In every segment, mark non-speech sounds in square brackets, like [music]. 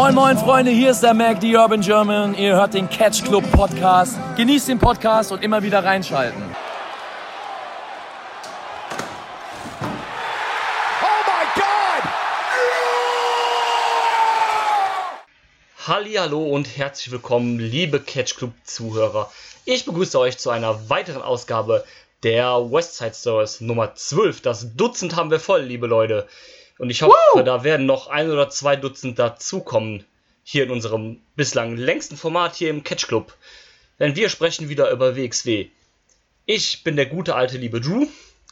Moin moin Freunde, hier ist der Mac, die Urban German. Ihr hört den Catch Club Podcast. Genießt den Podcast und immer wieder reinschalten. Hallo und herzlich willkommen, liebe Catch Club Zuhörer. Ich begrüße euch zu einer weiteren Ausgabe der Westside Stories Nummer 12. Das Dutzend haben wir voll, liebe Leute. Und ich hoffe, Woo! da werden noch ein oder zwei Dutzend dazukommen. Hier in unserem bislang längsten Format hier im Catch Club. Denn wir sprechen wieder über WXW. Ich bin der gute alte liebe Drew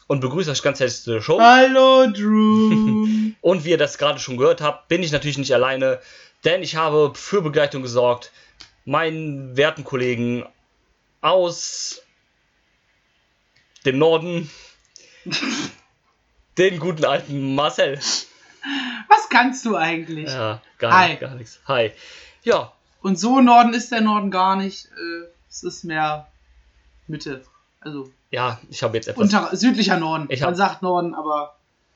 und begrüße euch ganz herzlich zu der Show. Hallo Drew! [laughs] und wie ihr das gerade schon gehört habt, bin ich natürlich nicht alleine, denn ich habe für Begleitung gesorgt. Meinen werten Kollegen aus dem Norden, [laughs] den guten alten Marcel. Was kannst du eigentlich? Ja, gar, Hi. Nicht, gar nichts. Hi. Ja. Und so Norden ist der Norden gar nicht. Äh, es ist mehr Mitte. Also. Ja, ich habe jetzt etwas. Unter, südlicher Norden. Ich hab, Man sagt Norden, aber.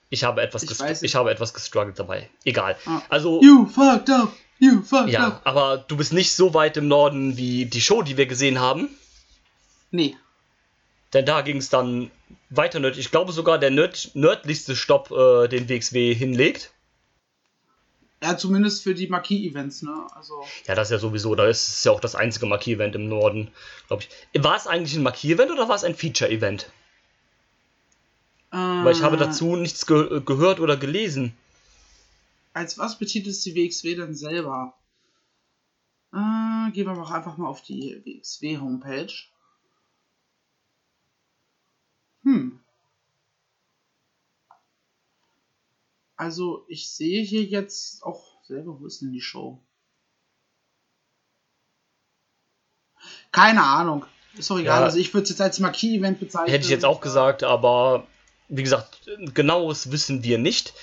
Ich habe etwas, ich, ich habe etwas gestruggelt dabei. Egal. Ah. Also. You fucked up. You fucked ja, up. aber du bist nicht so weit im Norden wie die Show, die wir gesehen haben. Nee. Denn da ging es dann weiter nördlich. Ich glaube sogar der nörd nördlichste Stopp äh, den WXW hinlegt. Ja, zumindest für die Marquis-Events, ne? Also ja, das ist ja sowieso, da ist es ja auch das einzige Marquis-Event im Norden, glaube ich. War es eigentlich ein Marquis-Event oder war es ein Feature-Event? Äh, Weil ich habe dazu nichts ge gehört oder gelesen. Als was betitelt die WXW denn selber? Äh, gehen wir doch einfach mal auf die WXW-Homepage. Hm. Also, ich sehe hier jetzt auch selber, wo ist denn die Show? Keine Ahnung. Ist doch egal. Ja, also, ich würde es jetzt als Marquis-Event bezeichnen. Hätte ich jetzt auch gesagt, aber wie gesagt, genaues wissen wir nicht.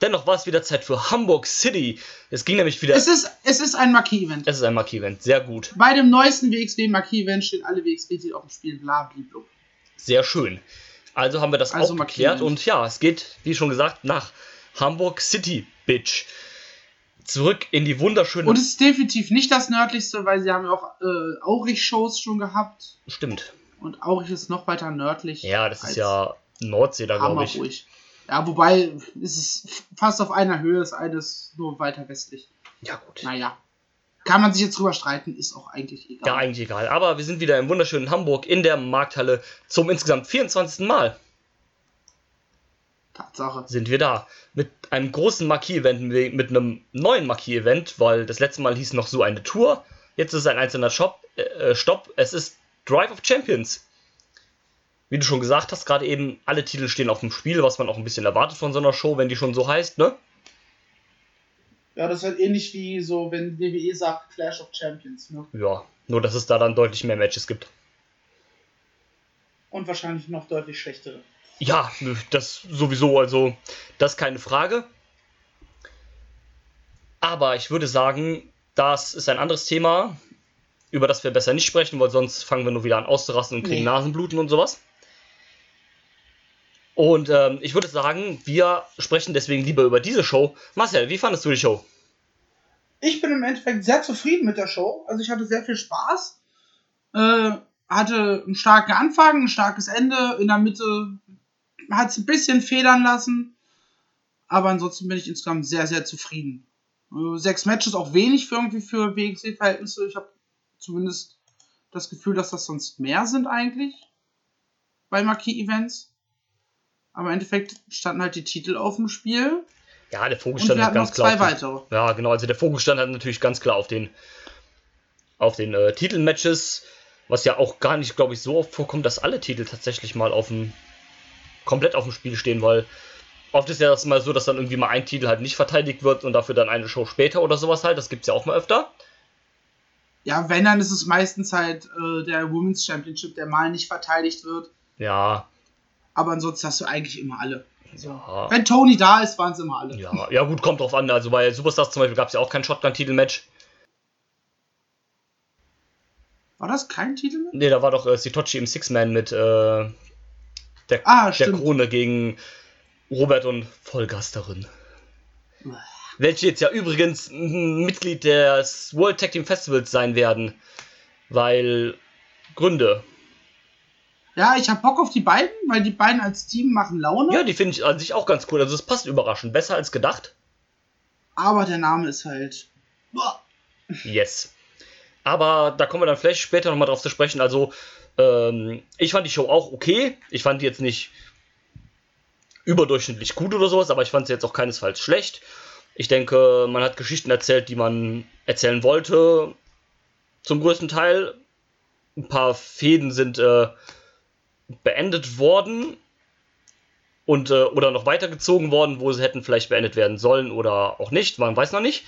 Dennoch war es wieder Zeit für Hamburg City. Es ging nämlich wieder. Es ist, es ist ein Marquis-Event. Es ist ein Marquis-Event, sehr gut. Bei dem neuesten WXW Marquis-Event stehen alle WXW-Titel auf dem Spiel, bla, bla, Sehr schön. Also haben wir das also auch geklärt und ja, es geht, wie schon gesagt, nach Hamburg City, Bitch. Zurück in die wunderschöne. Und es ist definitiv nicht das nördlichste, weil sie haben ja auch äh, Aurich-Shows schon gehabt. Stimmt. Und Aurich ist noch weiter nördlich. Ja, das ist ja Nordsee da, glaube ich. Ruhig. Ja, wobei es ist fast auf einer Höhe, ist eines nur weiter westlich. Ja, gut. Naja. Kann man sich jetzt drüber streiten, ist auch eigentlich egal. Ja, eigentlich egal. Aber wir sind wieder im wunderschönen Hamburg in der Markthalle zum insgesamt 24. Mal. Tatsache. Sind wir da. Mit einem großen Marquis-Event, mit einem neuen Marquis-Event, weil das letzte Mal hieß noch so eine Tour. Jetzt ist es ein einzelner Shop, äh, Stopp. Es ist Drive of Champions. Wie du schon gesagt hast, gerade eben, alle Titel stehen auf dem Spiel, was man auch ein bisschen erwartet von so einer Show, wenn die schon so heißt, ne? Ja, das ist halt ähnlich wie so, wenn WWE sagt Clash of Champions, ne? Ja, nur dass es da dann deutlich mehr Matches gibt. Und wahrscheinlich noch deutlich schlechtere. Ja, das sowieso, also das ist keine Frage. Aber ich würde sagen, das ist ein anderes Thema, über das wir besser nicht sprechen, weil sonst fangen wir nur wieder an auszurasten und kriegen nee. Nasenbluten und sowas. Und ähm, ich würde sagen, wir sprechen deswegen lieber über diese Show. Marcel, wie fandest du die Show? Ich bin im Endeffekt sehr zufrieden mit der Show. Also ich hatte sehr viel Spaß. Äh, hatte einen starken Anfang, ein starkes Ende. In der Mitte hat es ein bisschen federn lassen. Aber ansonsten bin ich insgesamt sehr, sehr zufrieden. Äh, sechs Matches auch wenig für irgendwie für WXW-Verhältnisse. Ich habe zumindest das Gefühl, dass das sonst mehr sind eigentlich bei Marquis-Events. Aber im Endeffekt standen halt die Titel auf dem Spiel. Ja, der Fokus stand halt ganz klar. Zwei weitere. Ja, genau. Also der Fokus stand halt natürlich ganz klar auf den, auf den äh, Titelmatches. Was ja auch gar nicht, glaube ich, so oft vorkommt, dass alle Titel tatsächlich mal auf dem, komplett auf dem Spiel stehen, weil oft ist ja das mal so, dass dann irgendwie mal ein Titel halt nicht verteidigt wird und dafür dann eine Show später oder sowas halt. Das gibt es ja auch mal öfter. Ja, wenn, dann ist es meistens halt äh, der Women's Championship, der mal nicht verteidigt wird. Ja, aber ansonsten hast du eigentlich immer alle. Also, ja. Wenn Tony da ist, waren es immer alle. Ja, ja, gut, kommt drauf an. Also bei Superstars zum Beispiel gab es ja auch kein Shotgun-Titelmatch. War das kein Titelmatch? Nee, da war doch äh, Sitochi im Six-Man mit äh, der, ah, der Krone gegen Robert und Vollgasterin. welche jetzt ja übrigens Mitglied des World Tag Team Festivals sein werden. Weil Gründe. Ja, ich hab Bock auf die beiden, weil die beiden als Team machen Laune. Ja, die finde ich an sich auch ganz cool. Also es passt überraschend. Besser als gedacht. Aber der Name ist halt. Boah. Yes. Aber da kommen wir dann vielleicht später nochmal drauf zu sprechen. Also, ähm, ich fand die Show auch okay. Ich fand die jetzt nicht überdurchschnittlich gut oder sowas, aber ich fand sie jetzt auch keinesfalls schlecht. Ich denke, man hat Geschichten erzählt, die man erzählen wollte. Zum größten Teil. Ein paar Fäden sind äh, beendet worden und äh, oder noch weitergezogen worden, wo sie hätten vielleicht beendet werden sollen oder auch nicht. Man weiß noch nicht.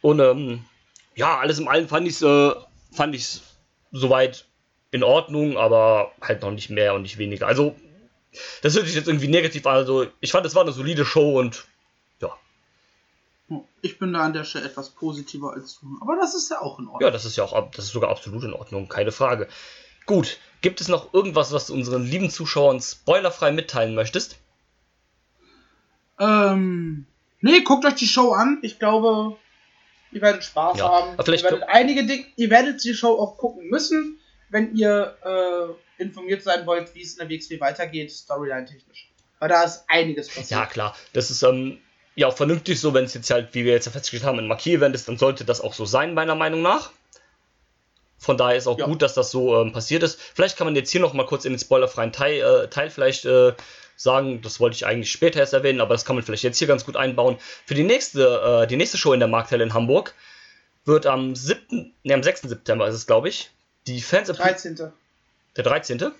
Und ähm, ja, alles im Allen fand ich es äh, fand ich's soweit in Ordnung, aber halt noch nicht mehr und nicht weniger. Also, das hört sich jetzt irgendwie negativ an. Also, ich fand, es war eine solide Show und ja. Ich bin da an der Stelle etwas positiver als du. Aber das ist ja auch in Ordnung. Ja, das ist ja auch, das ist sogar absolut in Ordnung, keine Frage. Gut, gibt es noch irgendwas, was du unseren lieben Zuschauern spoilerfrei mitteilen möchtest? Ähm, nee, guckt euch die Show an. Ich glaube, ihr werdet Spaß Ja, haben. aber vielleicht ihr werdet einige Dinge, ihr werdet die Show auch gucken müssen, wenn ihr äh, informiert sein wollt, wie es in der WXW weitergeht, Storyline-technisch. Weil da ist einiges passiert. Ja, klar. Das ist ähm, ja auch vernünftig so, wenn es jetzt halt, wie wir jetzt festgestellt haben, ein Markier-Event ist, dann sollte das auch so sein, meiner Meinung nach. Von daher ist auch Ja. gut, dass das so ähm, passiert ist. Vielleicht kann man jetzt hier noch mal kurz in den spoilerfreien Teil, äh, Teil vielleicht äh, sagen, das wollte ich eigentlich später erst erwähnen, aber das kann man vielleicht jetzt hier ganz gut einbauen. Für die nächste, äh, die nächste Show in der Markthalle in Hamburg wird am 7., ne, am 6. September ist es, glaube ich, die Fans 13. der 13.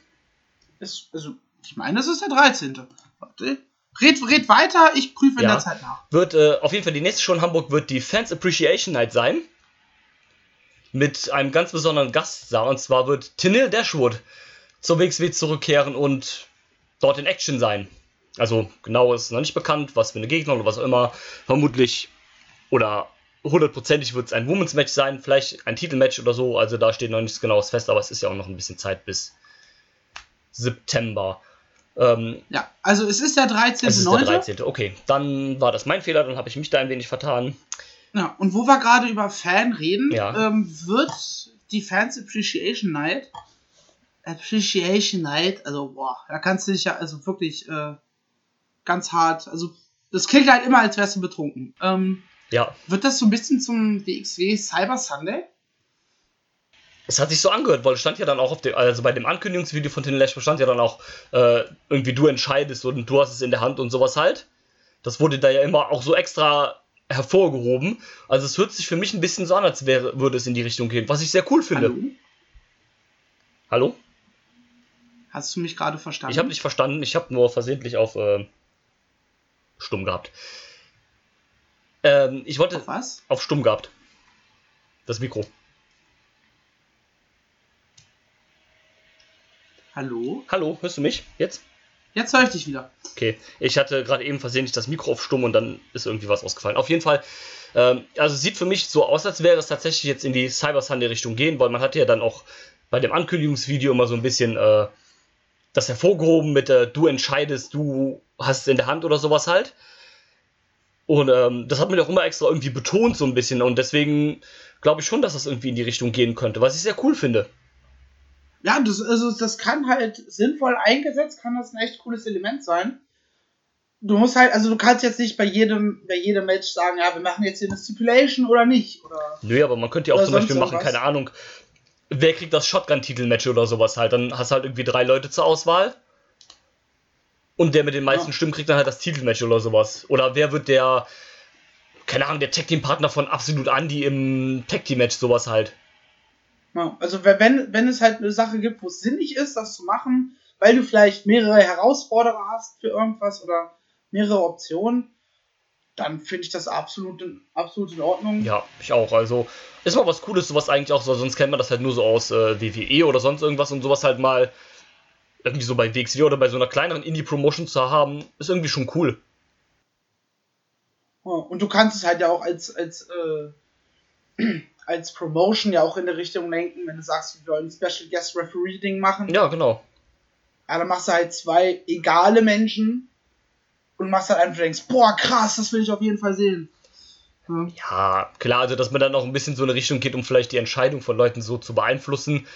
Ist, also, ich meine, es ist der 13. Warte. Red, red weiter, ich prüfe in Ja. der Zeit nach. wird äh, auf jeden Fall die nächste Show in Hamburg wird die Fans Appreciation Night sein. Mit einem ganz besonderen Gaststar. Und zwar wird Tenil Dashwood zur WXW zurückkehren und dort in Action sein. Also genau ist noch nicht bekannt, was für eine Gegner oder was auch immer. Vermutlich oder hundertprozentig wird es ein Women's Match sein, vielleicht ein Titelmatch oder so. Also da steht noch nichts genaues fest, aber es ist ja auch noch ein bisschen Zeit bis September. Ähm, Ja, also es ist der 13. es ist der 13. Okay, dann war das mein Fehler, dann habe ich mich da ein wenig vertan. Ja, und wo wir gerade über Fan reden, Ja. ähm, wird die Fans Appreciation Night, Appreciation Night, also boah, da kannst du dich ja also wirklich äh, ganz hart, also das klingt halt immer, als wärst du betrunken. Ähm, Ja, wird das so ein bisschen zum WXW Cyber Sunday? es hat sich so angehört, weil es stand ja dann auch auf dem, also bei dem Ankündigungsvideo von Tin Lash stand ja dann auch, äh, irgendwie du entscheidest und du hast es in der Hand und sowas halt. Das wurde da ja immer auch so extra hervorgehoben. Also es hört sich für mich ein bisschen so an, als wäre, würde es in die Richtung gehen, was ich sehr cool finde. Hallo? Hallo? Hast du mich gerade verstanden? Ich habe nicht verstanden, ich habe nur versehentlich auf äh, stumm gehabt. Ähm, ich wollte Auf was? auf stumm gehabt. Das Mikro. Hallo? Hallo, hörst du mich jetzt? Jetzt höre ich dich wieder. Okay, ich hatte gerade eben versehentlich das Mikro auf stumm und dann ist irgendwie was ausgefallen. Auf jeden Fall, ähm, also sieht für mich so aus, als wäre es tatsächlich jetzt in die Cyber Sunday Richtung gehen, weil man hatte ja dann auch bei dem Ankündigungsvideo immer so ein bisschen äh, das hervorgehoben mit äh, du entscheidest, du hast es in der Hand oder sowas halt. Und ähm, das hat man auch immer extra irgendwie betont so ein bisschen und deswegen glaube ich schon, dass das irgendwie in die Richtung gehen könnte, was ich sehr cool finde. Ja, das, also das kann halt sinnvoll eingesetzt, kann das ein echt cooles Element sein. Du musst halt, also du kannst jetzt nicht bei jedem, bei jedem Match sagen, ja, wir machen jetzt hier eine Stipulation oder nicht. Oder Nö, aber man könnte ja auch zum Beispiel machen, irgendwas. keine Ahnung, wer kriegt das Shotgun-Titel-Match oder sowas halt. Dann hast du halt irgendwie drei Leute zur Auswahl. Und der mit den meisten Ja. Stimmen kriegt dann halt das Titelmatch oder sowas. Oder wer wird der, keine Ahnung, der Tag-Team-Partner von Absolut Andy im Tag-Team-Match, sowas halt. Ja, also wenn, wenn es halt eine Sache gibt, wo es sinnig ist, das zu machen, weil du vielleicht mehrere Herausforderer hast für irgendwas oder mehrere Optionen, dann finde ich das absolut in, absolut in Ordnung. Ja, ich auch. Also, ist mal was Cooles, sowas eigentlich auch so. Sonst kennt man das halt nur so aus äh, WWE oder sonst irgendwas und sowas halt mal irgendwie so bei WXW oder bei so einer kleineren Indie-Promotion zu haben, ist irgendwie schon cool. Ja, und du kannst es halt ja auch als, als, äh, [clears throat] als Promotion ja auch in der Richtung lenken, wenn du sagst, wir wollen ein Special Guest Referee Ding machen. Ja, genau. Ja, dann machst du halt zwei egale Menschen und machst halt einfach denkst, boah, krass, das will ich auf jeden Fall sehen. Hm. Ja, klar, also dass man dann auch ein bisschen so eine Richtung geht, um vielleicht die Entscheidung von Leuten so zu beeinflussen.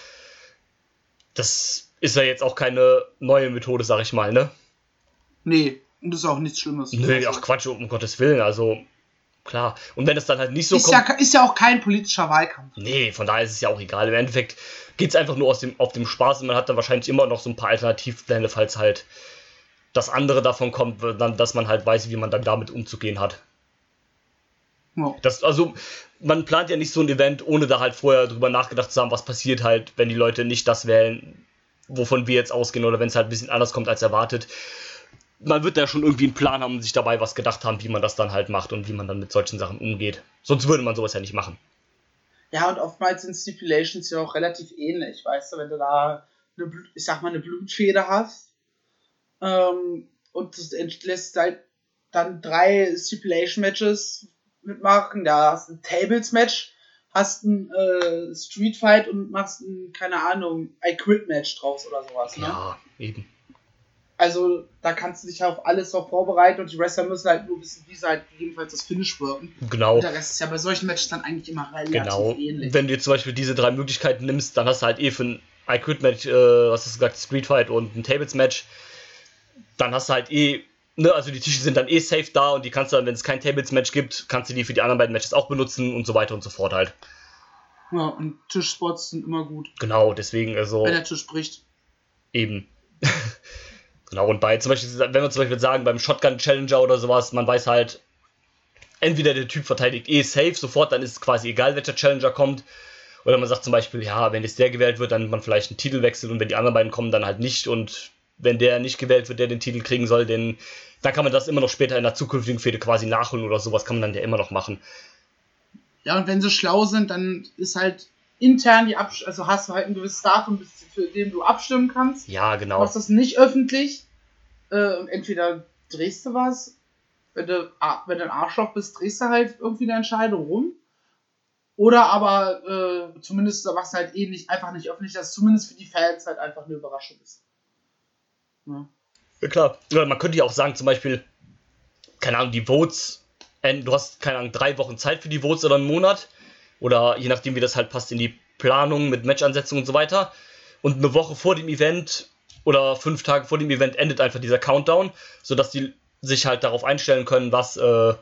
Das ist ja jetzt auch keine neue Methode, sag ich mal, ne? Nee, und das ist auch nichts Schlimmes. Nee, also, ach Quatsch, um Gottes Willen, also klar. Und wenn es dann halt nicht so ist kommt. Ja, ist ja auch kein politischer Wahlkampf. Nee, von daher ist es ja auch egal. Im Endeffekt geht es einfach nur aus dem, auf dem Spaß und man hat dann wahrscheinlich immer noch so ein paar Alternativpläne, falls halt das andere davon kommt, dann, dass man halt weiß, wie man dann damit umzugehen hat. Ja. Das, also, man plant ja nicht so ein Event, ohne da halt vorher drüber nachgedacht zu haben, was passiert halt, wenn die Leute nicht das wählen, wovon wir jetzt ausgehen, oder wenn es halt ein bisschen anders kommt als erwartet. Man wird da schon irgendwie einen Plan haben und sich dabei was gedacht haben, wie man das dann halt macht und wie man dann mit solchen Sachen umgeht. Sonst würde man sowas ja nicht machen. Ja, und oftmals sind Stipulations ja auch relativ ähnlich, weißt du, wenn du da eine, ich sag mal, eine Blutfeder hast ähm, und das entlässt halt dann drei Stipulation-Matches mitmachen. Da hast du ein Tables-Match, hast ein äh, Street-Fight und machst ein, keine Ahnung, I-Quit-Match draus oder sowas. Ne? Ja, eben. Also da kannst du dich auf alles drauf vorbereiten und die Wrestler müssen halt nur wissen, wie sie halt jedenfalls das Finish wirken. Genau. Und der Rest ist ja bei solchen Matches dann eigentlich immer relativ genau. ähnlich. Wenn du jetzt zum Beispiel diese drei Möglichkeiten nimmst, dann hast du halt eh für ein I-Quit-Match, äh, was hast du gesagt, Street Fight und ein Tables-Match, dann hast du halt eh ne, also die Tische sind dann eh safe da und die kannst du dann, wenn es kein Tables-Match gibt, kannst du die für die anderen beiden Matches auch benutzen und so weiter und so fort halt. Ja, und Tischspots sind immer gut. Genau, deswegen, also. Wenn der Tisch bricht. Eben. [laughs] genau, und bei zum Beispiel, wenn wir zum Beispiel sagen, beim Shotgun Challenger oder sowas, man weiß halt, entweder der Typ verteidigt eh safe sofort, dann ist es quasi egal, welcher Challenger kommt. Oder man sagt zum Beispiel, ja, wenn jetzt der gewählt wird, dann man vielleicht einen Titelwechsel und wenn die anderen beiden kommen, dann halt nicht. Und wenn der nicht gewählt wird, der den Titel kriegen soll, den dann kann man das immer noch später in der zukünftigen Fehde quasi nachholen oder sowas kann man dann ja immer noch machen. Ja, und wenn sie schlau sind, dann ist halt intern die Abstimmung, also hast du halt ein gewisses Datum, für den du abstimmen kannst. Ja, genau. Du machst das nicht öffentlich äh, entweder drehst du was, wenn du, wenn du ein Arschloch bist, drehst du halt irgendwie eine Entscheidung rum. Oder aber äh, zumindest machst du halt eh nicht, einfach nicht öffentlich, dass zumindest für die Fans halt einfach eine Überraschung ist. Ja. Ja, klar. Ja, man könnte ja auch sagen, zum Beispiel, keine Ahnung, die Votes, du hast, keine Ahnung, drei Wochen Zeit für die Votes oder einen Monat. Oder je nachdem, wie das halt passt in die Planung mit Matchansetzungen und so weiter. Und eine Woche vor dem Event oder fünf Tage vor dem Event endet einfach dieser Countdown, sodass die sich halt darauf einstellen können, was, äh,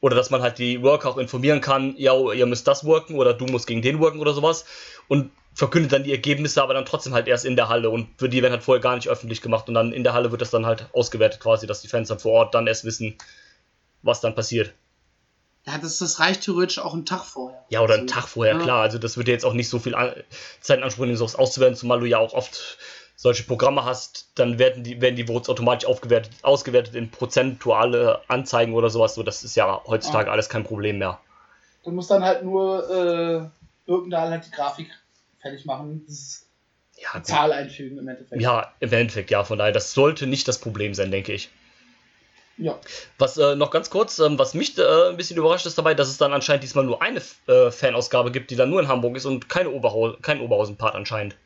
oder dass man halt die Worker auch informieren kann, ja, ihr müsst das worken oder du musst gegen den worken oder sowas. Und verkündet dann die Ergebnisse, aber dann trotzdem halt erst in der Halle und für die werden halt vorher gar nicht öffentlich gemacht und dann in der Halle wird das dann halt ausgewertet quasi, dass die Fans dann vor Ort dann erst wissen, was dann passiert. Ja, das, das reicht theoretisch auch einen Tag vorher. Ja, oder einen Tag vorher, ja. klar. Also das würde jetzt auch nicht so viel Zeit in Anspruch nehmen, sowas auszuwerten, zumal du ja auch oft solche Programme hast, dann werden die, werden die Votes automatisch aufgewertet, ausgewertet in prozentuale Anzeigen oder sowas. So, das ist ja heutzutage ja. alles kein Problem mehr. Du musst dann halt nur äh, irgendeine halt die Grafik fertig machen. Das ist ja, Zahl einfügen im Endeffekt. Ja, im Endeffekt, ja. Von daher, das sollte nicht das Problem sein, denke ich. Ja. Was äh, noch ganz kurz, ähm, was mich äh, ein bisschen überrascht ist dabei, dass es dann anscheinend diesmal nur eine äh, Fanausgabe gibt, die dann nur in Hamburg ist und keine Oberhau kein Oberhausen-Part anscheinend.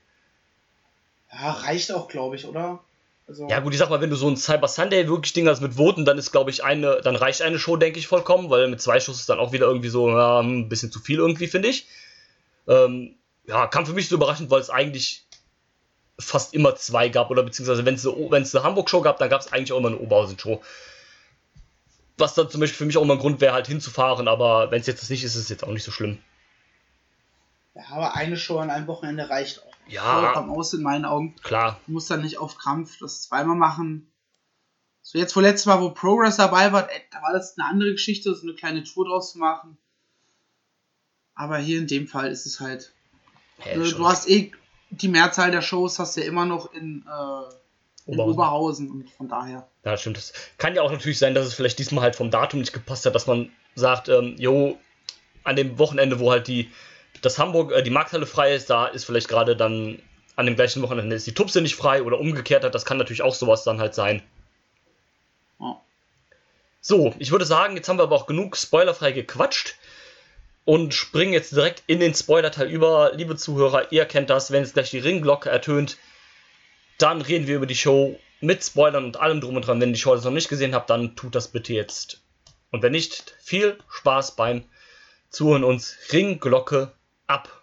Ja, reicht auch, glaube ich, oder? Also ja, gut, ich sag mal, wenn du so ein Cyber Sunday wirklich Ding hast mit Voten, dann ist, glaube ich, eine, dann reicht eine Show, denke ich, vollkommen, weil mit zwei Shows ist dann auch wieder irgendwie so ja, ein bisschen zu viel irgendwie, finde ich. Ähm, ja, kam für mich so überraschend, weil es eigentlich fast immer zwei gab, oder beziehungsweise wenn es eine, eine Hamburg-Show gab, dann gab es eigentlich auch immer eine Oberhausen-Show. Was dann zum Beispiel für mich auch immer ein Grund wäre, halt hinzufahren, aber wenn es jetzt das nicht ist, ist es jetzt auch nicht so schlimm. Ja, aber eine Show an einem Wochenende reicht auch. Ja. Vollkommen aus in meinen Augen. Klar. Du musst dann nicht auf Krampf das zweimal machen. So, jetzt wo letztes Mal, wo Progress dabei war, ey, da war das eine andere Geschichte, so eine kleine Tour draus zu machen. Aber hier in dem Fall ist es halt Hä, äh, du hast eh die Mehrzahl der Shows hast du ja immer noch in, äh, in Oberhausen. Oberhausen. und von daher. Ja, stimmt. Das kann ja auch natürlich sein, dass es vielleicht diesmal halt vom Datum nicht gepasst hat, dass man sagt, ähm, jo, an dem Wochenende, wo halt die das Hamburg, äh, die Markthalle frei ist, da ist vielleicht gerade dann an dem gleichen Wochenende ist die Tupse nicht frei oder umgekehrt hat, das kann natürlich auch sowas dann halt sein. Oh. So, ich würde sagen, jetzt haben wir aber auch genug spoilerfrei gequatscht und springen jetzt direkt in den Spoiler-Teil über. Liebe Zuhörer, ihr kennt das, wenn jetzt gleich die Ringglocke ertönt, dann reden wir über die Show mit Spoilern und allem drum und dran. Wenn ihr die Show noch nicht gesehen habt, dann tut das bitte jetzt Und wenn nicht, viel Spaß beim Zuhören uns Ringglocke ab.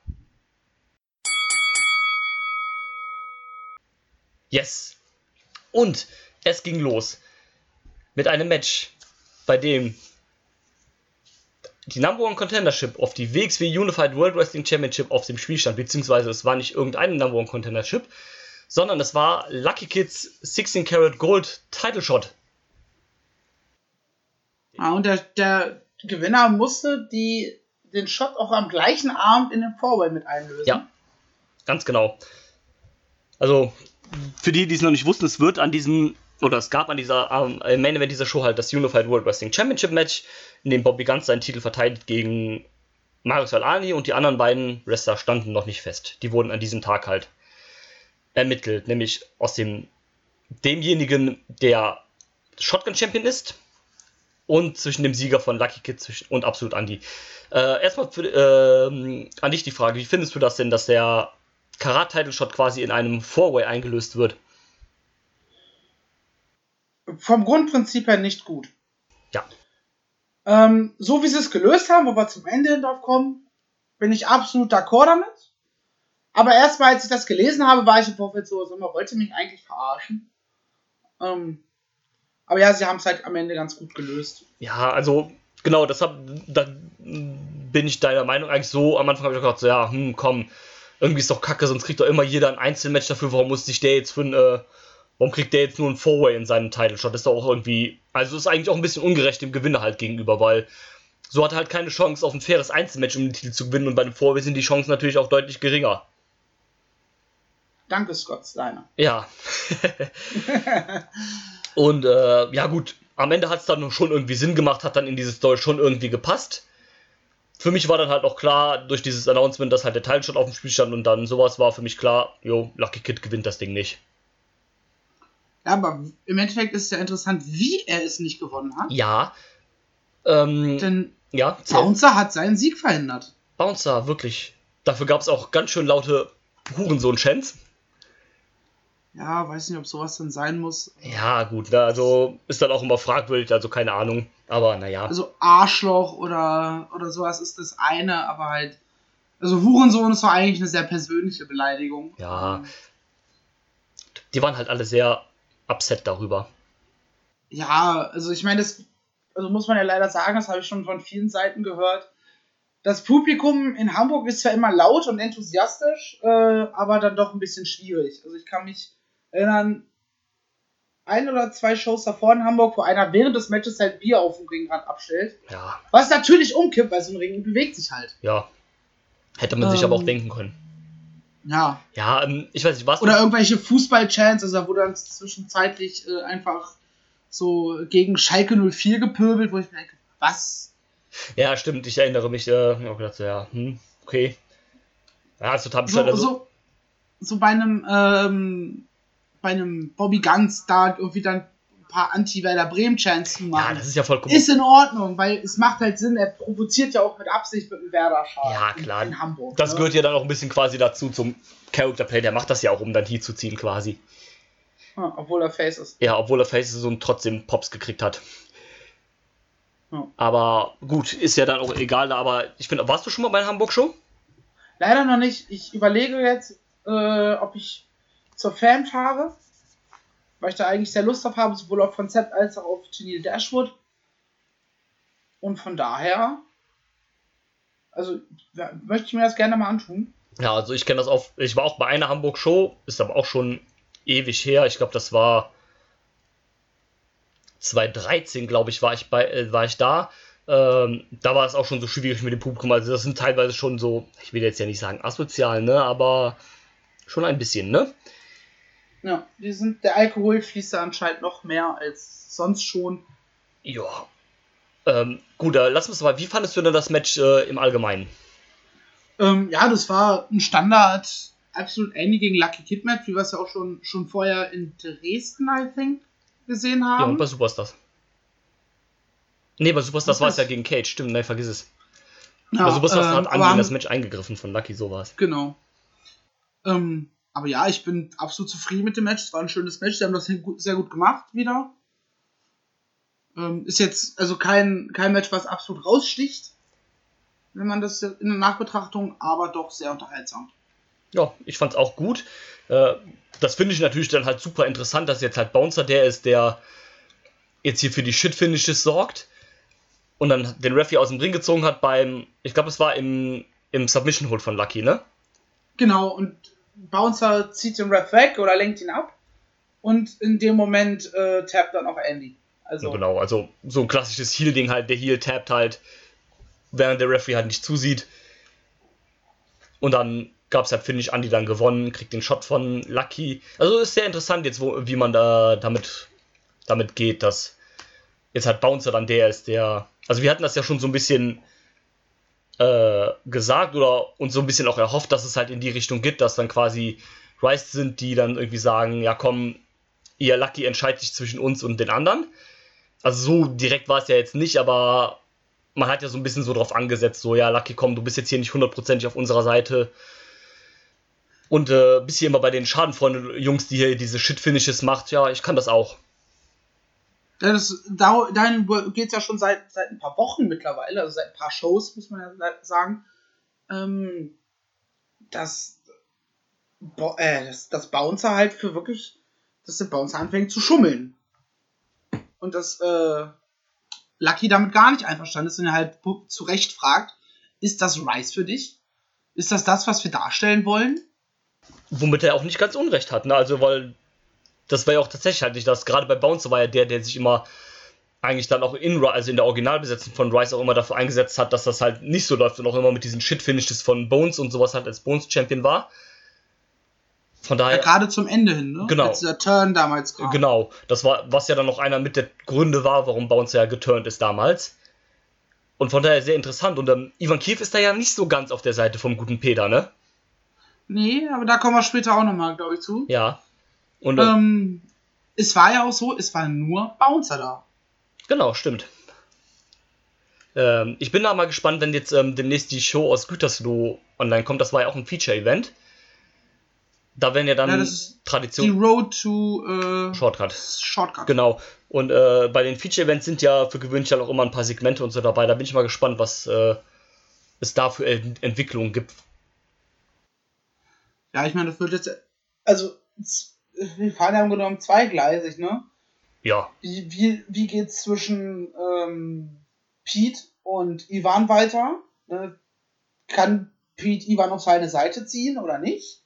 Yes. Und es ging los mit einem Match, bei dem die Number One Contendership auf die WXW Unified World Wrestling Championship auf dem Spiel stand, beziehungsweise es war nicht irgendeine Number One Contendership, sondern es war Lucky Kids 16 Karat Gold Title Shot. Ja, und der, der Gewinner musste die, den Shot auch am gleichen Abend in den Vorway mit einlösen. Ja, ganz genau. Also, für die, die es noch nicht wussten, es wird an diesem, oder es gab an dieser ähm, Main Event dieser Show halt das Unified World Wrestling Championship Match, in dem Bobby Ganz seinen Titel verteidigt gegen Marius Alani und die anderen beiden Wrestler standen noch nicht fest. Die wurden an diesem Tag halt ermittelt, nämlich aus dem demjenigen, der Shotgun Champion ist und zwischen dem Sieger von Lucky Kid und Absolut Andy. Äh, erstmal für, äh, an dich die Frage, wie findest du das denn, dass der Karat-Title-Shot quasi in einem Four-Way eingelöst wird? Vom Grundprinzip her nicht gut. Ja. Ähm, so wie sie es gelöst haben, wo wir zum Ende drauf kommen, bin ich absolut d'accord damit. Aber erstmal, als ich das gelesen habe, war ich im Vorfeld so, so man wollte mich eigentlich verarschen. Ähm, aber ja, sie haben es halt am Ende ganz gut gelöst. Ja, also genau, deshalb da bin ich deiner Meinung eigentlich so. Am Anfang habe ich gedacht, so, ja, hm, komm, irgendwie ist doch kacke, sonst kriegt doch immer jeder ein Einzelmatch dafür. Warum muss sich der jetzt für ein, äh, warum kriegt der jetzt nur ein Four-Way in seinem Title Shot? Das ist doch auch irgendwie, also ist eigentlich auch ein bisschen ungerecht dem Gewinner halt gegenüber, weil so hat er halt keine Chance auf ein faires Einzelmatch, um den Titel zu gewinnen und bei dem Four-Way sind die Chancen natürlich auch deutlich geringer. Danke, Scott Steiner. Ja. [laughs] und äh, ja gut, am Ende hat es dann schon irgendwie Sinn gemacht, hat dann in diese Story schon irgendwie gepasst. Für mich war dann halt auch klar, durch dieses Announcement, dass halt der Teilshot auf dem Spiel stand und dann sowas war für mich klar, jo, Lucky Kid gewinnt das Ding nicht. Ja, aber im Endeffekt ist es ja interessant, wie er es nicht gewonnen hat. Ja. Ähm, Denn ja, Bouncer hat seinen Sieg verhindert. Bouncer, wirklich. Dafür gab es auch ganz schön laute Hurensohn-Chants. Ja, weiß nicht, ob sowas dann sein muss. Ja, gut, ne, also ist dann auch immer fragwürdig, also keine Ahnung. Aber naja. Also Arschloch oder, oder sowas ist das eine, aber halt. Also Hurensohn ist doch eigentlich eine sehr persönliche Beleidigung. Ja. Die waren halt alle sehr upset darüber. Ja, also ich meine, das also muss man ja leider sagen, das habe ich schon von vielen Seiten gehört. Das Publikum in Hamburg ist zwar immer laut und enthusiastisch, äh, aber dann doch ein bisschen schwierig. Also ich kann mich erinnern, ein oder zwei Shows davor in Hamburg, wo einer während des Matches halt Bier auf dem Ringrand abstellt. Ja. Was natürlich umkippt, weil so ein Ring bewegt sich halt. Ja. Hätte man sich Ähm. aber auch denken können. Ja. Ja, ähm, ich weiß nicht, was. Oder irgendwelche Fußball-Chants, also da wurde dann zwischenzeitlich äh, einfach so gegen Schalke 04 gepöbelt, wo ich mir denke, was? Ja, stimmt, ich erinnere mich. Äh, ich hab auch gedacht, so, ja, hm, okay. Ja, ist total. So, Also, so, so bei einem, ähm, bei einem Bobby Ganz da irgendwie dann ein paar Anti-Werder Bremen-Chants zu ja, machen. das ist ja vollkommen. ist in Ordnung, weil es macht halt Sinn, er provoziert ja auch mit Absicht mit dem Werder-Schal Ja, klar. in, in Hamburg. das ne? gehört ja dann auch ein bisschen quasi dazu zum Character Play. Der macht das ja auch, um dann hier zu ziehen quasi. Ja, obwohl er Face ist. Ja, obwohl er Faces und trotzdem Pops gekriegt hat. Ja. Aber gut, ist ja dann auch egal. Aber ich finde, warst du schon mal bei der Hamburg-Show? Leider noch nicht. Ich überlege jetzt, äh, ob ich zur Fan fahre, weil ich da eigentlich sehr Lust drauf habe, sowohl auf Konzept als auch auf Janine Dashwood. Und von daher, also ja, möchte ich mir das gerne mal antun. Ja, also ich kenne das auch. Ich war auch bei einer Hamburg-Show, ist aber auch schon ewig her. Ich glaube, das war 2013, glaube ich, war ich bei, äh, war ich da. Ähm, da war es auch schon so schwierig mit dem Publikum. Also das sind teilweise schon so, ich will jetzt ja nicht sagen asozial, ne, aber schon ein bisschen, ne? Ja, die sind, der Alkohol fließt da anscheinend noch mehr als sonst schon. Ja. Ähm, gut, äh, lass uns mal. Wie fandest du denn das Match äh, im Allgemeinen? Ähm, ja, das war ein Standard, absolut ähnlich gegen Lucky Kid Match, wie wir es ja auch schon, schon vorher in Dresden, I think, gesehen Ja, und haben. bei Superstars. Nee, bei Superstars war es ja gegen Cage, stimmt, nein, vergiss es. Ja, bei Superstars ähm, hat Andy in haben- das Match eingegriffen von Lucky, so war es. Genau. Ähm, aber ja, ich bin absolut zufrieden mit dem Match. Es war ein schönes Match. Sie haben das sehr gut, gemacht wieder. Ähm, ist jetzt also kein, kein Match, was absolut raussticht, wenn man das in der Nachbetrachtung, aber doch sehr unterhaltsam. Ja, ich fand's auch gut. Äh, das finde ich natürlich dann halt super interessant, dass jetzt halt Bouncer der ist, der jetzt hier für die Shit-Finishes sorgt und dann den Referee aus dem Ring gezogen hat beim, ich glaube, es war im, im Submission Hold von Lucky, ne? Genau, und Bouncer zieht den Ref weg oder lenkt ihn ab und in dem Moment äh, tappt dann auch Andy. Also genau, also so ein klassisches Heal-Ding halt, der Heal tappt halt, während der Referee halt nicht zusieht. Und dann gab es halt Finish, Andy dann gewonnen, kriegt den Shot von Lucky. Also ist sehr interessant jetzt, wo, wie man da damit, damit geht, dass jetzt halt Bouncer dann der ist, der. Also wir hatten das ja schon so ein bisschen äh, gesagt oder uns so ein bisschen auch erhofft, dass es halt in die Richtung geht, dass dann quasi Rice sind, die dann irgendwie sagen, ja komm, ihr Lucky entscheidet sich zwischen uns und den anderen. Also so direkt war es ja jetzt nicht, aber man hat ja so ein bisschen so drauf angesetzt, so ja Lucky, komm, du bist jetzt hier nicht hundertprozentig auf unserer Seite. Und äh, bist hier immer bei den Schadenfreunden Jungs, die hier diese Shit-Finishes macht, ja, ich kann das auch. Das, da, dahin geht es ja schon seit, seit ein paar Wochen mittlerweile, also seit ein paar Shows, muss man ja sagen, ähm, dass, äh, dass, dass Bouncer halt für wirklich, dass der Bouncer anfängt zu schummeln. Und dass äh, Lucky damit gar nicht einverstanden ist und er halt zu Recht fragt, ist das Rice für dich? Ist das das, was wir darstellen wollen? Womit er auch nicht ganz unrecht hat, ne? Also, weil das war ja auch tatsächlich halt nicht das. Gerade bei Bouncer war ja der, der sich immer eigentlich dann auch in, also in der Originalbesetzung von Rice auch immer dafür eingesetzt hat, dass das halt nicht so läuft und auch immer mit diesen Shit-Finishes von Bones und sowas halt als Bones-Champion war. Von daher. Ja, gerade zum Ende hin, ne? Genau. Als der Turn damals kam. Genau. Das war, was ja dann noch einer mit der Gründe war, warum Bouncer ja geturnt ist damals. Und von daher sehr interessant. Und ähm, Ivan Kiew ist da ja nicht so ganz auf der Seite vom guten Peter, ne? Nee, aber da kommen wir später auch nochmal, glaube ich, zu. Ja. Und, ähm, es war ja auch so, es war nur Bouncer da. Genau, stimmt. Ähm, ich bin da mal gespannt, wenn jetzt ähm, demnächst die Show aus Gütersloh online kommt. Das war ja auch ein Feature-Event. Da werden ja dann ja, Tradition. Die Road to äh, Shortcut. Shortcut. Genau. Und äh, bei den Feature-Events sind ja für gewöhnlich auch immer ein paar Segmente und so dabei. Da bin ich mal gespannt, was äh, es da für Ent Entwicklungen gibt. Ja, ich meine, das wird jetzt. Also, wir fahren ja im genommen zweigleisig, ne? Ja. Wie, wie, wie geht's zwischen ähm, Pete und Ivan weiter? Ne? Kann Pete Ivan auf seine Seite ziehen oder nicht?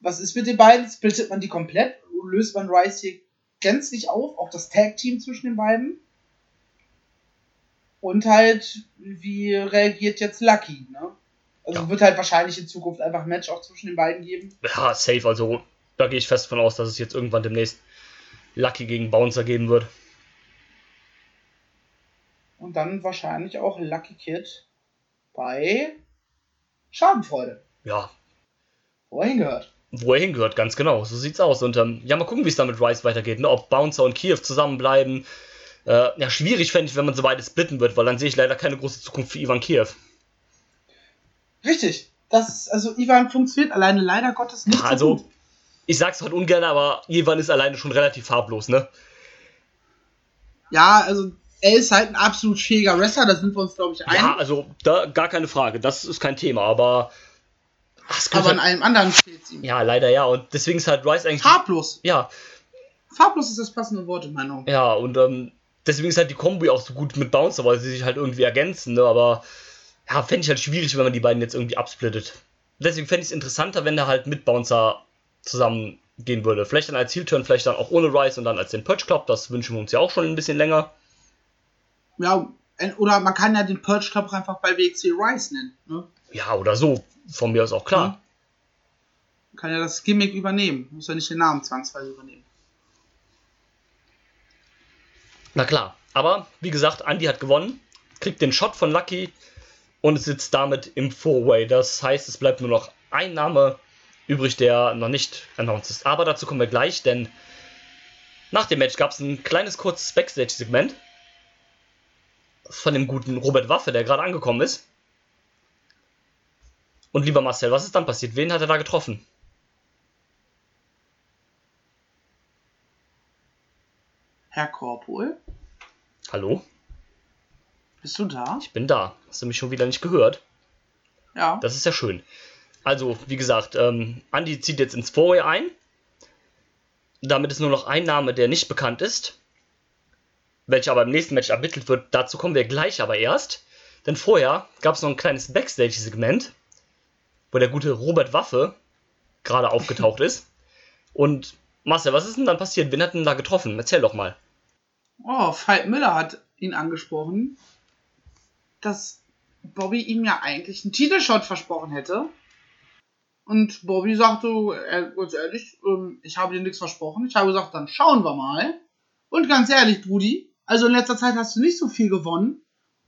Was ist mit den beiden? Splittet man die komplett? Löst man Rice hier gänzlich auf? Auch das Tag-Team zwischen den beiden? Und halt, wie reagiert jetzt Lucky, ne? Also ja. wird halt wahrscheinlich in Zukunft einfach ein Match auch zwischen den beiden geben. Ja, safe. Also da gehe ich fest von aus, dass es jetzt irgendwann demnächst Lucky gegen Bouncer geben wird. Und dann wahrscheinlich auch Lucky Kid bei Schadenfreude. Ja. Wo er hingehört. Wo er hingehört, ganz genau. So sieht's aus. Und ähm, ja, mal gucken, wie es da mit Rice weitergeht. Ne? Ob Bouncer und Kiew zusammenbleiben. Äh, ja, schwierig fände ich, wenn man so beide splitten wird, weil dann sehe ich leider keine große Zukunft für Ivan Kiew. Richtig. Das, also Ivan funktioniert alleine leider Gottes nicht. Also, so ich sag's halt ungern, aber Ivan ist alleine schon relativ farblos, ne? Ja, also er ist halt ein absolut fähiger Wrestler, da sind wir uns, glaube ich, ein. Ja, also da gar keine Frage, das ist kein Thema, aber. Ach, aber halt, in allem anderen steht's ihm. Ja, leider ja, und deswegen ist halt Rice eigentlich. Farblos! Ja. Farblos ist das passende Wort in meiner Meinung. Ja, und ähm, deswegen ist halt die Kombi auch so gut mit Bouncer, weil sie sich halt irgendwie ergänzen, ne? Aber ja, fände ich halt schwierig, wenn man die beiden jetzt irgendwie absplittet. Deswegen fände ich es interessanter, wenn der halt mit Bouncer zusammengehen würde. Vielleicht dann als Heel-Turn, vielleicht dann auch ohne Rice und dann als den Purge Club. Das wünschen wir uns ja auch schon ein bisschen länger. Ja, oder man kann ja den Purge Club einfach bei WXC Rice nennen. Ne? Ja, oder so. Von mir aus auch klar. Man kann ja das Gimmick übernehmen. Muss ja nicht den Namen zwangsweise übernehmen. Na klar. Aber wie gesagt, Andy hat gewonnen, kriegt den Shot von Lucky und sitzt damit im Four-Way. Das heißt, es bleibt nur noch ein Name übrig, der noch nicht announced ist. Aber dazu kommen wir gleich, denn nach dem Match gab es ein kleines kurzes Backstage-Segment von dem guten Robert Waffe, der gerade angekommen ist. Und lieber Marcel, was ist dann passiert? Wen hat er da getroffen? Herr Korpol. Hallo? Bist du da? Ich bin da. Hast du mich schon wieder nicht gehört? Ja. Das ist ja schön. Also, wie gesagt, ähm, Andy zieht jetzt ins Foray ein. Damit ist nur noch ein Name, der nicht bekannt ist. Welcher aber im nächsten Match ermittelt wird. Dazu kommen wir gleich aber erst. Denn vorher gab es noch ein kleines Backstage-Segment, wo der gute Robert Waffe gerade aufgetaucht ist. Und Marcel, was ist denn dann passiert? Wen hat denn da getroffen? Erzähl doch mal. Oh, Veit Miller hat ihn angesprochen, dass Bobby ihm ja eigentlich einen Titelshot versprochen hätte. Und Bobby sagte, äh, ganz ehrlich, ähm, ich habe dir nichts versprochen. Ich habe gesagt, dann schauen wir mal. Und ganz ehrlich, Brudi, also in letzter Zeit hast du nicht so viel gewonnen.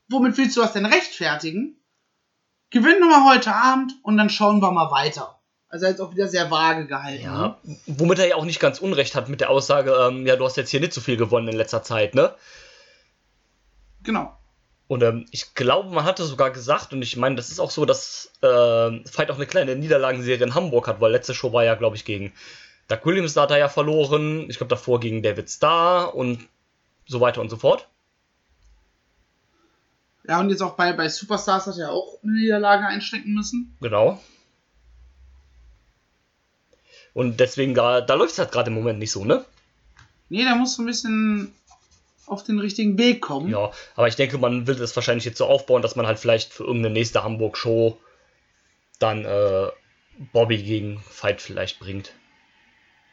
Womit willst du das denn rechtfertigen? Gewinn wir heute Abend und dann schauen wir mal weiter. Also jetzt auch wieder sehr vage gehalten. Ja, Ne? womit er ja auch nicht ganz unrecht hat mit der Aussage, ähm, ja, du hast jetzt hier nicht so viel gewonnen in letzter Zeit, ne? Genau. Und ähm, ich glaube, man hatte sogar gesagt, und ich meine, das ist auch so, dass äh, Fight auch eine kleine Niederlagenserie in Hamburg hat, weil letzte Show war ja, glaube ich, gegen Doug Williams, da hat er ja verloren. Ich glaube, davor gegen David Starr und so weiter und so fort. Ja, und jetzt auch bei, bei Superstars hat er auch eine Niederlage einstecken müssen. Genau. Und deswegen, da, da läuft es halt gerade im Moment nicht so, ne? Nee, da musst du ein bisschen auf den richtigen Weg kommen. Ja, aber ich denke, man will das wahrscheinlich jetzt so aufbauen, dass man halt vielleicht für irgendeine nächste Hamburg-Show dann äh, Bobby gegen Fight vielleicht bringt.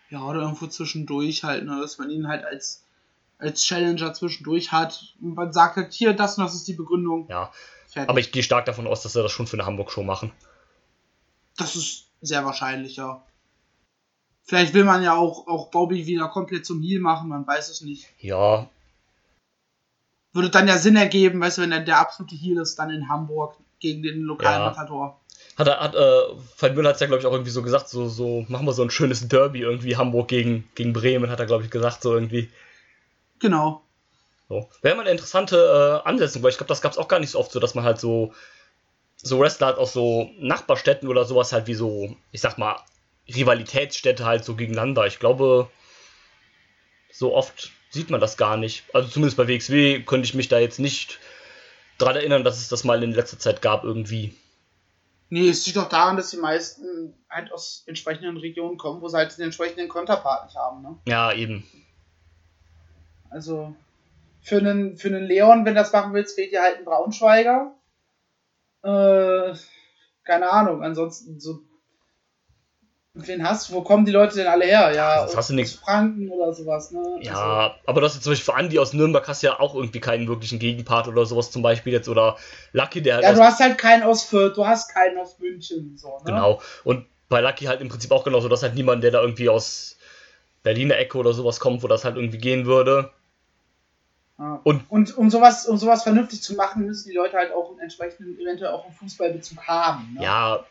Ja, oder irgendwo zwischendurch halt, ne, dass man ihn halt als, als Challenger zwischendurch hat. Und man sagt halt, hier, das und das ist die Begründung. Ja, Fertig. aber ich gehe stark davon aus, dass sie das schon für eine Hamburg-Show machen. das ist sehr wahrscheinlich, ja. Vielleicht will man ja auch, auch Bobby wieder komplett zum Heal machen, man weiß es nicht. Ja, Würde dann ja Sinn ergeben, weißt du, wenn er der absolute Heal ist, dann in Hamburg gegen den lokalen Ja. Matador. hat er, hat, äh, Veit Müller hat es ja, glaube ich, auch irgendwie so gesagt, so, so, machen wir so ein schönes Derby irgendwie, Hamburg gegen, gegen Bremen, hat er, glaube ich, gesagt, so irgendwie. Genau. So. Wäre mal eine interessante äh, Ansetzung, weil ich glaube, das gab es auch gar nicht so oft so, dass man halt so, so Wrestler hat aus so Nachbarstädten oder sowas halt wie so, ich sag mal, Rivalitätsstädte halt so gegeneinander. Ich glaube, so oft sieht man das gar nicht. Also zumindest bei WXW könnte ich mich da jetzt nicht dran erinnern, dass es das mal in letzter Zeit gab irgendwie. Nee, es liegt doch daran, dass die meisten halt aus entsprechenden Regionen kommen, wo sie halt den entsprechenden Konterpart nicht haben, ne? Ja, eben. Also für einen, für einen Leon, wenn du das machen willst, fehlt dir halt ein Braunschweiger. Äh, keine Ahnung, ansonsten so. Wen hast du? Wo kommen die Leute denn alle her? Ja, Das hast du aus nix. Franken oder sowas, ne? Also, Ja, aber das ist zum Beispiel für Andy aus Nürnberg hast du ja auch irgendwie keinen wirklichen Gegenpart oder sowas zum Beispiel jetzt. Oder Lucky, der halt ja, aus du hast halt keinen aus Fürth, du hast keinen aus München, so, ne? Genau. Und bei Lucky halt im Prinzip auch genauso, dass halt niemand, der da irgendwie aus Berliner Ecke oder sowas kommt, wo das halt irgendwie gehen würde. Ja. Und- und um sowas, um sowas vernünftig zu machen, müssen die Leute halt auch einen entsprechenden, eventuell auch einen Fußballbezug haben. Ne? Ja,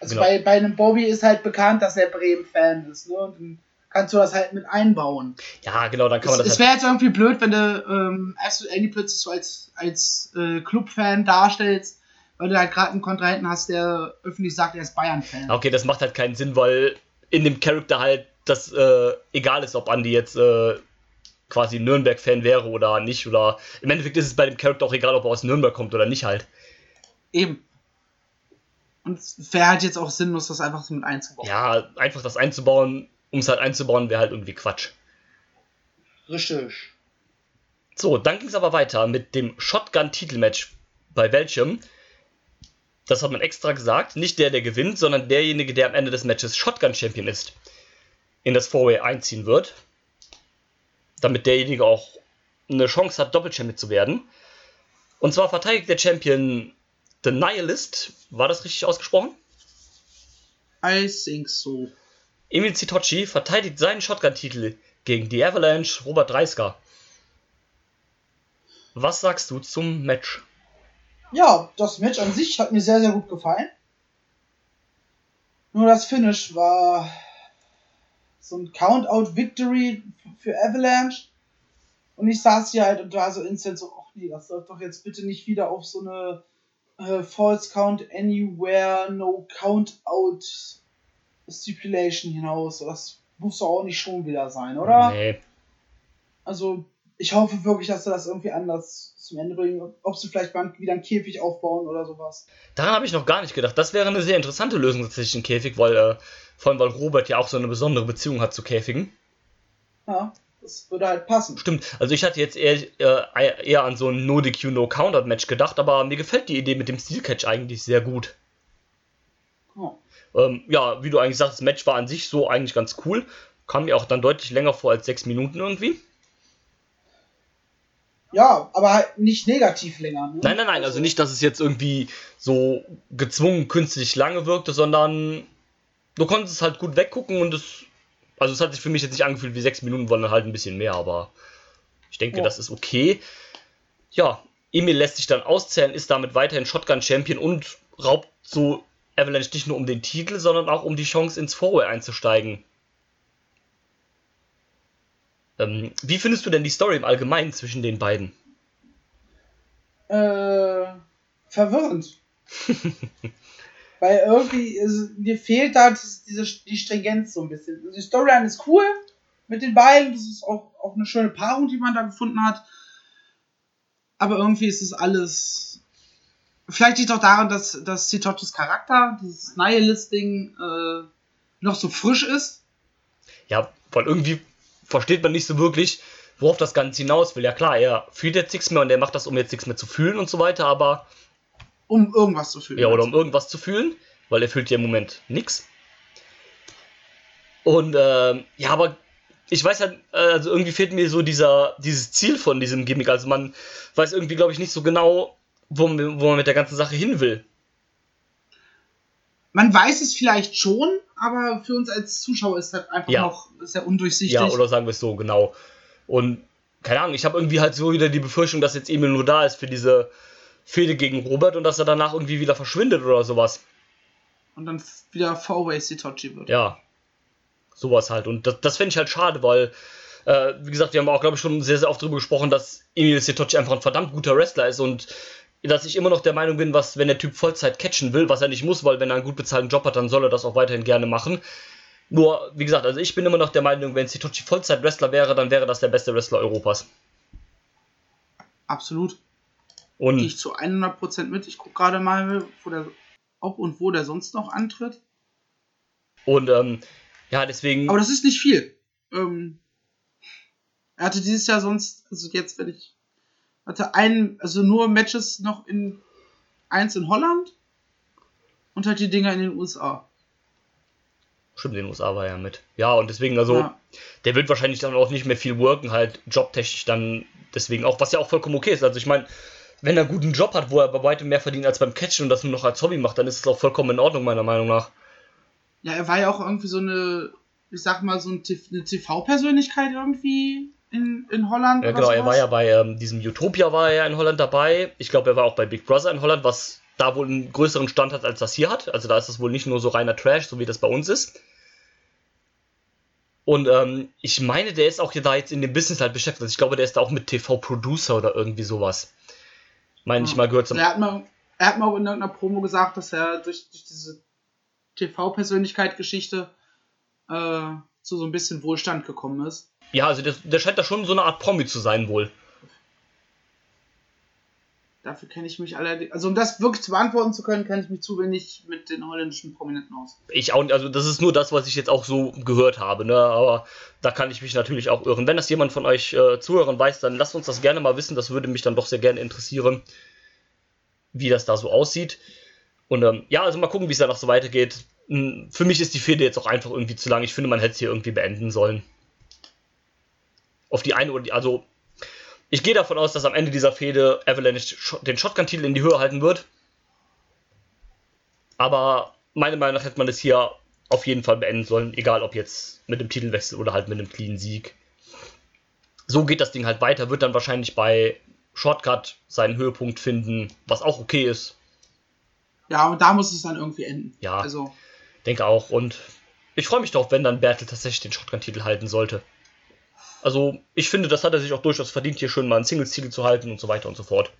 Also genau. bei, bei einem Bobby ist halt bekannt, dass er Bremen-Fan ist, ne? Und dann kannst du das halt mit einbauen. ja, genau, dann kann Es, man das es halt. wäre jetzt irgendwie blöd, wenn du ähm, erst irgendwie plötzlich so als, als äh, Club-Fan darstellst, weil du halt gerade einen Kontrahenten hast, der öffentlich sagt, er ist Bayern-Fan. Okay, das macht halt keinen Sinn, weil in dem Charakter halt das äh, egal ist, ob Andy jetzt äh, quasi Nürnberg-Fan wäre oder nicht. Oder im Endeffekt ist es bei dem Charakter auch egal, ob er aus Nürnberg kommt oder nicht halt. Eben. Und es wäre halt jetzt auch sinnlos, das einfach so mit einzubauen. Ja, einfach das einzubauen, um es halt einzubauen, wäre halt irgendwie Quatsch. Richtig. So, dann ging es aber weiter mit dem Shotgun-Titelmatch. Bei welchem? Das hat man extra gesagt. Nicht der, der gewinnt, sondern derjenige, der am Ende des Matches Shotgun-Champion ist. In das Four-Way einziehen wird. Damit derjenige auch eine Chance hat, Doppel-Champion zu werden. Und zwar verteidigt der Champion The Nihilist. War das richtig ausgesprochen? I think so. Emil Zitochi verteidigt seinen Shotgun-Titel gegen die Avalanche Robert Dreisker. Was sagst du zum Match? Ja, das Match an sich hat mir sehr, sehr gut gefallen. Nur das Finish war so ein Count-Out-Victory für Avalanche. Und ich saß hier halt und war so instant so, ach nee, das läuft doch jetzt bitte nicht wieder auf so eine äh, False Count Anywhere, No Count-Out Stipulation hinaus. Das muss doch auch nicht schon wieder sein, oder? Nee. Also ich hoffe wirklich, dass sie das irgendwie anders zum Ende bringen. Ob sie vielleicht mal wieder einen Käfig aufbauen oder sowas. Daran habe ich noch gar nicht gedacht. Das wäre eine sehr interessante Lösung tatsächlich, ein Käfig, weil, äh, vor allem weil Robert ja auch so eine besondere Beziehung hat zu Käfigen. Ja, das würde halt passen. Stimmt, also ich hatte jetzt eher, äh, eher an so ein No DQ No Counter Match gedacht, aber mir gefällt die Idee mit dem Steel Catch eigentlich sehr gut. Oh. Ähm, ja, wie du eigentlich sagst, das Match war an sich so eigentlich ganz cool. Kam mir auch dann deutlich länger vor als sechs Minuten irgendwie. Ja, aber halt nicht negativ länger. Ne? Nein, nein, nein, also nicht, dass es jetzt irgendwie so gezwungen künstlich lange wirkte, sondern du konntest es halt gut weggucken und es. Also es hat sich für mich jetzt nicht angefühlt wie sechs Minuten, sondern halt ein bisschen mehr, aber ich denke, Ja. das ist okay. Ja, Emil lässt sich dann auszählen, ist damit weiterhin Shotgun-Champion und raubt so Avalanche nicht nur um den Titel, sondern auch um die Chance ins Fourway einzusteigen. Ähm, wie findest du denn die Story im Allgemeinen zwischen den beiden? Äh, verwirrend. [laughs] Weil irgendwie, ist, mir fehlt da diese, die Stringenz so ein bisschen. Also die Storyline ist cool mit den beiden. Das ist auch, auch eine schöne Paarung, die man da gefunden hat. Aber irgendwie ist es alles. Vielleicht liegt auch daran, dass, dass Sitoches Charakter, dieses Nihilist-Ding, äh, noch so frisch ist. Ja, weil irgendwie versteht man nicht so wirklich, worauf das Ganze hinaus will. Ja klar, er fühlt jetzt nichts mehr und er macht das, um jetzt nichts mehr zu fühlen und so weiter, aber Um irgendwas zu fühlen. ja, oder um irgendwas zu fühlen, weil er fühlt ja im Moment nichts. Und ähm, ja, aber ich weiß halt, also irgendwie fehlt mir so dieser, dieses Ziel von diesem Gimmick. Also man weiß irgendwie, glaube ich, nicht so genau, wo, man- wo man mit der ganzen Sache hin will. Man weiß es vielleicht schon, aber für uns als Zuschauer ist das einfach Ja. noch sehr undurchsichtig. Ja, oder sagen wir es so, genau. Und keine Ahnung, ich habe irgendwie halt so wieder die Befürchtung, dass jetzt Emil nur da ist für diese Fehde gegen Robert und dass er danach irgendwie wieder verschwindet oder sowas. Und dann wieder Four-Way Sitochi wird. Ja. Sowas halt. Und das, das fände ich halt schade, weil, äh, wie gesagt, wir haben auch, glaube ich, schon sehr, sehr oft darüber gesprochen, dass Emil Sitochi einfach ein verdammt guter Wrestler ist und dass ich immer noch der Meinung bin, was, wenn der Typ Vollzeit catchen will, was er nicht muss, weil wenn er einen gut bezahlten Job hat, dann soll er das auch weiterhin gerne machen. Nur, wie gesagt, also ich bin immer noch der Meinung, wenn Sitochi Vollzeit-Wrestler wäre, dann wäre das der beste Wrestler Europas. Absolut. Und Gehe ich zu 100% mit. Ich gucke gerade mal, wo der, ob und wo der sonst noch antritt. Und ähm, ja, deswegen. Aber das ist nicht viel. Ähm, er hatte dieses Jahr sonst, also jetzt, wenn ich, hatte ein, also nur Matches noch in, eins in Holland und halt die Dinger in den USA. Stimmt, in den USA war er mit. Ja, und deswegen, also, Ja. der wird wahrscheinlich dann auch nicht mehr viel worken, halt jobtechnisch dann deswegen auch, was ja auch vollkommen okay ist. Also ich meine, wenn er einen guten Job hat, wo er bei weitem mehr verdient als beim Catchen und das nur noch als Hobby macht, dann ist es auch vollkommen in Ordnung, meiner Meinung nach. Ja, er war ja auch irgendwie so eine, ich sag mal, so eine TV-Persönlichkeit irgendwie in, in Holland. Ja, genau, er war ja bei ähm, diesem Utopia war er ja in Holland dabei. Ich glaube, er war auch bei Big Brother in Holland, was da wohl einen größeren Stand hat, als das hier hat. Also da ist es wohl nicht nur so reiner Trash, so wie das bei uns ist. Und ähm, ich meine, der ist auch da jetzt in dem Business halt beschäftigt. Also ich glaube, der ist da auch mit TV-Producer oder irgendwie sowas. Meine ich mal gehört zu Er hat mal, er hat mal in irgendeiner Promo gesagt, dass er durch, durch diese TV-Persönlichkeit-Geschichte äh, zu so ein bisschen Wohlstand gekommen ist. Ja, also der, der scheint da schon so eine Art Promi zu sein wohl. Dafür kenne ich mich allerdings, also um das wirklich zu beantworten zu können, kenne ich mich zu wenig mit den holländischen Prominenten aus. Ich auch, nicht- also das ist nur das, was ich jetzt auch so gehört habe, ne? Aber da kann ich mich natürlich auch irren. Wenn das jemand von euch äh, Zuhörern weiß, dann lasst uns das gerne mal wissen. Das würde mich dann doch sehr gerne interessieren, wie das da so aussieht. Und ähm, ja, also mal gucken, wie es danach so weitergeht. Hm, Für mich ist die Fehde jetzt auch einfach irgendwie zu lang. Ich finde, man hätte es hier irgendwie beenden sollen. Auf die eine oder die, also ich gehe davon aus, dass am Ende dieser Fehde Avalanche den Shotgun-Titel in die Höhe halten wird. Aber meiner Meinung nach hätte man das hier auf jeden Fall beenden sollen, egal ob jetzt mit dem Titelwechsel oder halt mit einem clean Sieg. So geht das Ding halt weiter, wird dann wahrscheinlich bei Shortcut seinen Höhepunkt finden, was auch okay ist. Ja, und da muss es dann irgendwie enden. Ja. Also, Denke auch. Und ich freue mich drauf, wenn dann Bertel tatsächlich den Shotgun-Titel halten sollte. Also, ich finde, das hat er sich auch durchaus verdient, hier schön mal einen Singles-Titel zu halten und so weiter und so fort.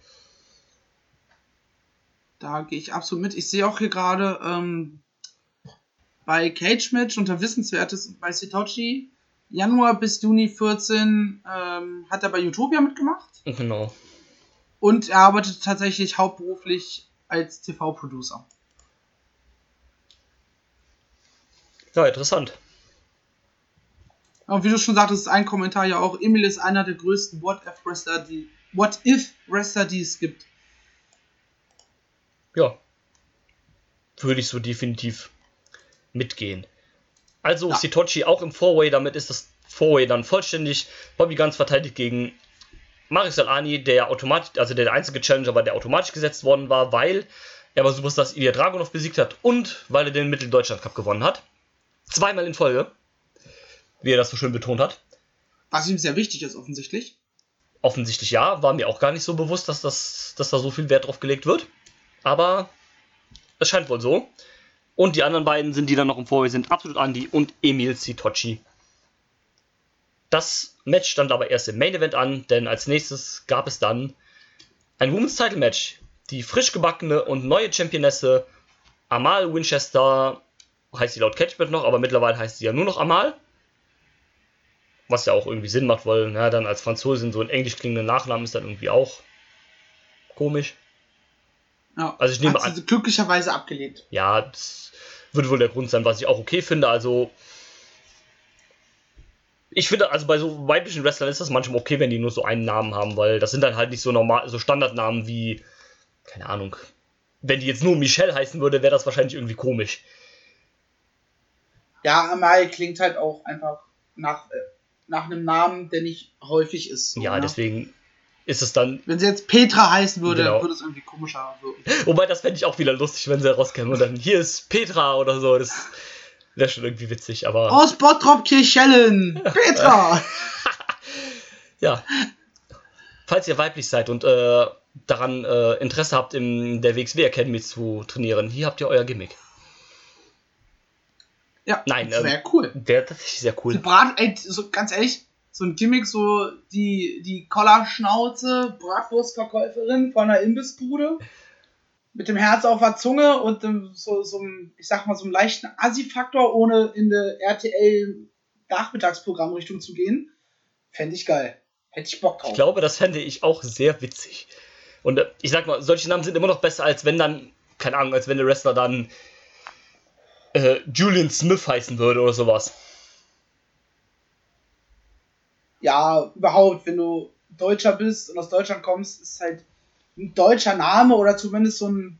da gehe ich absolut mit. Ich sehe auch hier gerade ähm, bei Cage Match unter Wissenswertes bei Sitochi Januar bis Juni 14 ähm, hat er bei Utopia mitgemacht. Genau. Und er arbeitet tatsächlich hauptberuflich als TV-Producer. Ja, interessant. Und wie du schon sagtest, ist ein Kommentar ja auch, Emil ist einer der größten What-If-Wrestler, die, What-If-Wrestler, die es gibt. Ja. Würde ich so definitiv mitgehen. Also Ja. Sitochi auch im Four-Way, damit ist das Four-Way dann vollständig. Bobby Guns verteidigt gegen Marius Alani, der automatisch, also der, einzige Challenger war, der automatisch gesetzt worden war, weil er aber Superstars Ilya Dragunov besiegt hat und weil er den Mitteldeutschland Cup gewonnen hat. Zweimal in Folge. Wie er das so schön betont hat. Was ihm sehr wichtig ist, offensichtlich. Offensichtlich ja, war mir auch gar nicht so bewusst, dass, das, dass da so viel Wert drauf gelegt wird. Aber es scheint wohl so. Und die anderen beiden sind, die dann noch im Vorweg sind, Absolut Andy und Emil Sitochi. Das Match stand aber erst im Main Event an, denn als nächstes gab es dann ein Women's Title Match. Die frisch gebackene und neue Championesse Amal Winchester, heißt sie laut Catchbird noch, aber mittlerweile heißt sie ja nur noch Amal. Was ja auch irgendwie Sinn macht, weil na, dann als Franzosin so ein englisch klingender Nachname ist dann irgendwie auch komisch. Ja. Also ich nehme Hat an- sie glücklicherweise abgelegt. Ja, das wird wohl der Grund sein, was ich auch okay finde. Also, ich finde, also bei so weiblichen Wrestlern ist das manchmal okay, wenn die nur so einen Namen haben, weil das sind dann halt nicht so normal, so Standardnamen wie, keine Ahnung. Wenn die jetzt nur Michelle heißen würde, wäre das wahrscheinlich irgendwie komisch. Ja, Amal klingt halt auch einfach nach, äh, nach einem Namen, der nicht häufig ist. so, Ja, ne? deswegen ist es dann. Wenn sie jetzt Petra heißen würde, Genau. würde es irgendwie komischer wirken. Wobei, das fände ich auch wieder lustig, wenn sie herauskämen und dann hier ist Petra oder so. Das wäre schon irgendwie witzig, aber. Aus Bottrop Kirchhellen! Petra! [laughs] Ja. Falls ihr weiblich seid und äh, daran äh, Interesse habt, in der WXW Academy zu trainieren, hier habt ihr euer Gimmick. Ja, Nein, das ähm, wäre cool. Der tatsächlich sehr cool. Brat, ey, so, ganz ehrlich, so ein Gimmick, so die, die Collarschnauze, Bratwurstverkäuferin von einer Imbissbude mit dem Herz auf der Zunge und dem, so, so einem, ich sag mal, so einem leichten Assi-Faktor, ohne in der RTL-Nachmittagsprogrammrichtung zu gehen. Fände ich geil. Hätte ich Bock drauf. Ich glaube, das fände ich auch sehr witzig. Und äh, ich sag mal, solche Namen sind immer noch besser, als wenn dann, keine Ahnung, als wenn der Wrestler dann äh, Julian Smith heißen würde oder sowas. ja, überhaupt, wenn du Deutscher bist und aus Deutschland kommst, ist halt ein deutscher Name oder zumindest so ein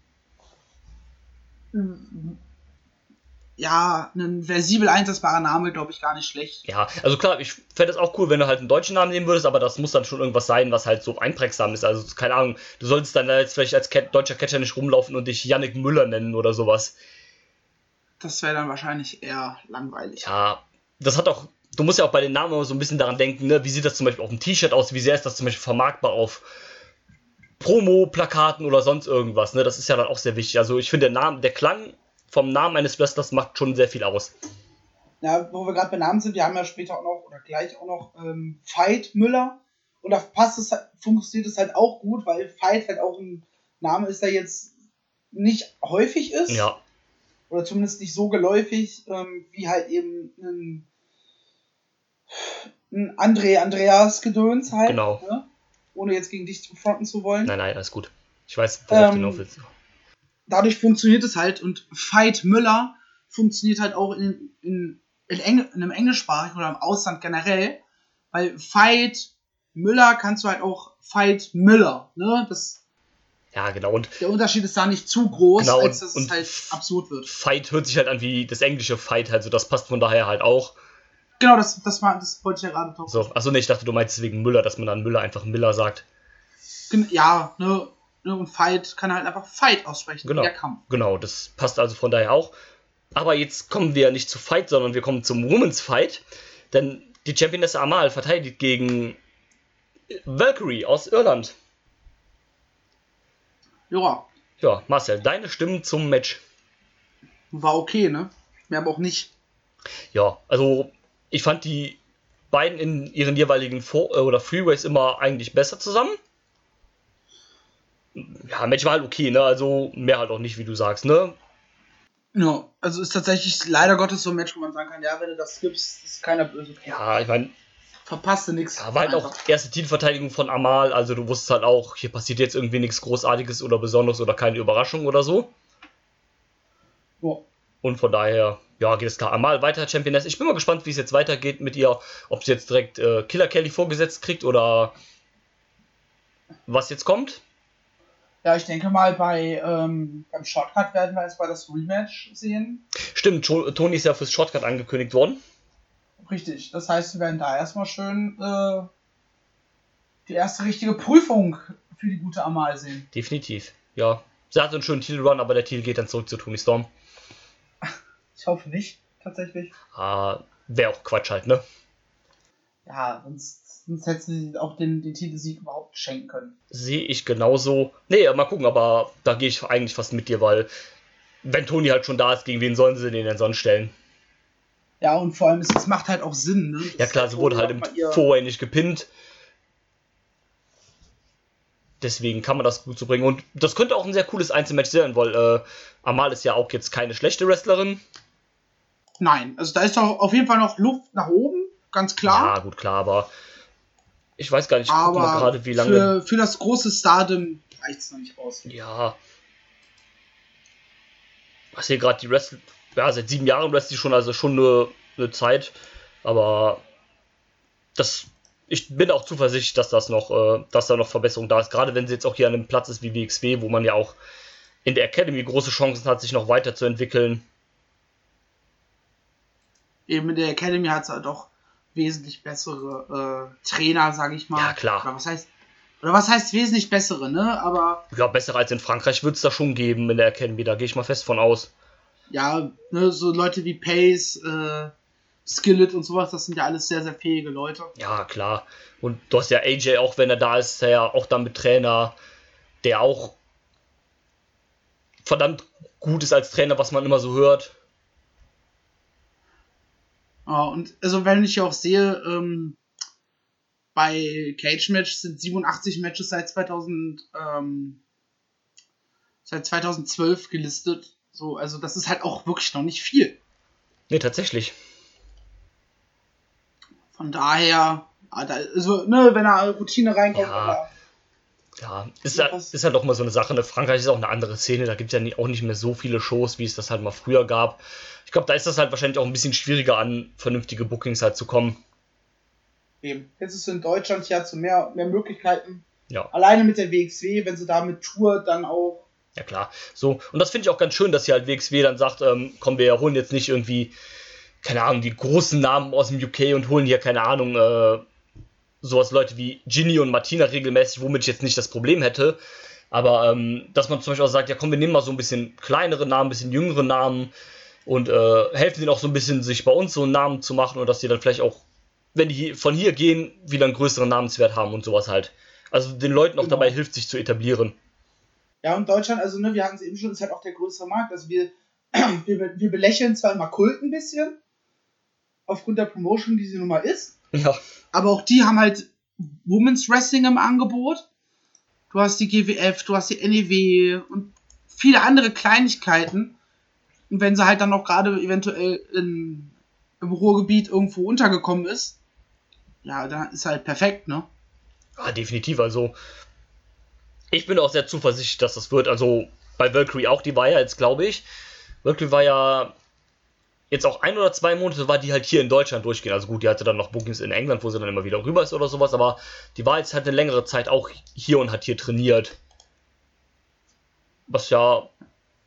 ja, ein versibel einsetzbarer Name, glaube ich, gar nicht schlecht. Ja, also klar, ich fände es auch cool, wenn du halt einen deutschen Namen nehmen würdest, aber das muss dann schon irgendwas sein, was halt so einprägsam ist. Also, keine Ahnung, du solltest dann jetzt vielleicht als deutscher Catcher nicht rumlaufen und dich Yannick Müller nennen oder sowas. Das wäre dann wahrscheinlich eher langweilig. Ja, das hat auch, du musst ja auch bei den Namen immer so ein bisschen daran denken, ne? wie sieht das zum Beispiel auf dem T-Shirt aus, wie sehr ist das zum Beispiel vermarktbar auf Promo-Plakaten oder sonst irgendwas, ne? Das ist ja dann auch sehr wichtig. Also ich finde, der Name, der Klang vom Namen eines Wrestlers macht schon sehr viel aus. Ja, wo wir gerade bei Namen sind, wir haben ja später auch noch, oder gleich auch noch, ähm, Veit Müller. Und da passt es, halt- funktioniert es halt auch gut, weil Veit halt auch ein Name ist, der jetzt nicht häufig ist. Ja, oder zumindest nicht so geläufig, ähm, wie halt eben ein, ein André Andreas Gedöns halt. Genau. Ne? Ohne jetzt gegen dich fronten zu wollen. nein, nein, alles gut. Ich weiß, worauf du Ähm, hinaus willst. Dadurch funktioniert es halt und Veit Müller funktioniert halt auch in, in, in, Eng, in einem englischsprachigen oder im Ausland generell. Weil Veit Müller kannst du halt auch Veit Müller. Ne? Das, Ja, genau. Und der Unterschied ist da nicht zu groß, Genau, als dass und- es halt absurd wird. Fight hört sich halt an wie das englische Fight, also das passt von daher halt auch. Genau, das, das, war, das wollte ich ja gerade doch So, achso, ne, ich dachte, du meinst wegen Müller, dass man dann Müller einfach Miller sagt. Ja, ne, ne, und Fight kann halt einfach Fight aussprechen. Genau. Der Kampf. Genau, das passt also von daher auch. Aber jetzt kommen wir nicht zu Fight, sondern wir kommen zum Women's Fight. Denn die Championess Amal verteidigt gegen Valkyrie aus Irland. Ja, Ja, Marcel, deine Stimmen zum Match. war okay, ne? Mehr aber auch nicht. Ja, also ich fand die beiden in ihren jeweiligen Vor äh, oder Freeways immer eigentlich besser zusammen. Ja, Match war halt okay, ne? Also mehr halt auch nicht, wie du sagst, ne? Ja, also ist tatsächlich leider Gottes so ein Match, wo man sagen kann, ja, wenn du das gibst, ist keiner böse. Ja, ich meine, Verpasst du nichts. ja, war halt auch erste Titelverteidigung von Amal, also du wusstest halt auch, hier passiert jetzt irgendwie nichts Großartiges oder Besonderes oder keine Überraschung oder so. Ja. Und von daher, ja, geht es klar. Amal weiter Championess. Ich bin mal gespannt, wie es jetzt weitergeht mit ihr. Ob sie jetzt direkt äh, Killer Kelly vorgesetzt kriegt oder was jetzt kommt. Ja, ich denke mal, bei ähm, beim Shortcut werden wir jetzt mal das Rematch sehen. Stimmt, Tony ist ja fürs Shortcut angekündigt worden. Richtig. Das heißt, wir werden da erstmal schön äh, die erste richtige Prüfung für die gute Amal sehen. Definitiv. Ja. Sie hat einen schönen Titelrun, aber der Titel geht dann zurück zu Tony Storm. [laughs] Ich hoffe nicht, tatsächlich. Ah, Wäre auch Quatsch halt, ne? Ja, sonst, sonst hätte sie auch den, den Titelsieg überhaupt schenken können. Sehe ich genauso. Nee, mal gucken, aber da gehe ich eigentlich fast mit dir, weil wenn Tony halt schon da ist, gegen wen sollen sie den denn sonst stellen? Ja, und vor allem, es, es macht halt auch Sinn, ne? Ja klar, sie wurde halt im Vorway nicht gepinnt. Deswegen kann man das gut so bringen. Und das könnte auch ein sehr cooles Einzelmatch sein, weil äh, Amal ist ja auch jetzt keine schlechte Wrestlerin. Nein, also da ist doch auf jeden Fall noch Luft nach oben, ganz klar. Ja, gut, klar, aber ich weiß gar nicht, aber gerade, wie lange. für, für das große Stardom reicht es noch nicht aus. Ja. Was hier gerade die Wrestle. Ja, seit sieben Jahren wrestelt sie schon, also schon eine, eine Zeit. Aber das. Ich bin auch zuversichtlich, dass das noch, äh, dass da noch Verbesserung da ist. Gerade wenn sie jetzt auch hier an einem Platz ist wie WXW, wo man ja auch in der Academy große Chancen hat, sich noch weiterzuentwickeln. Eben in der Academy hat es halt auch wesentlich bessere äh, Trainer, sage ich mal. Ja, klar. Oder was heißt, oder was heißt wesentlich bessere, ne? Aber Ja, besser als in Frankreich wird es da schon geben in der Academy, da gehe ich mal fest von aus. Ja, ne, so Leute wie Pace, äh, Skillet und sowas, das sind ja alles sehr, sehr fähige Leute. Ja, klar. Und du hast ja AJ, auch wenn er da ist, ja auch dann mit Trainer, der auch verdammt gut ist als Trainer, was man immer so hört. Ja, und also wenn ich auch sehe, ähm, bei Cage Match sind 87 Matches seit 2000, ähm, seit 2012 gelistet. So, also das ist halt auch wirklich noch nicht viel. Nee, tatsächlich. Von daher, ah, da, also, ne, wenn er Routine reinkommt, Ja. aber Ja, ist, Ja, halt, ist halt auch mal so eine Sache. Ne? Frankreich ist auch eine andere Szene, da gibt es ja nie, auch nicht mehr so viele Shows, wie es das halt mal früher gab. Ich glaube, da ist das halt wahrscheinlich auch ein bisschen schwieriger an vernünftige Bookings halt zu kommen. eben. Jetzt ist in Deutschland hier zu mehr, mehr Möglichkeiten. Ja. Alleine mit der WXW, wenn sie da mit Tour dann auch. Ja klar. So, und das finde ich auch ganz schön, dass hier halt WXW dann sagt, ähm, komm, wir holen jetzt nicht irgendwie, keine Ahnung, die großen Namen aus dem UK und holen hier, keine Ahnung, äh, sowas Leute wie Ginny und Martina regelmäßig, womit ich jetzt nicht das Problem hätte. Aber ähm, dass man zum Beispiel auch sagt, ja komm, wir nehmen mal so ein bisschen kleinere Namen, ein bisschen jüngere Namen und äh, helfen denen auch so ein bisschen, sich bei uns so einen Namen zu machen und dass die dann vielleicht auch, wenn die von hier gehen, wieder einen größeren Namenswert haben und sowas halt. Also den Leuten auch Genau. dabei hilft, sich zu etablieren. Ja, und Deutschland, also ne, wir hatten es eben schon, ist halt auch der größere Markt. Also wir, [clears throat] wir, wir belächeln zwar immer Kult ein bisschen, aufgrund der Promotion, die sie nun mal ist, Ja. aber auch die haben halt Women's Wrestling im Angebot. Du hast die GWF, du hast die NEW und viele andere Kleinigkeiten. Und wenn sie halt dann noch gerade eventuell in, im Ruhrgebiet irgendwo untergekommen ist, ja, dann ist halt perfekt, ne? Ja, definitiv. Also, ich bin auch sehr zuversichtlich, dass das wird. Also, bei Valkyrie auch, die war ja jetzt, glaube ich. Valkyrie war ja jetzt auch ein oder zwei Monate, war die halt hier in Deutschland durchgehen. Also, gut, die hatte dann noch Bookings in England, wo sie dann immer wieder rüber ist oder sowas. Aber die war jetzt halt eine längere Zeit auch hier und hat hier trainiert. Was ja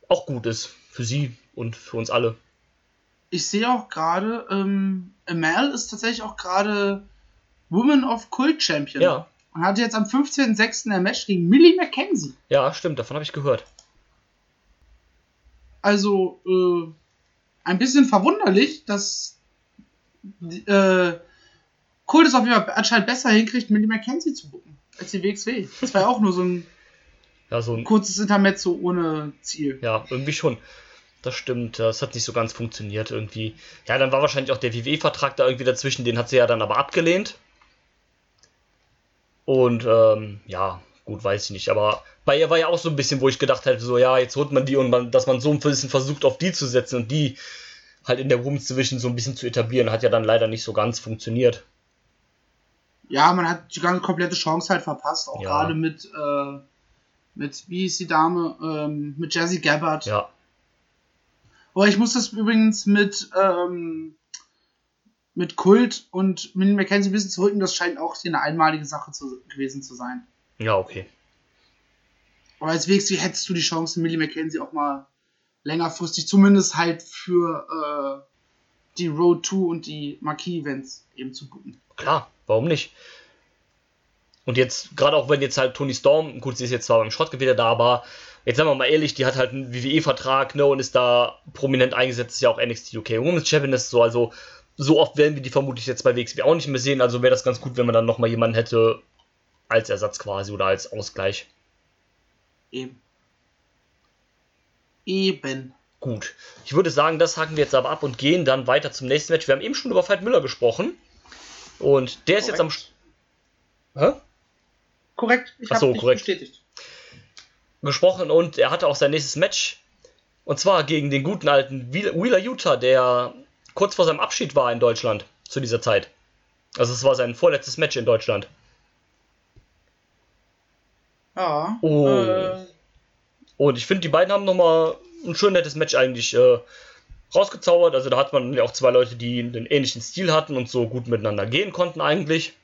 auch gut ist für sie und für uns alle. Ich sehe auch gerade, ähm, Amal ist tatsächlich auch gerade Woman of Cult Champion. Ja, Und hatte jetzt am 15.06. ein Match gegen Millie McKenzie. ja, stimmt, davon habe ich gehört. Also, äh, ein bisschen verwunderlich, dass äh, Kult es auf jeden Fall anscheinend besser hinkriegt, Millie McKenzie zu bucken, als die WXW. Das war ja auch nur so ein [laughs] Ja, so ein kurzes Intermezzo ohne Ziel. Ja, irgendwie schon. Das stimmt, das hat nicht so ganz funktioniert irgendwie. Ja, dann war wahrscheinlich auch der WWE-Vertrag da irgendwie dazwischen, den hat sie ja dann aber abgelehnt. Und ähm, ja, gut, weiß ich nicht. Aber bei ihr war ja auch so ein bisschen, wo ich gedacht hätte, so, ja, jetzt holt man die und man, dass man so ein bisschen versucht, auf die zu setzen und die halt in der Women's Division so ein bisschen zu etablieren, hat ja dann leider nicht so ganz funktioniert. Ja, man hat die ganze komplette Chance halt verpasst, auch Ja. gerade mit, äh, mit, wie hieß die Dame, ähm, mit Jazzy Gabbard. Ja, Aber ich muss das übrigens mit, ähm, mit Kult und Millie McKenzie ein bisschen zurücken, das scheint auch hier eine einmalige Sache zu, gewesen zu sein. ja, okay. Aber als WXW hättest du die Chance, Millie McKenzie auch mal längerfristig, zumindest halt für äh, die Road 2 und die Marquis-Events eben zu buchen. Klar, warum nicht? Und jetzt, gerade auch wenn jetzt halt Tony Storm, gut, sie ist jetzt zwar beim Schrottgewitter da, aber jetzt sagen wir mal ehrlich, die hat halt einen WWE-Vertrag, ne, und ist da prominent eingesetzt, ist ja auch NXT UK Women's Champion ist so, also so oft werden wir die vermutlich jetzt bei WXW auch nicht mehr sehen, also wäre das ganz gut, wenn man dann nochmal jemanden hätte als Ersatz quasi oder als Ausgleich. Eben. Eben. Gut. Ich würde sagen, das haken wir jetzt aber ab und gehen dann weiter zum nächsten Match. Wir haben eben schon über Veit Müller gesprochen. Und der ist jetzt am. Korrekt. Hä? Korrekt, ich Ach habe so, dich korrekt. bestätigt. gesprochen und er hatte auch sein nächstes Match. Und zwar gegen den guten alten Wheeler Utah, der kurz vor seinem Abschied war in Deutschland zu dieser Zeit. Also es war sein vorletztes Match in Deutschland. Ja. Oh. Äh, Und ich finde, die beiden haben nochmal ein schön nettes Match eigentlich äh, rausgezaubert. Also da hat man ja auch zwei Leute, die einen ähnlichen Stil hatten und so gut miteinander gehen konnten eigentlich.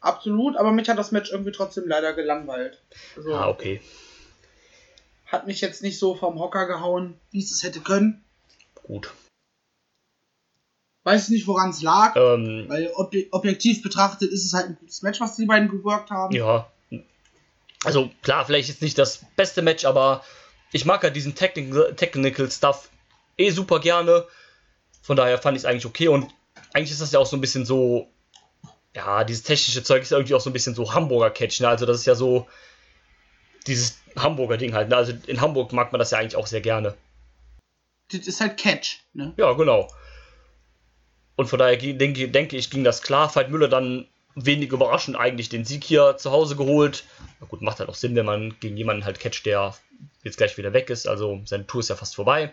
absolut, aber mich hat das Match irgendwie trotzdem leider gelangweilt. Also, Ah, okay. Hat mich jetzt nicht so vom Hocker gehauen, wie es es hätte können. Gut. Weiß nicht, woran es lag, Ähm, weil obje objektiv betrachtet ist es halt ein gutes Match, was die beiden geworkt haben. Ja. Also klar, vielleicht ist nicht das beste Match, aber ich mag ja diesen Technical, Technical Stuff eh super gerne. Von daher fand ich es eigentlich okay und eigentlich ist das ja auch so ein bisschen so, ja, dieses technische Zeug ist irgendwie auch so ein bisschen so Hamburger Catch, ne? Also das ist ja so dieses Hamburger Ding halt, ne? Also in Hamburg mag man das ja eigentlich auch sehr gerne. Das ist halt Catch, ne? Ja, genau. Und von daher denke, denke ich, ging das klar. Veit Müller dann wenig überraschend eigentlich den Sieg hier zu Hause geholt. Na gut, macht halt auch Sinn, wenn man gegen jemanden halt catcht, der jetzt gleich wieder weg ist. Also seine Tour ist ja fast vorbei.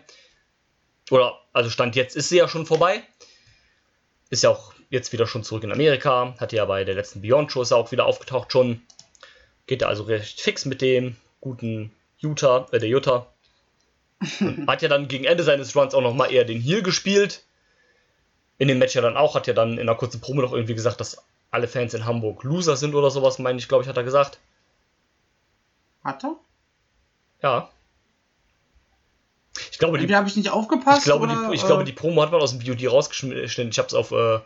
Oder, also Stand jetzt ist sie ja schon vorbei. Ist ja auch jetzt wieder schon zurück in Amerika. Hat ja bei der letzten Beyond Show ist er auch wieder aufgetaucht schon. Geht er also recht fix mit dem guten Utah, äh, der Utah. [laughs] Hat ja dann gegen Ende seines Runs auch nochmal eher den Heal gespielt. In dem Match ja dann auch, hat ja dann in einer kurzen Promo noch irgendwie gesagt, dass alle Fans in Hamburg Loser sind oder sowas, meine ich, glaube ich, hat er gesagt. Hat er? Ja. Ich glaube, die, habe ich nicht aufgepasst. ich glaube, oder, die, ich äh, glaube, die Promo hat man aus dem BOD rausgeschnitten. Ich habe es auf, äh,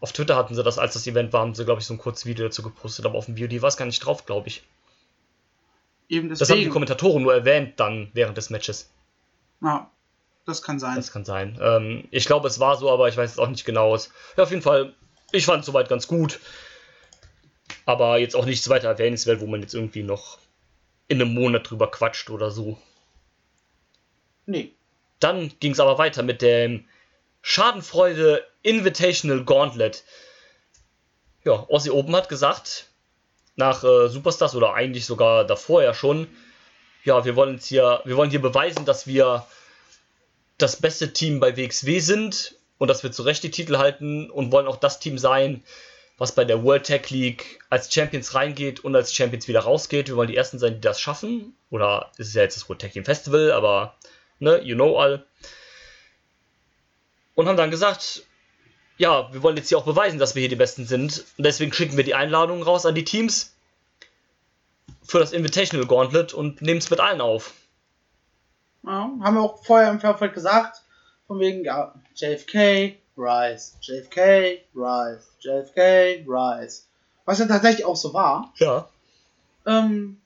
auf Twitter hatten sie das, als das Event war, haben sie, glaube ich, so ein kurzes Video dazu gepostet, aber auf dem BOD war es gar nicht drauf, glaube ich. Eben Das haben die deswegen. Kommentatoren nur erwähnt dann während des Matches. Ja, das kann sein. Das kann sein. Ähm, ich glaube, es war so, aber ich weiß es auch nicht genau. Ja, auf jeden Fall, ich fand es soweit ganz gut. Aber jetzt auch nichts weiter erwähnenswert, wo man jetzt irgendwie noch in einem Monat drüber quatscht oder so. Nee. Dann ging es aber weiter mit dem Schadenfreude Invitational Gauntlet. Ja, Aussie Open hat gesagt, nach äh, Superstars oder eigentlich sogar davor ja schon, ja, wir wollen hier, wir wollen hier beweisen, dass wir das beste Team bei WXW sind und dass wir zu Recht die Titel halten und wollen auch das Team sein, was bei der World Tag League als Champions reingeht und als Champions wieder rausgeht. Wir wollen die Ersten sein, die das schaffen. Oder es ist ja jetzt das World Tag Team Festival, aber ne, you know all. Und haben dann gesagt, ja, wir wollen jetzt hier auch beweisen, dass wir hier die Besten sind. Und deswegen schicken wir die Einladungen raus an die Teams für das Invitational Gauntlet und nehmen es mit allen auf. Ja, haben wir auch vorher im Vorfeld gesagt. Von wegen, ja, JFK, Rise, JFK, Rise, JFK, Rise. Was ja tatsächlich auch so war. Ja. Ähm,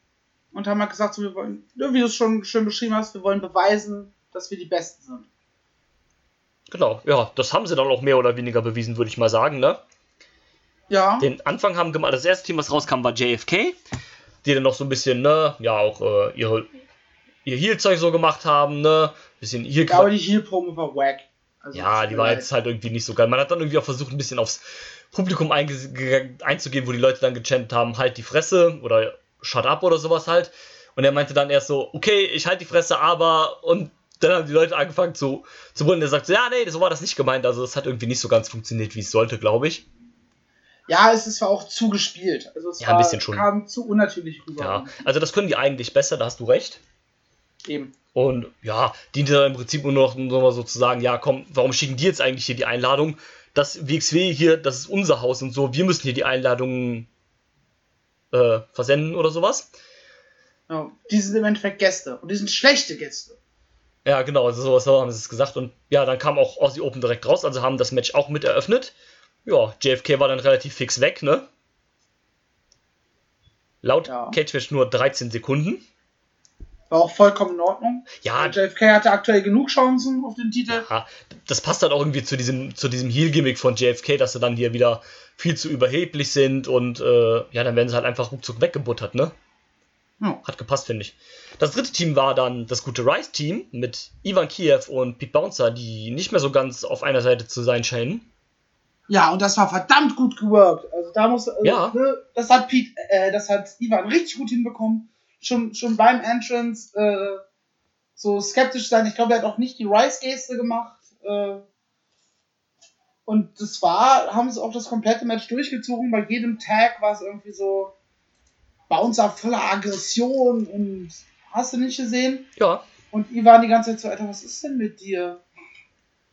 und haben halt gesagt, so, wir wollen, wie du es schon schön beschrieben hast, wir wollen beweisen, dass wir die Besten sind. Genau, ja, das haben sie dann auch mehr oder weniger bewiesen, würde ich mal sagen, ne? Ja, Den Anfang haben gemacht, das erste Team, was rauskam, war JFK, die dann noch so ein bisschen, ne, ja, auch äh, ihre, ihr Heal-Zeug so gemacht haben, ne? Bisschen hier ja aber die Heal-Promo war wack. Also, Ja, die war leid. jetzt halt irgendwie nicht so geil. Man hat dann irgendwie auch versucht, ein bisschen aufs Publikum einzugehen, wo die Leute dann gechantet haben, halt die Fresse oder shut up oder sowas halt. Und er meinte dann erst so, okay, ich halte die Fresse, aber und dann haben die Leute angefangen zu, zu brüllen. Er sagt so, ja, nee, so war das nicht gemeint. Also es hat irgendwie nicht so ganz funktioniert, wie es sollte, glaube ich. Ja, es ist zwar auch zu gespielt. Also es Ja, ein war, bisschen schon. kam zu unnatürlich rüber. Ja, also das können die eigentlich besser, da hast du recht. Eben. Und ja, diente dann im Prinzip nur noch so zu sagen, ja komm, warum schicken die jetzt eigentlich hier die Einladung? Das WXW hier, das ist unser Haus und so, wir müssen hier die Einladungen äh, versenden oder sowas. Ja, die sind im Endeffekt Gäste. Und die sind schlechte Gäste. Ja, genau, also sowas haben sie es gesagt. Und ja, dann kam auch Aussie Open direkt raus, also haben das Match auch mit eröffnet. Ja, JFK war dann relativ fix weg, ne? Laut Ja. Cage Match nur 13 Sekunden. War auch vollkommen in Ordnung. Ja, JFK hatte aktuell genug Chancen auf den Titel. Ja, das passt halt auch irgendwie zu diesem, zu diesem Heel-Gimmick von JFK, dass sie dann hier wieder viel zu überheblich sind und äh, ja, dann werden sie halt einfach ruckzuck weggebuttert, ne? Ja. Hat gepasst, finde ich. Das dritte Team war dann das gute Rice-Team mit Ivan Kiev und Pete Bouncer, die nicht mehr so ganz auf einer Seite zu sein scheinen. Ja, und das war verdammt gut geworkt. Also da muss, also, Ja. ne, das hat Pete, äh, das hat Ivan richtig gut hinbekommen. Schon, schon beim Entrance äh, so skeptisch sein. Ich glaube, er hat auch nicht die Rice-Geste gemacht. Äh, und das war, haben sie auch das komplette Match durchgezogen. Bei jedem Tag war es irgendwie so Bouncer voller Aggression und hast du nicht gesehen? Ja, Und Ivan die ganze Zeit so, Alter, was ist denn mit dir?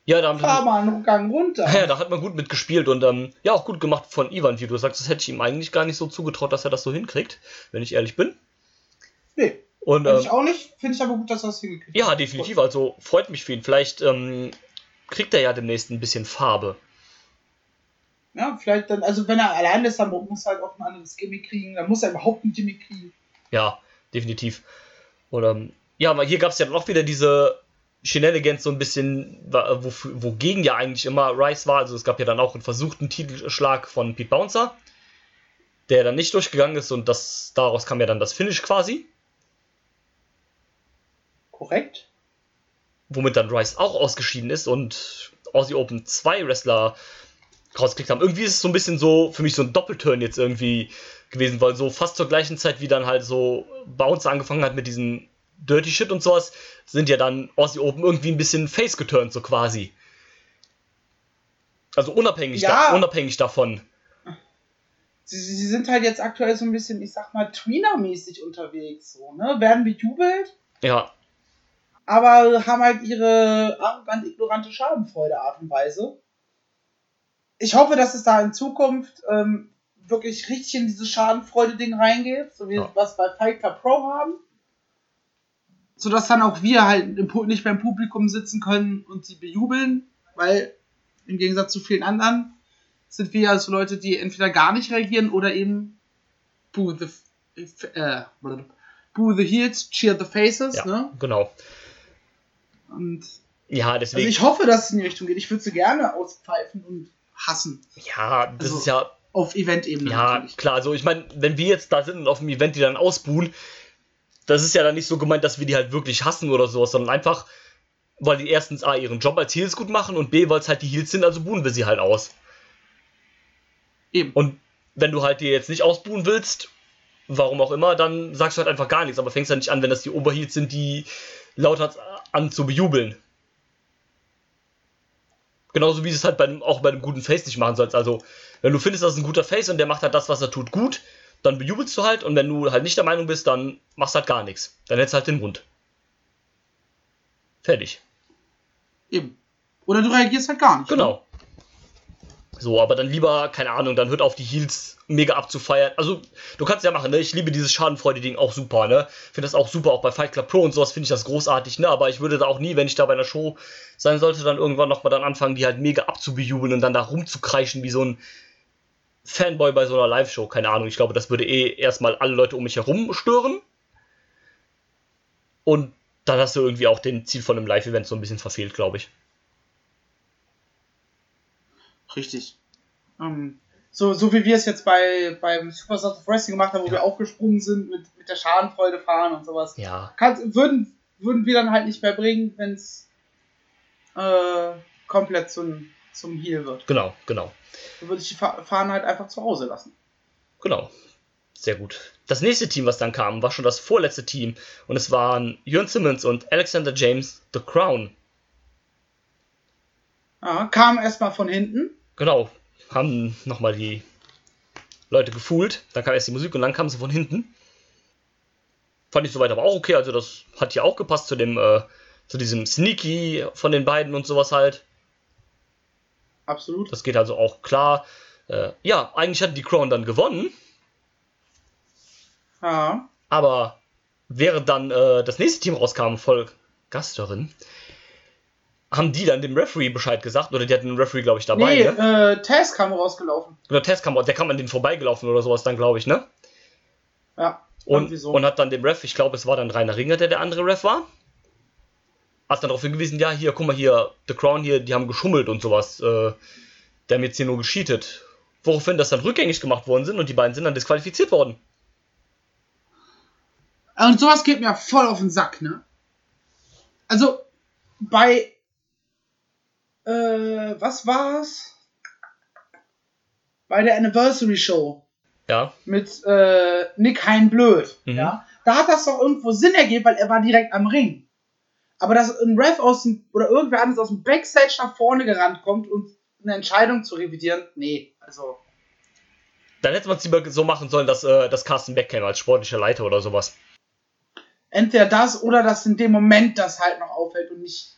Ja, da, Fahr haben, mal einen Gang runter. [laughs] ja, da hat man gut mitgespielt und ähm, ja, auch gut gemacht von Ivan, wie du sagst. Das hätte ich ihm eigentlich gar nicht so zugetraut, dass er das so hinkriegt, wenn ich ehrlich bin. Nee, Und Finde ähm, ich auch nicht. Finde ich aber gut, dass er das hingekriegt Ja, definitiv. Also freut mich für ihn. Vielleicht ähm, kriegt er ja demnächst ein bisschen Farbe. Ja, vielleicht dann, also wenn er allein ist, dann muss er halt auch ein anderes Gimmick kriegen. Dann muss er überhaupt ein Gimmick kriegen. Ja, definitiv. Und ähm, ja, aber hier gab es ja noch wieder diese Shenanigans so ein bisschen, wofür- wogegen ja eigentlich immer Rice war. Also es gab ja dann auch einen versuchten Titelschlag von Pete Bouncer, der dann nicht durchgegangen ist und das daraus kam ja dann das Finish quasi, Korrekt? womit dann Rice auch ausgeschieden ist und Aussie Open zwei Wrestler rausgekriegt haben. Irgendwie ist es so ein bisschen so für mich so ein Doppelturn jetzt irgendwie gewesen, weil so fast zur gleichen Zeit wie dann halt so Bounce angefangen hat mit diesem Dirty Shit und sowas, sind ja dann Aussie Open irgendwie ein bisschen face geturnt, so quasi. Also unabhängig, Ja. da, unabhängig davon. Sie, sie sind halt jetzt aktuell so ein bisschen, ich sag mal, Tweener-mäßig unterwegs. So, ne? Werden bejubelt, Ja, aber haben halt ihre arrogant ignorante Schadenfreude Art und Weise. Ich hoffe, dass es da in Zukunft ähm, wirklich richtig in dieses Schadenfreude-Ding reingeht, so wie Ja. wir was bei Fight Club Pro haben. Sodass dann auch wir halt nicht beim Publikum sitzen können und sie bejubeln, weil im Gegensatz zu vielen anderen sind wir also Leute, die entweder gar nicht reagieren oder eben boo the, äh, boo the heels, cheer the faces, ja, ne? genau. Und Ja, also deswegen. ich hoffe, dass es in die Richtung geht. Ich würde sie gerne auspfeifen und hassen. ja, das also- ist ja Auf Event-Ebene Ja, natürlich. klar, also ich meine, wenn wir jetzt da sind und auf dem Event die dann ausbuhen, das ist ja dann nicht so gemeint, dass wir die halt wirklich hassen oder sowas, sondern einfach, weil die erstens A ihren Job als Heels gut machen und B, weil es halt die Heels sind, also buhen wir sie halt aus. Eben. Und wenn du halt die jetzt nicht ausbuhen willst, warum auch immer, dann sagst du halt einfach gar nichts, aber fängst halt nicht an, wenn das die Oberheels sind, die lauter an zu bejubeln. Genauso wie du es halt bei, einem- auch bei einem guten Face nicht machen sollst. Also, wenn du findest, das ist ein guter Face und der macht halt das, was er tut, gut, dann bejubelst du halt und wenn du halt nicht der Meinung bist, dann machst du halt gar nichts. Dann hältst du halt den Mund. Fertig. Eben. Oder du reagierst halt gar nicht. Genau. So, aber dann lieber, keine Ahnung, dann hört auf die Heels mega abzufeiern. Also, du kannst ja machen, ne? Ich liebe dieses Schadenfreude-Ding auch super, ne? Finde das auch super, auch bei Fight Club Pro und sowas finde ich das großartig, ne? Aber ich würde da auch nie, wenn ich da bei einer Show sein sollte, dann irgendwann nochmal dann anfangen, die halt mega abzubejubeln und dann da rumzukreischen wie so ein Fanboy bei so einer Live-Show. Keine Ahnung, ich glaube, das würde eh erstmal alle Leute um mich herum stören. Und dann hast du irgendwie auch den Ziel von einem Live-Event so ein bisschen verfehlt, glaube ich. Richtig. Ähm, so, so wie wir es jetzt bei, beim Superstars of Wrestling gemacht haben, wo Ja. wir aufgesprungen sind mit, mit der Schadenfreude fahren und sowas. Ja, Kann, würden, würden wir dann halt nicht mehr bringen, wenn es äh, komplett zum, zum Heal wird. genau, genau. Dann würde ich die Fa- Fahnen halt einfach zu Hause lassen. Genau. Sehr gut. Das nächste Team, was dann kam, war schon das vorletzte Team. Und es waren Jörn Simmons und Alexander James, The Crown. Ja, kam erstmal von hinten. Genau. Haben nochmal die Leute gefühlt. Dann kam erst die Musik und dann kam sie von hinten. Fand ich soweit aber auch okay. Also das hat ja auch gepasst zu dem, äh, zu diesem Sneaky von den beiden und sowas halt. Absolut. Das geht also auch klar. Äh, ja, eigentlich hat die Crown dann gewonnen. Ja. Aber während dann äh, das nächste Team rauskam, voll Gasterin, haben die dann dem Referee Bescheid gesagt. Oder die hatten den Referee, glaube ich, dabei. Nee, ne? äh, Tess kam rausgelaufen. Oder Test kam, der kam an denen vorbeigelaufen oder sowas dann, glaube ich, ne? Ja. Und, so. und hat dann dem Ref, ich glaube, es war dann Rainer Ringer, der der andere Ref war, hat dann darauf hingewiesen, ja, hier, guck mal hier, The Crown hier, die haben geschummelt und sowas. Äh, die haben jetzt hier nur gescheatet. Woraufhin das dann rückgängig gemacht worden sind und die beiden sind dann disqualifiziert worden. Und sowas geht mir voll auf den Sack, ne? Also, bei. Äh, was war's? Bei der Anniversary Show Ja, mit äh, Nick Hein Blöd, Mhm. ja? Da hat das doch irgendwo Sinn ergeben, weil er war direkt am Ring. Aber dass ein Ref aus dem, oder irgendwer anderes aus dem Backstage nach vorne gerannt kommt und eine Entscheidung zu revidieren, nee, also. dann hätte man es lieber so machen sollen, dass, äh, dass Carsten Beck käme als sportlicher Leiter oder sowas. Entweder das oder dass in dem Moment das halt noch auffällt und nicht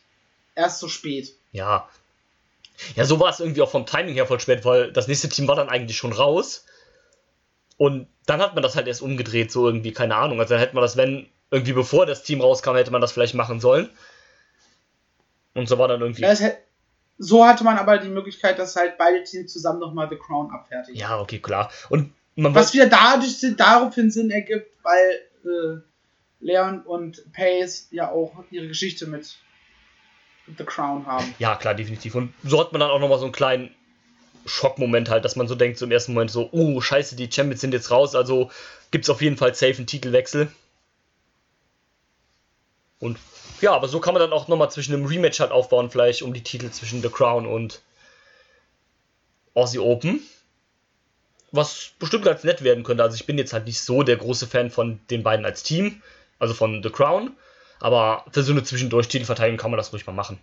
erst so spät. Ja. Ja, so war es irgendwie auch vom Timing her voll spät, weil das nächste Team war dann eigentlich schon raus. Und dann hat man das halt erst umgedreht, so irgendwie, keine Ahnung. Also dann hätte man das, wenn irgendwie bevor das Team rauskam, hätte man das vielleicht machen sollen. Und so war dann irgendwie. Ja, es hätt- so hatte man aber die Möglichkeit, dass halt beide Teams zusammen nochmal The Crown abfertigen. Ja, okay, klar. Und Was wieder dadurch daraufhin Sinn ergibt, weil äh, Leon und Pace ja auch ihre Geschichte mit The Crown haben. Ja, klar, definitiv. Und so hat man dann auch nochmal so einen kleinen Schockmoment halt, dass man so denkt, so im ersten Moment so, oh, scheiße, die Champions sind jetzt raus, also gibt es auf jeden Fall safe einen Titelwechsel. Und ja, aber so kann man dann auch nochmal zwischen einem Rematch halt aufbauen, vielleicht um die Titel zwischen The Crown und Aussie Open. Was bestimmt ganz nett werden könnte. Also ich bin jetzt halt nicht so der große Fan von den beiden als Team, also von The Crown. Aber für so eine zwischendurch Titelverteidigung kann man das ruhig mal machen.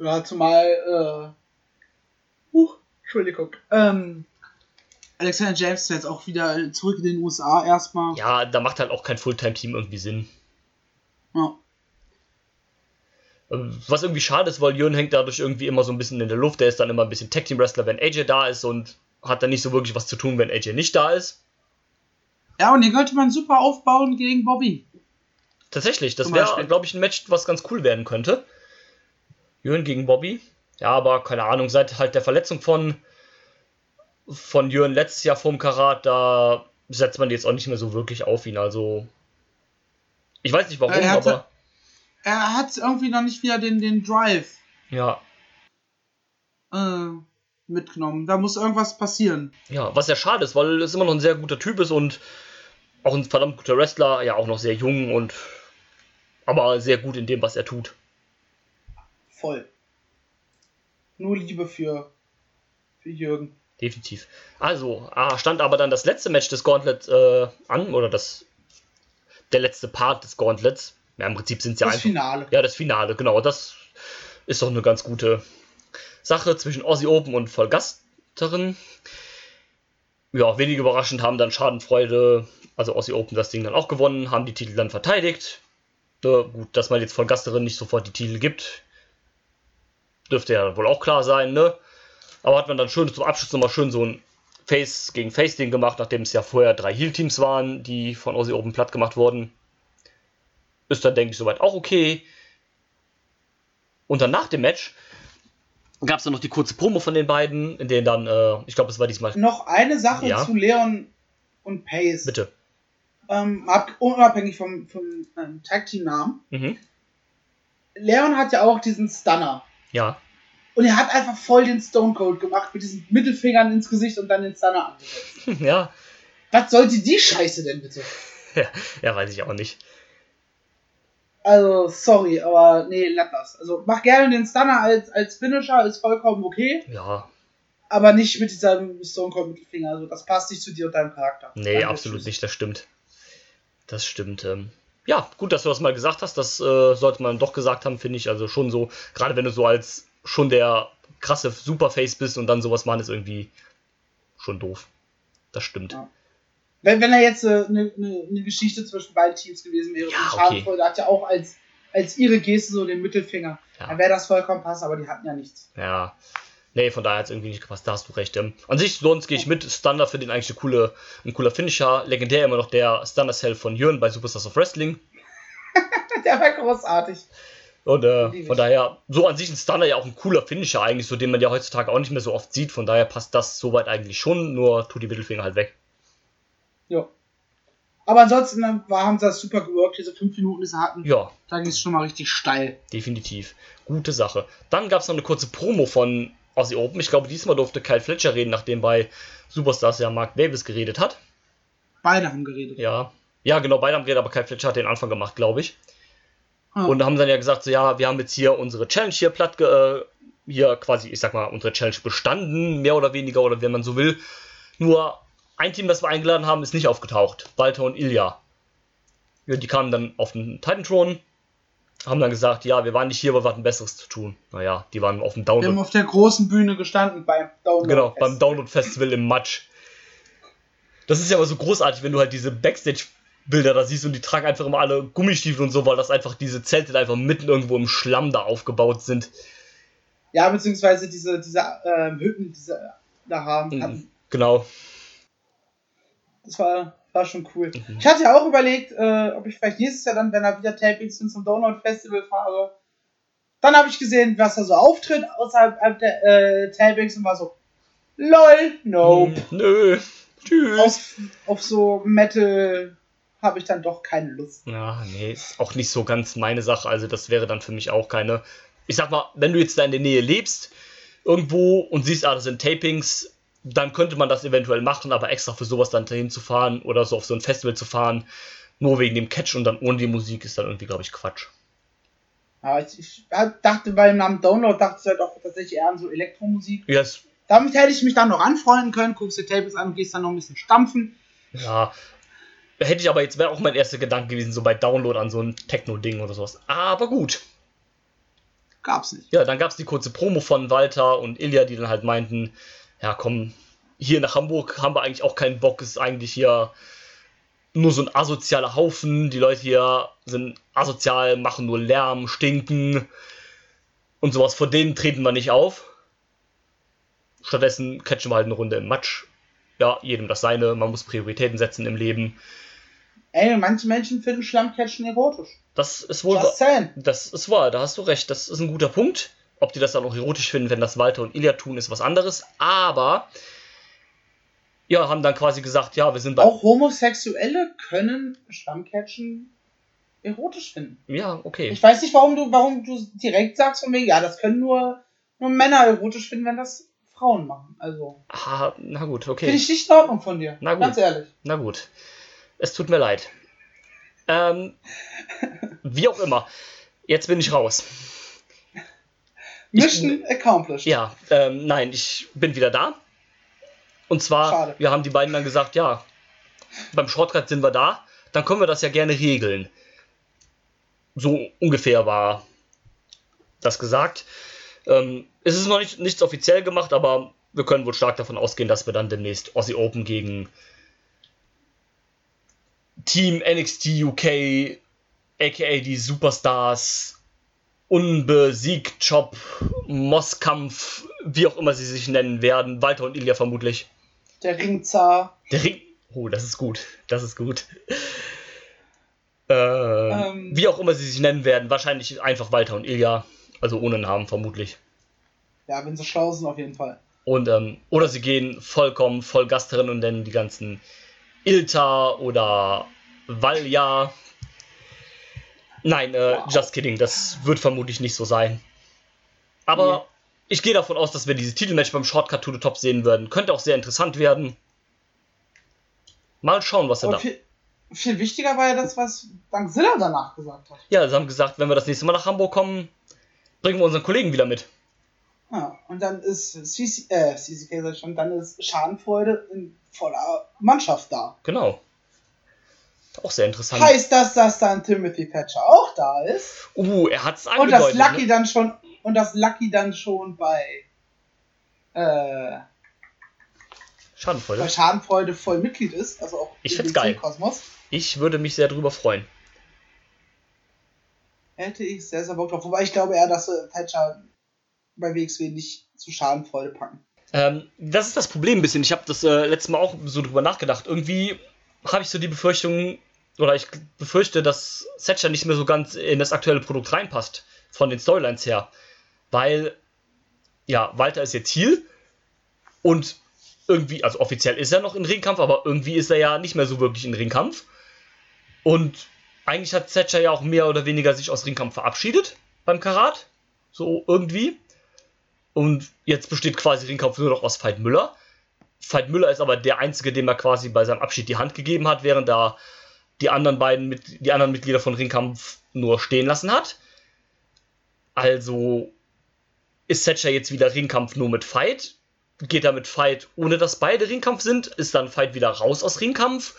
Ja, zumal, äh, huch, Entschuldigung, ähm, Alexander James ist jetzt auch wieder zurück in den USA erstmal. Ja, da macht halt auch kein Fulltime-Team irgendwie Sinn. Ja. Ähm, Was irgendwie schade ist, weil Jürgen hängt dadurch irgendwie immer so ein bisschen in der Luft. Der ist dann immer ein bisschen Tag-Team-Wrestler, wenn AJ da ist und hat dann nicht so wirklich was zu tun, wenn AJ nicht da ist. Ja, und den könnte man super aufbauen gegen Bobby. Tatsächlich, das wäre, glaube ich, ein Match, was ganz cool werden könnte. Jürgen gegen Bobby. Ja, aber keine Ahnung, seit halt der Verletzung von, von Jürgen letztes Jahr vorm Karat, da setzt man jetzt auch nicht mehr so wirklich auf ihn. Also, ich weiß nicht warum, Er hatte- aber Er hat irgendwie noch nicht wieder den, den Drive ja, äh, mitgenommen. Da muss irgendwas passieren. Ja, was ja schade ist, weil es immer noch ein sehr guter Typ ist und auch ein verdammt guter Wrestler, ja auch noch sehr jung und aber sehr gut in dem, was er tut. Voll. Nur Liebe für, für Jürgen. Definitiv. Also, ah, stand aber dann das letzte Match des Gauntlets äh, an, oder das der letzte Part des Gauntlets. Ja, im Prinzip sind es ja Das einfach. Finale. Ja, das Finale, genau. Das ist doch eine ganz gute Sache zwischen Aussie Open und Vollgasterin. Ja, wenig überraschend haben dann Schadenfreude, also Aussie Open das Ding dann auch gewonnen, haben die Titel dann verteidigt. Ja, gut, dass man jetzt Vollgasterin nicht sofort die Titel gibt, dürfte ja wohl auch klar sein, ne? Aber hat man dann schön zum Abschluss nochmal schön so ein Face gegen Face Ding gemacht, nachdem es ja vorher drei Heal Teams waren, die von Aussie Open platt gemacht wurden. Ist dann, denke ich, soweit auch okay. Und dann nach dem Match gab es dann noch die kurze Promo von den beiden, in denen dann, äh, ich glaube, es war diesmal. Noch eine Sache Ja. zu Leon und Pace. Bitte. Ähm, ab, unabhängig vom, vom ähm, Tag-Team-Namen. Mhm. Leon hat ja auch diesen Stunner. Ja. Und er hat einfach voll den Stone Cold gemacht mit diesen Mittelfingern ins Gesicht und dann den Stunner angesetzt. [laughs] ja. Was sollte die Scheiße denn bitte? [laughs] Ja, weiß ich auch nicht. Also, sorry, aber nee, lass das. Also, mach gerne den Stunner als, als Finisher, ist vollkommen okay. Ja. aber nicht mit diesem Stone Cold Mittelfinger. Also das passt nicht zu dir und deinem Charakter. Nee, Danke, absolut tschüss. nicht, das stimmt. Das stimmt. Ähm, ja, gut, dass du das mal gesagt hast. Das äh, sollte man doch gesagt haben, finde ich. Also schon so, gerade wenn du so als schon der krasse Superface bist und dann sowas machen, ist irgendwie schon doof. Das stimmt. Ja. Wenn, wenn da jetzt eine äh, ne, ne, ne Geschichte zwischen beiden Teams gewesen wäre, Ja, und okay. Schadenfreude hat ja auch als, als ihre Geste so den Mittelfinger, Ja. dann wäre das vollkommen passen, aber die hatten ja nichts. Ja. Nee, von daher hat es irgendwie nicht gepasst, da hast du recht. Ähm, an sich, sonst gehe ich mit. Standard für den eigentlich eine coole, ein cooler Finisher. Legendär immer noch der Standard Cell von Jörn bei Superstars of Wrestling. [laughs] Der war großartig. Und äh, von daher, so an sich ein Stunner ja auch ein cooler Finisher eigentlich, so den man ja heutzutage auch nicht mehr so oft sieht. Von daher passt das soweit eigentlich schon, nur tut die Mittelfinger halt weg. Ja. Aber ansonsten war, haben sie das super geworkt, diese fünf Minuten, die sie hatten. Ja, Da ging es schon mal richtig steil. definitiv. Gute Sache. Dann gab es noch eine kurze Promo von Aussie Open. Ich glaube, diesmal durfte Kyle Fletcher reden, nachdem bei Superstars ja Mark Davis geredet hat. Beide haben geredet. Ja. Ja, genau, beide haben geredet, aber Kyle Fletcher hat den Anfang gemacht, glaube ich. Ah. Und haben dann ja gesagt, so ja, wir haben jetzt hier unsere Challenge hier platt, äh, hier quasi, ich sag mal, unsere Challenge bestanden, mehr oder weniger, oder wenn man so will. Nur ein Team, das wir eingeladen haben, ist nicht aufgetaucht. Walter und Ilya. Ja, die kamen dann auf den Titan Throne, haben dann gesagt, ja, wir waren nicht hier, weil wir hatten Besseres zu tun. Naja, die waren auf dem Wir haben Download. auf der großen Bühne gestanden beim Download. Genau, beim Download Festival im Matsch. Das ist ja aber so großartig, wenn du halt diese Backstage-Bilder da siehst und die tragen einfach immer alle Gummistiefel und so, weil das einfach diese Zelte da einfach mitten irgendwo im Schlamm da aufgebaut sind. Ja, beziehungsweise diese, diese ähm, Hütten, die sie da haben. Mhm. Genau. Das war, war schon cool. Mhm. Ich hatte ja auch überlegt, äh, ob ich vielleicht nächstes Jahr dann, wenn er wieder Tapings sind, zum Download Festival fahre. Dann habe ich gesehen, was da so auftritt außerhalb der äh, Tapings und war so, lol, no. Hm, Nö. Tschüss. Auf, auf so Metal habe ich dann doch keine Lust. Ja, nee, ist auch nicht so ganz meine Sache. Also, das wäre dann für mich auch keine. Ich sag mal, wenn du jetzt da in der Nähe lebst, irgendwo und siehst, ah, das sind Tapings, dann könnte man das eventuell machen, aber extra für sowas dann dahin zu fahren oder so auf so ein Festival zu fahren, nur wegen dem Catch und dann ohne die Musik, ist dann irgendwie, glaube ich, Quatsch. Aber ich, ich dachte bei dem Namen Download, dachte ich halt auch tatsächlich eher an so Elektromusik. Ja, es, Damit hätte ich mich dann noch anfreunden können, guckst dir Tapings an und gehst dann noch ein bisschen stampfen. ja. Hätte ich aber jetzt, wäre auch mein erster Gedanke gewesen, so bei Download an so ein Techno-Ding oder sowas. Aber gut. Gab's nicht. Ja, dann gab es die kurze Promo von Walter und Ilja, die dann halt meinten, ja komm, hier nach Hamburg haben wir eigentlich auch keinen Bock, ist eigentlich hier nur so ein asozialer Haufen, die Leute hier sind asozial, machen nur Lärm, stinken und sowas, vor denen treten wir nicht auf. Stattdessen catchen wir halt eine Runde im Match. Ja, jedem das seine, man muss Prioritäten setzen im Leben. Ey, manche Menschen finden Schlammcatchen erotisch. Das ist wohl... Just saying. Das ist wahr, da hast du recht. Das ist ein guter Punkt. Ob die das dann auch erotisch finden, wenn das Walter und Ilya tun, ist was anderes. Aber ja, haben dann quasi gesagt, ja, wir sind bei. Auch Homosexuelle können Schlammcatchen erotisch finden. Ja, okay. Ich weiß nicht, warum du, warum du direkt sagst von wegen, ja, das können nur, nur Männer erotisch finden, wenn das Frauen machen. Also, Ah, na gut, finde okay. ich nicht in Ordnung von dir. Na gut. Ganz ehrlich. Na gut. Es tut mir leid. Ähm, [laughs] wie auch immer. Jetzt bin ich raus. Ich- Mission accomplished. Ja, ähm, nein, ich bin wieder da. Und zwar, Schade. wir haben die beiden dann gesagt, ja, beim Shortcut sind wir da, dann können wir das ja gerne regeln. So ungefähr war das gesagt. Ähm, es ist noch nicht, nichts offiziell gemacht, aber wir können wohl stark davon ausgehen, dass wir dann demnächst Aussie Open gegen Team NXT UK, aka die Superstars, Unbesiegt Job, Mosskampf, wie auch immer sie sich nennen werden, Walter und Ilya vermutlich. Der Ringzar. Der Ring. Oh, das ist gut. Das ist gut. Ähm, Ähm. wie auch immer sie sich nennen werden, wahrscheinlich einfach Walter und Ilya. Also ohne Namen vermutlich. Ja, wenn sie schlau sind, auf jeden Fall. Und, ähm, oder sie gehen vollkommen voll Gast drin und nennen die ganzen Ilta oder Valja. Nein, äh, Wow. just kidding, das wird vermutlich nicht so sein. Aber Nee. ich gehe davon aus, dass wir dieses Titelmatch beim Shortcut to the Top sehen werden. Könnte auch sehr interessant werden. Mal schauen, was er da. viel, viel wichtiger war ja das, was Bankzilla danach gesagt hat. Ja, sie haben gesagt, wenn wir das nächste Mal nach Hamburg kommen, bringen wir unseren Kollegen wieder mit. Ja, und dann ist CC, äh, CCK schon, dann ist Schadenfreude in voller Mannschaft da. Genau. Auch sehr interessant. Heißt das, dass dann Timothy Thatcher auch da ist? uh, er hat's Und das angedeutet. Lucky ne? dann schon und das Lucky dann schon bei äh, Schadenfreude. bei Schadenfreude voll Mitglied ist, also auch Ich in find's geil. Kosmos, Ich würde mich sehr drüber freuen. Hätte ich sehr, sehr Bock drauf. Wobei ich glaube eher, dass äh, Thatcher bei WXW nicht zu Schadenfreude packen. Ähm, das ist das Problem ein bisschen. Ich habe das äh, letzte Mal auch so drüber nachgedacht. Irgendwie habe ich so die Befürchtung, oder ich befürchte, dass Thatcher nicht mehr so ganz in das aktuelle Produkt reinpasst, von den Storylines her. Weil, ja, Walter ist jetzt Ziel und irgendwie, also offiziell ist er noch in Ringkampf, aber irgendwie ist er ja nicht mehr so wirklich in Ringkampf. Und eigentlich hat Thatcher ja auch mehr oder weniger sich aus Ringkampf verabschiedet beim Karat. So irgendwie. Und jetzt besteht quasi Ringkampf nur noch aus Veit Müller. Veit Müller ist aber der Einzige, dem er quasi bei seinem Abschied die Hand gegeben hat, während er die anderen beiden, mit, die anderen Mitglieder von Ringkampf nur stehen lassen hat. Also ist Thatcher jetzt wieder Ringkampf nur mit Fight. Geht er mit Fight, ohne dass beide Ringkampf sind? Ist dann Fight wieder raus aus Ringkampf?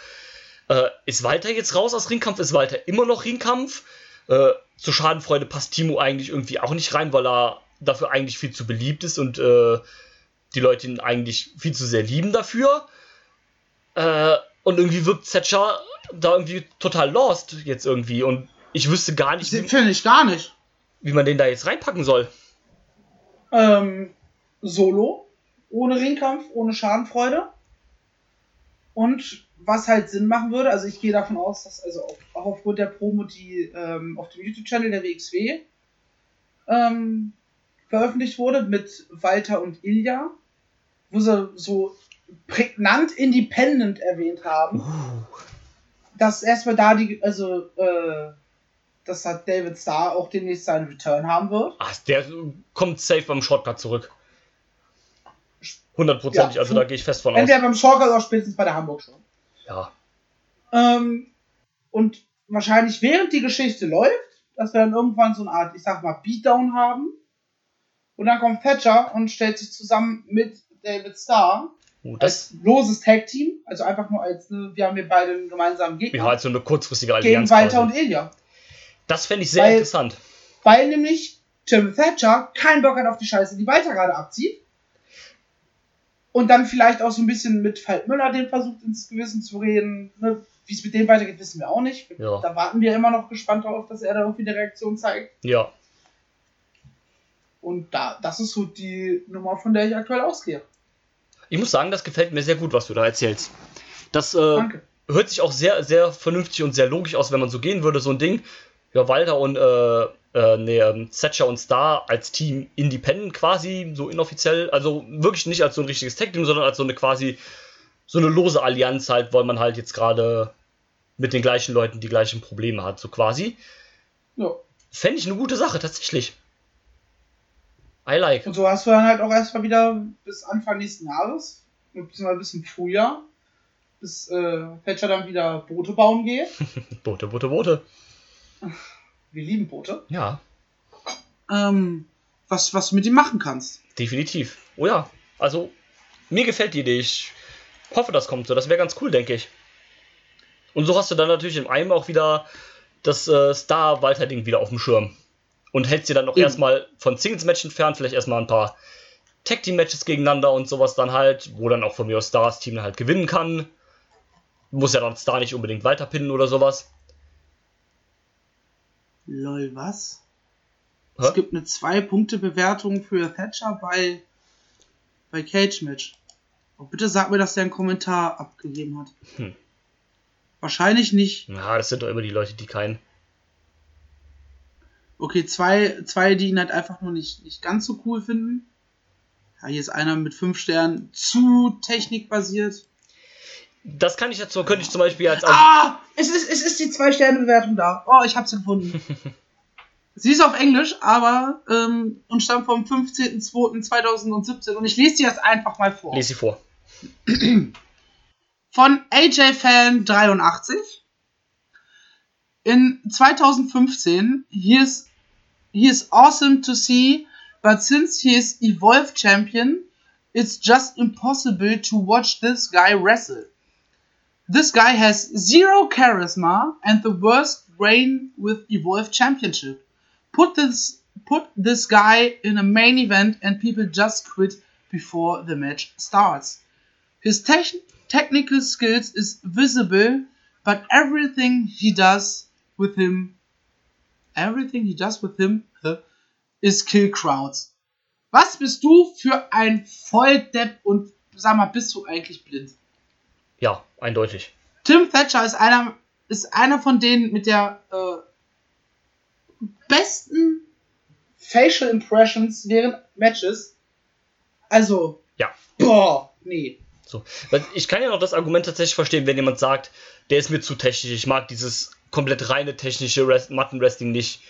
Äh, ist Walter jetzt raus aus Ringkampf? Ist Walter immer noch Ringkampf? Äh, zur Schadenfreude passt Timo eigentlich irgendwie auch nicht rein, weil er dafür eigentlich viel zu beliebt ist und äh, die Leute ihn eigentlich viel zu sehr lieben dafür. Äh, und irgendwie wirkt Thatcher da irgendwie total lost jetzt irgendwie. Und ich wüsste gar nicht, wie, Finde ich gar nicht. wie man den da jetzt reinpacken soll. Ähm, Solo, ohne Ringkampf, ohne Schadenfreude. Und was halt Sinn machen würde, also ich gehe davon aus, dass also auch, auch aufgrund der Promo, die ähm, auf dem YouTube-Channel der WXW ähm, veröffentlicht wurde mit Walter und Ilja, wo sie so prägnant Independent erwähnt haben, dass erstmal da die, also äh, dass hat David Starr auch demnächst seinen Return haben wird. Ach, der kommt safe beim Shortcut zurück. Hundertprozentig, Ja, also da gehe ich fest von aus. Entweder beim Shortcut oder spätestens bei der Hamburg schon. Ja. Ähm, und wahrscheinlich während die Geschichte läuft, dass wir dann irgendwann so eine Art, ich sag mal, Beatdown haben. Und dann kommt Thatcher und stellt sich zusammen mit David Starr Oh, das als loses Tag-Team, also einfach nur als, ne, wir haben hier beide einen gemeinsamen Gegner, ja, halt so eine kurzfristige gegen Allianz. Walter quasi. und Ilya. Das fände ich sehr Weil- interessant. Weil nämlich Jim Thatcher keinen Bock hat auf die Scheiße, die Walter gerade abzieht. Und dann vielleicht auch so ein bisschen mit Veit Müller den versucht ins Gewissen zu reden. Ne? Wie es mit dem weitergeht, wissen wir auch nicht. Ja. Da warten wir immer noch gespannt darauf, dass er da irgendwie eine Reaktion zeigt. Ja. Und da, das ist so die Nummer, von der ich aktuell ausgehe. Ich muss sagen, das gefällt mir sehr gut, was du da erzählst. Das äh, hört sich auch sehr, sehr vernünftig und sehr logisch aus, wenn man so gehen würde. So ein Ding, ja, Walter und äh, äh, nee, ähm, Thatcher und Star als Team independent quasi, so inoffiziell. Also wirklich nicht als so ein richtiges Tag-Team, sondern als so eine quasi, so eine lose Allianz halt, weil man halt jetzt gerade mit den gleichen Leuten die gleichen Probleme hat, so quasi. Ja. Fände ich eine gute Sache, tatsächlich. I like. Und so hast du dann halt auch erstmal wieder bis Anfang nächsten Jahres, beziehungsweise bis im Frühjahr, bis äh, Thatcher dann wieder Boote bauen geht. [laughs] Boote, Boote, Boote. [laughs] Wir lieben Boote. Ja, Ähm, was, was du mit ihm machen kannst. definitiv. Oh ja, also mir gefällt die Idee. Ich hoffe, das kommt so. Das wäre ganz cool, denke ich. Und so hast du dann natürlich im einem auch wieder das äh, Star-Walter-Ding wieder auf dem Schirm. Und hältst dir dann noch Eben. erstmal von Singles-Match entfernt, vielleicht erstmal ein paar Tag-Team-Matches gegeneinander und sowas dann halt, wo dann auch von mir aus Stars Team halt gewinnen kann. Muss ja dann Star nicht unbedingt weiterpinnen oder sowas. Lol, was? Hä? Es gibt eine 2-Punkte-Bewertung für Thatcher bei, bei Cage Match. Oh, bitte sag mir, dass der einen Kommentar abgegeben hat. Hm. Wahrscheinlich nicht. Ja, das sind doch immer die Leute, die keinen. Okay, zwei, zwei, die ihn halt einfach nur nicht, nicht ganz so cool finden. Ja, hier ist einer mit 5 Sternen zu technikbasiert. Das kann ich dazu, könnte ich zum Beispiel als. Ah! Es ist, es ist die 2-Sterne-Bewertung da. Oh, ich hab's gefunden. [laughs] Sie ist auf Englisch, aber ähm, und stammt vom 15.02.2017 und ich lese dir das einfach mal vor. Lese sie vor. [clears throat] Von AJ-Fan83. In 2015, he is, he is awesome to see but since he is Evolve Champion, it's just impossible to watch this guy wrestle. This guy has zero charisma and the worst reign with Evolve Championship. Put this put this guy in a main event and people just quit before the match starts. His te- technical skills is visible, but everything he does with him everything he does with him is kill crowds. Was bist du für ein Volldepp und sag mal, bist du eigentlich blind? Ja, eindeutig. Tim Thatcher ist einer, ist einer von denen mit der äh, besten Facial Impressions während Matches. Also, Ja. boah, nee. So. Ich kann ja noch das Argument tatsächlich verstehen, wenn jemand sagt, der ist mir zu technisch, ich mag dieses komplett reine technische Rest Mattenwrestling nicht.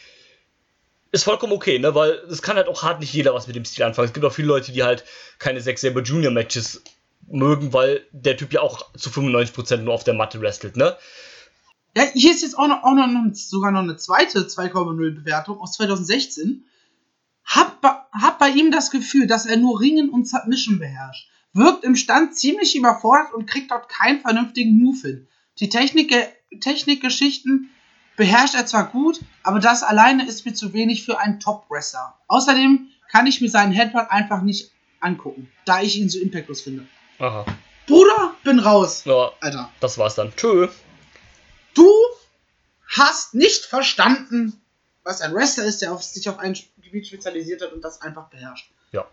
Ist vollkommen okay, ne? Weil es kann halt auch hart nicht jeder was mit dem Stil anfangen. Es gibt auch viele Leute, die halt keine Zack Saber Junior Matches mögen, weil der Typ ja auch zu 95% nur auf der Matte wrestelt, ne? Ja, hier ist jetzt auch noch, auch noch sogar noch eine zweite 2,0 Bewertung aus 2016. Hab, bei- hab bei ihm das Gefühl, dass er nur Ringen und Submission beherrscht. Wirkt im Stand ziemlich überfordert und kriegt dort keinen vernünftigen Move hin. Die Technik, Technikgeschichten beherrscht er zwar gut, aber das alleine ist mir zu wenig für einen Top-Wrestler. Außerdem kann ich mir seinen Headbutt einfach nicht angucken, da ich ihn so impactlos finde. Aha. Bruder, bin raus. Ja, Alter. das war's dann. Tschö. Du hast nicht verstanden, was ein Wrestler ist, der auf, sich auf ein Gebiet spezialisiert hat und das einfach beherrscht. Ja.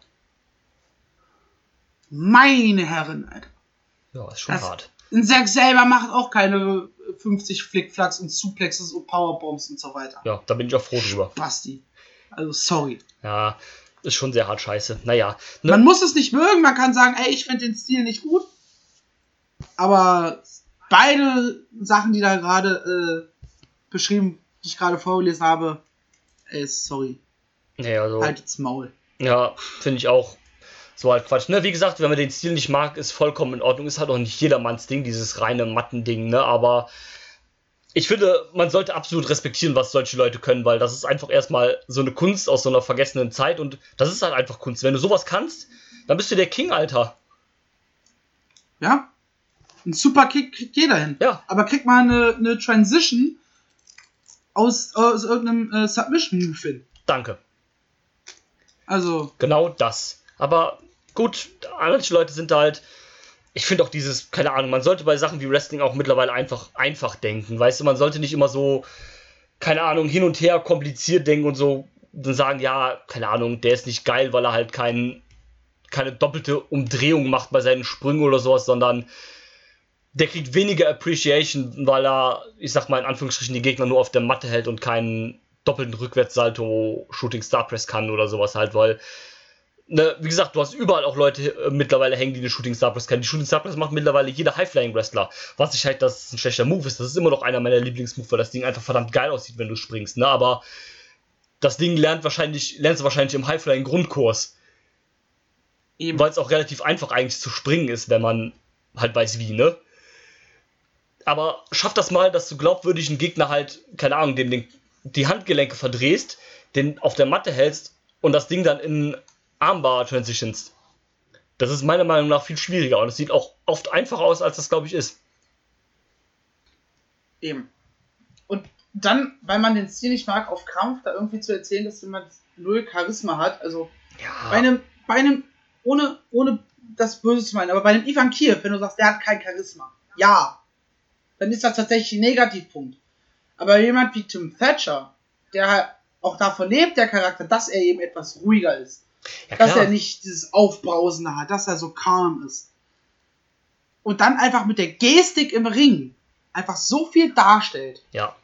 Meine Herren, Alter. Ja, ist schon Das- hart. Ein Zack selber macht auch keine 50 Flickflacks und Suplexes und Powerbombs und so weiter. Ja, da bin ich auch froh drüber. Basti. Also sorry. Ja, ist schon sehr hart scheiße. Naja. Ne? Man muss es nicht mögen, man kann sagen, ey, ich finde den Stil nicht gut. Aber beide Sachen, die da gerade äh, beschrieben, die ich gerade vorgelesen habe, ey, sorry. Nee, also. Haltet's Maul. Ja, finde ich auch so halt Quatsch. Ne, wie gesagt, wenn man den Stil nicht mag, ist vollkommen in Ordnung. Ist halt auch nicht jedermanns Ding, dieses reine Matten-Ding, ne? Aber ich finde, man sollte absolut respektieren, was solche Leute können, weil das ist einfach erstmal so eine Kunst aus so einer vergessenen Zeit und das ist halt einfach Kunst. Wenn du sowas kannst, dann bist du der King, Alter. Ja? Ein super Kick kriegt jeder hin. Ja. Aber kriegt mal eine, eine Transition aus, aus irgendeinem äh, Submission-Move hin. Danke. Also, Genau das. Aber gut, manche Leute sind da halt. Ich finde auch dieses, keine Ahnung, man sollte bei Sachen wie Wrestling auch mittlerweile einfach einfach denken. Weißt du, man sollte nicht immer so, keine Ahnung, hin und her kompliziert denken und so dann sagen, ja, keine Ahnung, der ist nicht geil, weil er halt kein, keine doppelte Umdrehung macht bei seinen Sprüngen oder sowas, sondern der kriegt weniger Appreciation, weil er, ich sag mal in Anführungsstrichen, die Gegner nur auf der Matte hält und keinen doppelten Rückwärtssalto Shooting Star Press kann oder sowas halt, weil ne, wie gesagt, du hast überall auch Leute äh, mittlerweile hängen, die eine Shooting Star Press können. Die Shooting Star Press macht mittlerweile jeder High-Flying Wrestler. Was ich halt, dass es ein schlechter Move ist. Das ist immer noch einer meiner Lieblingsmoves, weil das Ding einfach verdammt geil aussieht, wenn du springst. Ne? Aber das Ding lernt wahrscheinlich, lernst du wahrscheinlich im High-Flying Grundkurs. Weil es auch relativ einfach eigentlich zu springen ist, wenn man halt weiß wie, ne? Aber schaff das mal, dass du glaubwürdig einen Gegner halt, keine Ahnung, dem den, die Handgelenke verdrehst, den auf der Matte hältst und das Ding dann in Armbar transitionst. Das ist meiner Meinung nach viel schwieriger und es sieht auch oft einfacher aus, als das, glaube ich, ist. Eben. Und dann, weil man den Stil nicht mag, auf Krampf da irgendwie zu erzählen, dass jemand null Charisma hat. Also bei Ja, einem, bei einem, ohne, ohne das Böse zu meinen, aber bei einem Ivan Kiev, wenn du sagst, der hat kein Charisma, ja, dann ist das tatsächlich ein Negativpunkt. Aber jemand wie Tim Thatcher, der halt auch davon lebt, der Charakter, dass er eben etwas ruhiger ist, ja dass er nicht dieses Aufbrausende hat, dass er so calm ist. Und dann einfach mit der Gestik im Ring einfach so viel darstellt. Ja,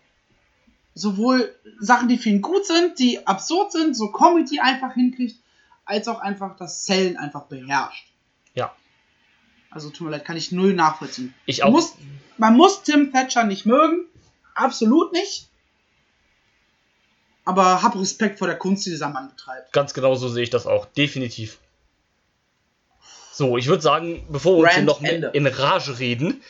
Sowohl Sachen, die für ihn gut sind, die absurd sind, so Comedy einfach hinkriegt, als auch einfach das Zellen einfach beherrscht. ja. Also tut mir leid, kann ich null nachvollziehen. Ich auch. musst, man muss Tim Thatcher nicht mögen, absolut nicht. Aber hab Respekt vor der Kunst, die dieser Mann betreibt. Ganz genau so sehe ich das auch. Definitiv. So, ich würde sagen, bevor wir uns hier noch mehr Ende. in Rage reden,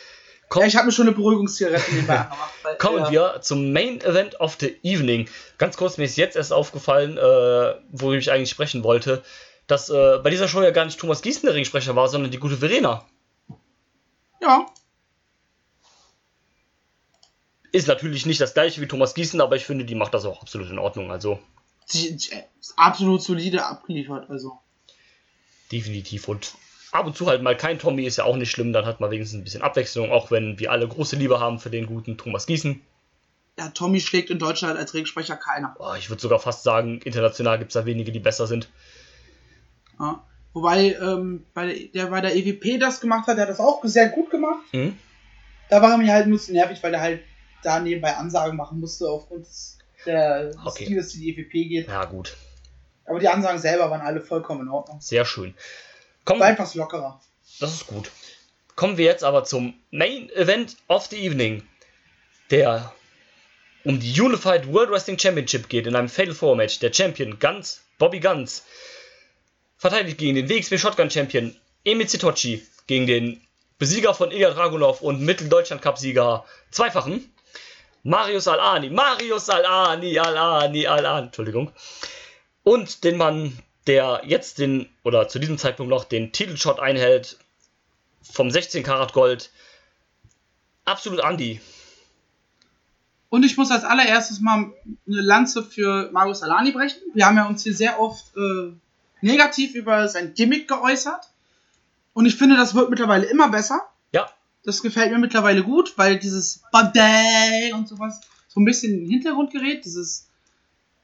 Komm, Ja, ich habe mir schon eine Beruhigungszigarette nebenbei angemacht. weil- [laughs] kommen ja. wir zum Main Event of the Evening. Ganz kurz, mir ist jetzt erst aufgefallen, äh, worüber ich eigentlich sprechen wollte, dass äh, bei dieser Show ja gar nicht Thomas Gießen der Ringsprecher war, sondern die gute Verena. Ja, Ist natürlich nicht das gleiche wie Thomas Gießen, aber ich finde, die macht das auch absolut in Ordnung. Also ist absolut solide abgeliefert. Also. definitiv. Und ab und zu halt mal kein Tommy ist ja auch nicht schlimm, dann hat man wenigstens ein bisschen Abwechslung, auch wenn wir alle große Liebe haben für den guten Thomas Gießen. Ja, Tommy schlägt in Deutschland als Ringsprecher keiner. Oh, ich würde sogar fast sagen, international gibt es da wenige, die besser sind. Ja. Wobei ähm, bei der, bei der EWP das gemacht hat, der hat das auch sehr gut gemacht. Mhm. Da war er mir halt nur zu nervig, weil er halt da nebenbei Ansagen machen musste aufgrund des, der, Okay. Stiles, die die EWP geht. Ja, gut. Aber die Ansagen selber waren alle vollkommen in Ordnung. Sehr schön. Kommen, War einfach lockerer. Das ist gut. Kommen wir jetzt aber zum Main Event of the Evening, der um die Unified World Wrestling Championship geht in einem Fatal Four Match. Der Champion Guns, Bobby Guns, verteidigt gegen den WXW Shotgun Champion Emil Zitochi gegen den Besieger von Ilya Dragunov und Mitteldeutschland Cup Sieger zweifachen Marius Alani, Marius Alani, Alani, Alani, Entschuldigung. Und den Mann, der jetzt den, oder zu diesem Zeitpunkt noch den Titelshot einhält vom 16 Karat Gold. Absolut Andy. Und ich muss als allererstes mal eine Lanze für Marius Alani brechen. Wir haben ja uns hier sehr oft äh, negativ über sein Gimmick geäußert. Und ich finde, das wird mittlerweile immer besser. Das gefällt mir mittlerweile gut, weil dieses Body und sowas so ein bisschen in den Hintergrund gerät, dieses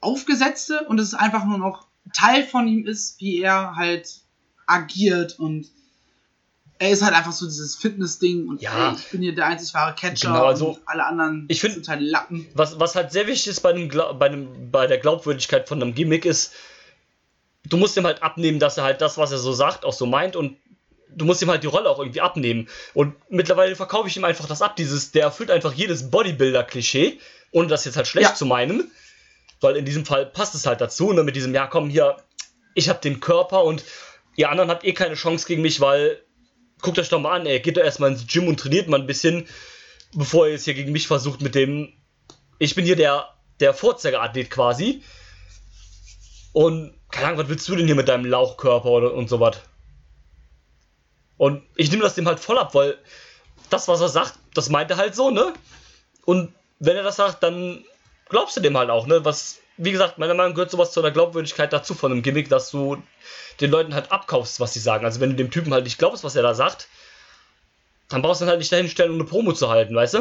Aufgesetzte und es ist einfach nur noch Teil von ihm ist, wie er halt agiert und er ist halt einfach so dieses Fitness-Ding und Ja. ey, ich bin hier der einzig wahre Catcher Genau, also und alle anderen ich find- sind halt Lappen. was, was halt sehr wichtig ist bei, einem, bei, einem, bei der Glaubwürdigkeit von einem Gimmick ist, du musst ihm halt abnehmen, dass er halt das, was er so sagt, auch so meint und du musst ihm halt die Rolle auch irgendwie abnehmen. Und mittlerweile verkaufe ich ihm einfach das ab, dieses, der erfüllt einfach jedes Bodybuilder-Klischee, ohne das jetzt halt schlecht Ja. zu meinen. Weil in diesem Fall passt es halt dazu, ne, mit diesem, ja komm hier, ich hab den Körper und ihr anderen habt eh keine Chance gegen mich, weil, guckt euch doch mal an, ey, geht doch erstmal ins Gym und trainiert mal ein bisschen, bevor ihr jetzt hier gegen mich versucht mit dem, ich bin hier der, der Vorzeigeathlet quasi. Und, keine Ahnung, was willst du denn hier mit deinem Lauchkörper oder, und sowas? Und ich nehme das dem halt voll ab, weil das, was er sagt, das meint er halt so, ne? Und wenn er das sagt, dann glaubst du dem halt auch, ne? Was, wie gesagt, meiner Meinung nach gehört sowas zu der Glaubwürdigkeit dazu von einem Gimmick, dass du den Leuten halt abkaufst, was sie sagen. Also wenn du dem Typen halt nicht glaubst, was er da sagt, dann brauchst du ihn halt nicht dahinstellen, um eine Promo zu halten, weißt du?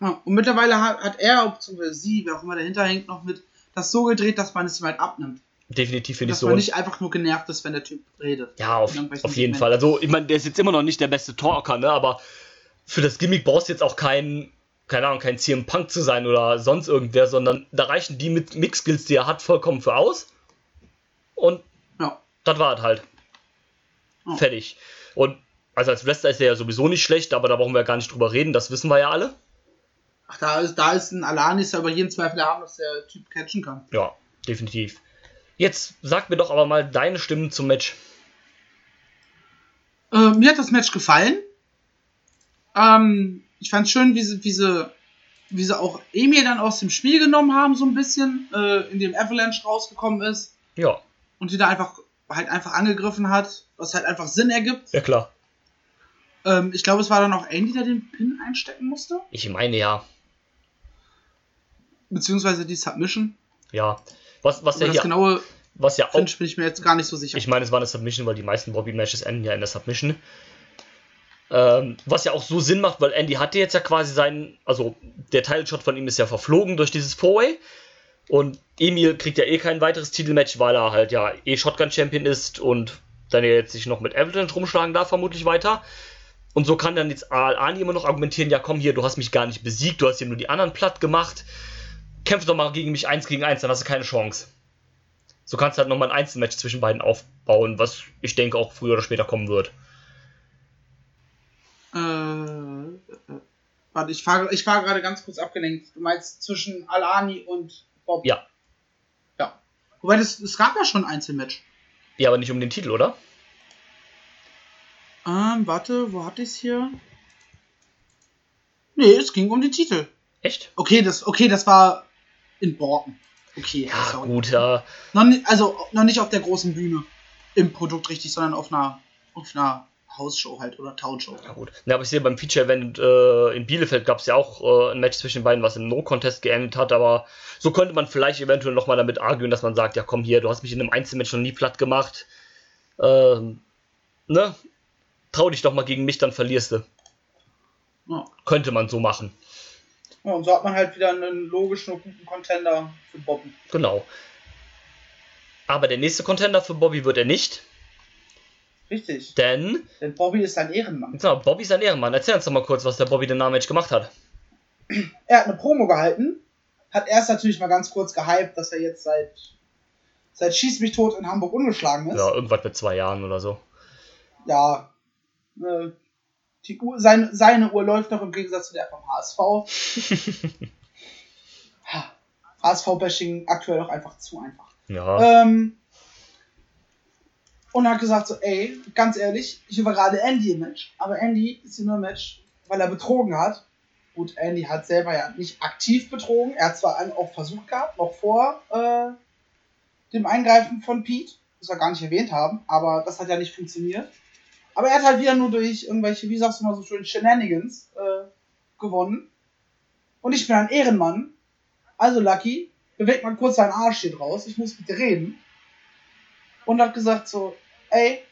Ja, und mittlerweile hat, hat er, beziehungsweise sie, wer auch immer dahinter hängt, noch mit das so gedreht, dass man es ihm halt abnimmt. Definitiv finde ich Dass so. man nicht einfach nur genervt ist, wenn der Typ redet. Ja, auf, auf jeden. Fall. Also, ich meine, der ist jetzt immer noch nicht der beste Talker, ne? Aber für das Gimmick brauchst du jetzt auch kein, keine Ahnung, kein CM Punk zu sein oder sonst irgendwer, sondern da reichen die mit Mix-Skills, die er hat, vollkommen für aus. Und Ja. das war es halt. Ja. Fertig. Und also als Wrestler ist er ja sowieso nicht schlecht, aber da brauchen wir ja gar nicht drüber reden, das wissen wir ja alle. Ach, da ist, da ist ein Alan, ist ja über jeden Zweifel haben, dass der Typ catchen kann. Ja, definitiv. Jetzt sag mir doch aber mal deine Stimmen zum Match. Äh, mir hat das Match gefallen. Ähm, ich fand schön, wie sie, wie sie, wie sie auch Emil dann aus dem Spiel genommen haben, so ein bisschen, äh, in dem Avalanche rausgekommen ist Ja, und die da einfach halt einfach angegriffen hat, was halt einfach Sinn ergibt. ja klar. Ähm, ich glaube, es war dann auch Andy, der den Pin einstecken musste, Ich meine ja. beziehungsweise die Submission. Ja. Was, was ja das hier, genaue was ja auch Finish bin ich mir jetzt gar nicht so sicher. Ich meine, es war eine Submission, weil die meisten Bobby-Matches enden ja in der Submission. Ähm, was ja auch so Sinn macht, weil Andy hatte jetzt ja quasi seinen, also der Title-Shot von ihm ist ja verflogen durch dieses Four-Way. Und Emil kriegt ja eh kein weiteres Titelmatch, weil er halt ja eh Shotgun-Champion ist und dann ja jetzt sich noch mit Avalanche rumschlagen darf, vermutlich weiter. Und so kann dann jetzt Al-Ani immer noch argumentieren, ja komm hier, du hast mich gar nicht besiegt, du hast hier nur die anderen platt gemacht. Kämpf doch mal gegen mich eins gegen eins, dann hast du keine Chance. So kannst du halt nochmal ein Einzelmatch zwischen beiden aufbauen, was ich denke auch früher oder später kommen wird. Äh, äh, warte, ich war, ich war gerade ganz kurz abgelenkt. Du meinst zwischen Alani und Bob? Ja. Ja. Wobei, das, es gab ja schon ein Einzelmatch. Ja, aber nicht um den Titel, oder? Ähm, warte, wo hatte ich es hier? Nee, es ging um die Titel. Echt? Okay, das, okay, das war in Borken. Okay, Ja, sorry. gut, ja. Noch nicht, also noch nicht auf der großen Bühne im Produkt richtig, sondern auf einer, auf einer Hausshow halt oder Townshow. Ja, gut. Ja, aber ich sehe beim Feature-Event äh, in Bielefeld gab es ja auch äh, ein Match zwischen den beiden, was im No-Contest geendet hat, aber so könnte man vielleicht eventuell nochmal damit argumentieren, dass man sagt, ja komm hier, du hast mich in einem Einzelmatch noch nie platt gemacht. Ähm, ne? Trau dich doch mal gegen mich, dann verlierst du. Ja. Könnte man so machen. Ja, und so hat man halt wieder einen logischen und guten Contender für Bobby. Genau. Aber der nächste Contender für Bobby wird er nicht, Richtig. denn Denn Bobby ist ein Ehrenmann. genau, Bobby ist ein Ehrenmann. Erzähl uns doch mal kurz, was der Bobby den Match gemacht hat. Er hat eine Promo gehalten, hat erst natürlich mal ganz kurz gehypt, dass er jetzt seit seit Schieß mich tot in Hamburg ungeschlagen ist. Ja, irgendwas mit zwei Jahren oder so. Ja. äh, Die Uhr, seine, seine Uhr läuft noch im Gegensatz zu der vom HSV. [laughs] HSV-Bashing aktuell auch einfach zu einfach. Ja. Ähm, und hat gesagt so, ey, ganz ehrlich, ich war gerade Andy im Match, aber Andy ist hier nur im Match, weil er betrogen hat. Gut, Andy hat selber ja nicht aktiv betrogen, er hat zwar einen auch versucht gehabt, noch vor äh, dem Eingreifen von Pete, das wir gar nicht erwähnt haben, aber das hat ja nicht funktioniert. Aber er hat halt wieder nur durch irgendwelche, wie sagst du mal so schön, Shenanigans äh, gewonnen. Und ich bin ein Ehrenmann, also Lucky, bewegt mal kurz seinen Arsch hier draus, ich muss mit dir reden. Und hat gesagt so, ey,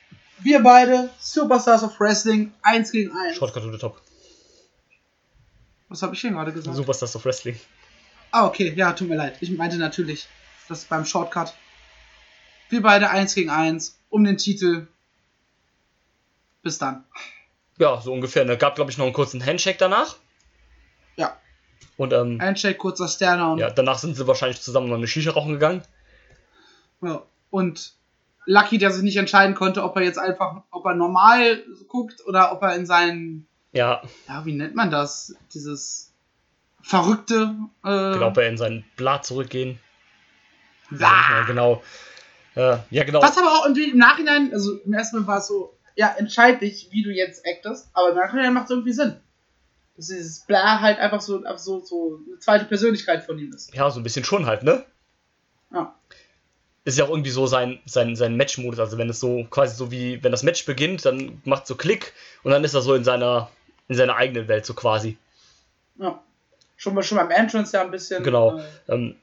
wir beide, Superstars of Wrestling, eins gegen eins. Shortcut to the top. Was habe ich denn gerade gesagt? Superstars of Wrestling. Ah, okay, ja, tut mir leid. Ich meinte natürlich, das ist beim Shortcut. Wir beide eins gegen eins um den Titel. Bis dann. Ja, so ungefähr. Da gab, glaube ich, noch einen kurzen Handshake danach. Ja. Und ähm, Handshake, kurzer Stare-Down. ja, danach sind sie wahrscheinlich zusammen noch eine Shisha rauchen gegangen. Ja. Und Lucky, der sich nicht entscheiden konnte, ob er jetzt einfach, ob er normal guckt oder ob er in seinen, Ja, ja, wie nennt man das? Dieses verrückte, äh, genau, ob er in seinen Blatt zurückgehen. Ja, genau. Äh, ja, genau. Was aber auch im Nachhinein, also im ersten Mal war es so, ja, entscheid dich, wie du jetzt actest, aber im Nachhinein macht es irgendwie Sinn. Dass dieses Blah halt einfach so, so, so eine zweite Persönlichkeit von ihm ist. Ja, so ein bisschen schon halt, ne? Ja. Ist ja auch irgendwie so sein, sein, sein Match-Modus. Also wenn es so quasi so wie, wenn das Match beginnt, dann macht so Klick und dann ist er so in seiner, in seiner eigenen Welt, so quasi. Ja. Schon, mal, schon beim Entrance ja ein bisschen. Genau. Äh, Ähm,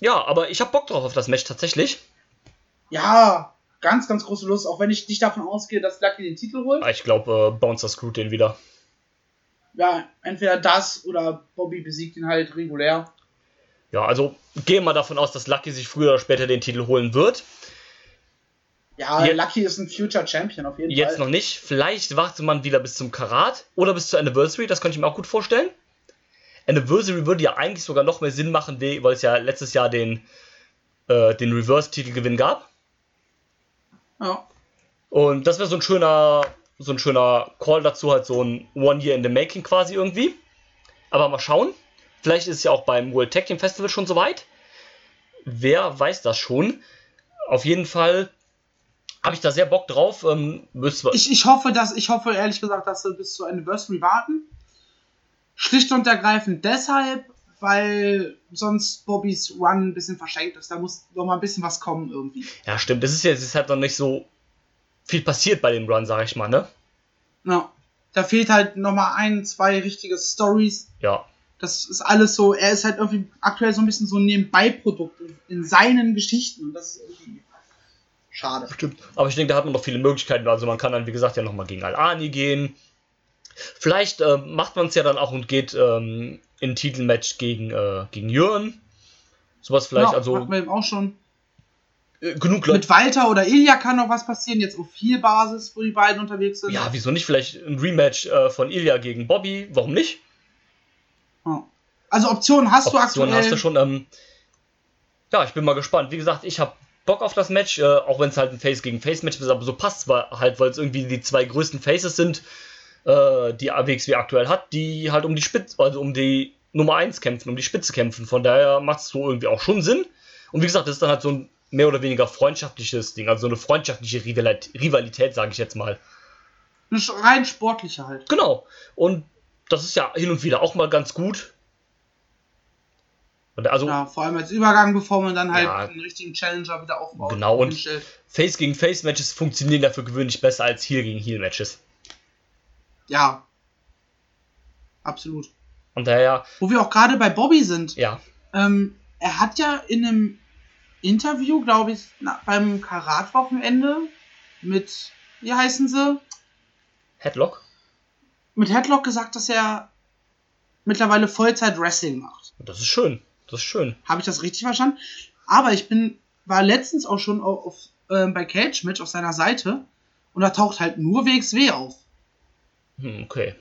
ja, aber ich hab Bock drauf auf das Match tatsächlich. ja, ganz, ganz große Lust, auch wenn ich nicht davon ausgehe, dass Lucky den Titel holt. Ich glaube, äh, Bouncer screwt den wieder. Ja, entweder das oder Bobby besiegt ihn halt regulär. Ja, also gehen wir davon aus, dass Lucky sich früher oder später den Titel holen wird. Ja, Je- Lucky ist ein Future Champion auf jeden Jetzt Fall. noch nicht. Vielleicht wartet man wieder bis zum Karat oder bis zur Anniversary. Das könnte ich mir auch gut vorstellen. Anniversary würde ja eigentlich sogar noch mehr Sinn machen, we- weil es ja letztes Jahr den, äh, den Reverse-Titelgewinn gab. Ja. Und das wäre so ein schöner, so ein schöner Call dazu, halt so ein One Year in the Making quasi irgendwie. Aber mal schauen. Vielleicht ist es ja auch beim World Tag Team Festival schon soweit. Wer weiß das schon. Auf jeden Fall habe ich da sehr Bock drauf. Ähm, wir- Ich, ich hoffe, dass, ich hoffe ehrlich gesagt, dass sie bis zur Anniversary warten. Schlicht und ergreifend deshalb, weil sonst Bobbys Run ein bisschen verschenkt ist. Da muss noch mal ein bisschen was kommen irgendwie. Ja, stimmt. Es ist ja es ist halt noch nicht so viel passiert bei dem Run, sag ich mal, ne? Ja. Da fehlt halt noch mal ein, zwei richtige Stories. Ja. Das ist alles so, er ist halt irgendwie aktuell so ein bisschen so ein Nebenbeiprodukt in, in seinen Geschichten. Und das ist irgendwie schade. Stimmt. Aber ich denke, da hat man noch viele Möglichkeiten. Also man kann dann, wie gesagt, ja nochmal gegen Al-Ani gehen. Vielleicht äh, macht man es ja dann auch und geht ähm, in ein Titelmatch gegen, äh, gegen Jürgen. Sowas vielleicht, ja, also hatten wir eben auch schon. äh, genug Leute. Mit Walter oder Ilya kann noch was passieren, jetzt auf viel Basis, wo die beiden unterwegs sind. Ja, wieso nicht? Vielleicht ein Rematch äh, von Ilya gegen Bobby. Warum nicht? Also Optionen hast du Optionen aktuell. hast du schon. Ähm, ja, ich bin mal gespannt. Wie gesagt, ich habe Bock auf das Match, äh, auch wenn es halt ein Face gegen Face Match ist, aber so passt es halt, weil es irgendwie die zwei größten Faces sind, äh, die AWXW aktuell hat, die halt um die Spitze, also um die Nummer 1 kämpfen, um die Spitze kämpfen. Von daher macht es so irgendwie auch schon Sinn. Und wie gesagt, das ist dann halt so ein mehr oder weniger freundschaftliches Ding, also so eine freundschaftliche Rivalität, Rivalität sage ich jetzt mal. Eine rein sportliche halt. Genau. Und das ist ja hin und wieder auch mal ganz gut. Also Ja, vor allem als Übergang, bevor man dann halt Ja. einen richtigen Challenger wieder aufbaut. Genau, und- hinstellt. Face gegen Face Matches funktionieren dafür gewöhnlich besser als Heel gegen Heel Matches. Ja. Absolut. Und daher, Wo wir auch gerade bei Bobby sind. ja, Ähm, er hat ja in einem Interview, glaube ich, na, beim Karat-Wochenende mit, wie heißen sie? Headlock. Mit Headlock gesagt, dass er mittlerweile Vollzeit Wrestling macht. Das ist schön. Das ist schön. Habe ich das richtig verstanden? Aber ich bin, war letztens auch schon auf, auf, ähm, bei Cage Match auf seiner Seite und da taucht halt nur WXW auf. Hm, okay.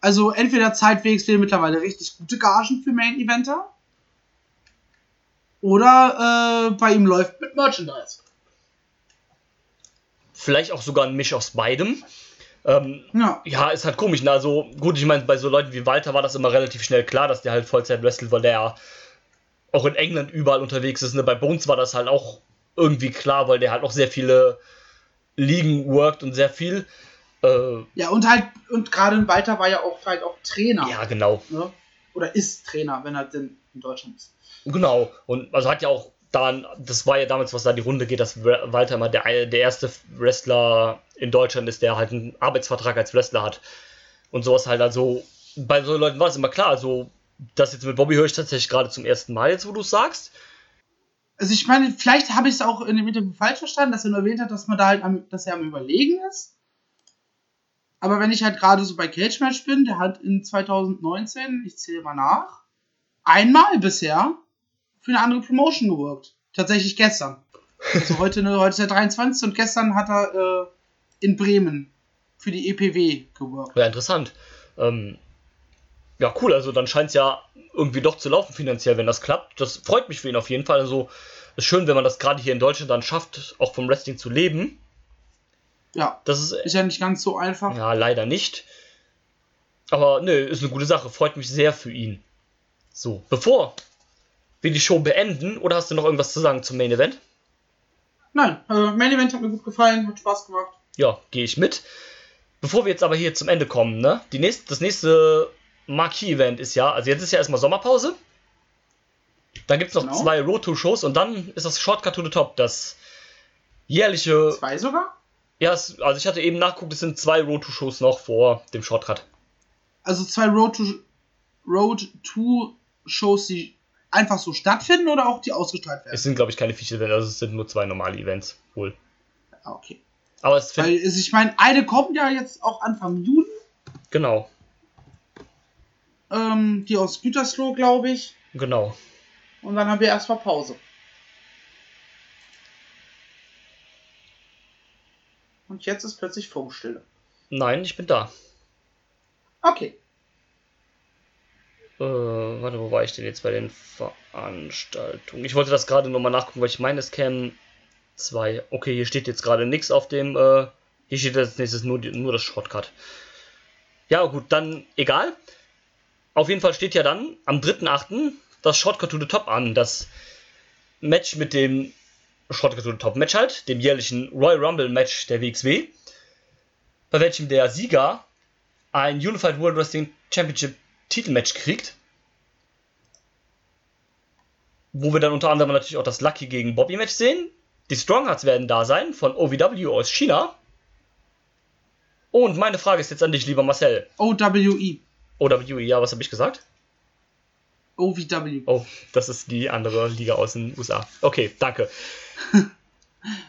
Also entweder zahlt WXW mittlerweile richtig gute Gagen für Main Eventer oder äh, bei ihm läuft mit Merchandise. Vielleicht auch sogar ein Misch aus beidem. Ähm, Ja. ja, ist halt komisch. Ne? Also, gut, ich meine, bei so Leuten wie Walter war das immer relativ schnell klar, dass der halt Vollzeit wrestelt, weil der ja auch in England überall unterwegs ist. Ne? Bei Bones war das halt auch irgendwie klar, weil der halt auch sehr viele Ligen worked und sehr viel. Äh, Ja, und halt, und gerade Walter war ja auch halt auch Trainer. ja, genau. Ne? Oder ist Trainer, wenn er denn in Deutschland ist. Genau. Und also hat ja auch dann, das war ja damals, was da die Runde geht, dass Walter immer der, der erste Wrestler in Deutschland ist, der halt einen Arbeitsvertrag als Wrestler hat. Und sowas halt, also bei so Leuten war es immer klar. Also, das jetzt mit Bobby höre ich tatsächlich gerade zum ersten Mal, jetzt wo du es sagst. Also ich meine, vielleicht habe ich es auch in dem Interview falsch verstanden, dass er nur erwähnt hat, dass man da halt am, dass er am überlegen ist. Aber wenn ich halt gerade so bei Cage Match bin, der hat in 2019, ich zähle mal nach, einmal bisher für eine andere Promotion gewirkt. Tatsächlich gestern. Also heute, heute ist der 23. und gestern hat er äh, in Bremen für die EPW gewirkt. Ja, interessant. Ähm, ja, cool. Also, dann scheint es ja irgendwie doch zu laufen finanziell, wenn das klappt. Das freut mich für ihn auf jeden Fall. Also, ist schön, wenn man das gerade hier in Deutschland dann schafft, auch vom Wrestling zu leben. Ja, Das ist ist ja nicht ganz so einfach. Ja, leider nicht. Aber nö, ist eine gute Sache. Freut mich sehr für ihn. So, bevor wir die Show beenden, oder hast du noch irgendwas zu sagen zum Main Event? Nein, äh, Main Event hat mir gut gefallen, hat Spaß gemacht. Ja, gehe ich mit. Bevor wir jetzt aber hier zum Ende kommen, ne? Die nächste, das nächste Marquee-Event ist ja, also jetzt ist ja erstmal Sommerpause. Dann gibt es noch Genau. zwei Road to Shows und dann ist das Shortcut to the Top, das jährliche. Zwei sogar? Ja, es, also ich hatte eben nachgeguckt, es sind zwei Road to Shows noch vor dem Shortcut. Also zwei Road to Road to Shows, die einfach so stattfinden oder auch die ausgestrahlt werden? Es sind, glaube ich, keine Feature Events, also es sind nur zwei normale Events, wohl. Ah, okay. Aber es Weil ich meine, eine kommt ja jetzt auch Anfang Juli, Genau, ähm, die aus Gütersloh, glaube ich. genau. Und dann haben wir erstmal Pause. Und jetzt ist plötzlich Funkstille. Nein, ich bin da. Okay. Äh, warte, wo war ich denn jetzt bei den Veranstaltungen? Ich wollte das gerade nochmal nachgucken, weil ich meine, es kämen zwei. Okay, hier steht jetzt gerade nichts auf dem. Äh, hier steht als nächstes nur, die- nur das Shortcut. Ja, gut, dann egal. Auf jeden Fall steht ja dann am 3.8. das Shortcut to the Top an. Das Match mit dem The Top Match halt, dem jährlichen Royal Rumble Match der WXW. Bei welchem der Sieger ein Unified World Wrestling Championship Titelmatch kriegt. Wo wir dann unter anderem natürlich auch das Lucky gegen Bobby Match sehen. Die Stronghearts werden da sein von OVW aus China. Und meine Frage ist jetzt an dich, lieber Marcel. OWE. OWE, ja, was habe ich gesagt? OVW. Oh, das ist die andere Liga aus den USA. Okay, danke. [laughs]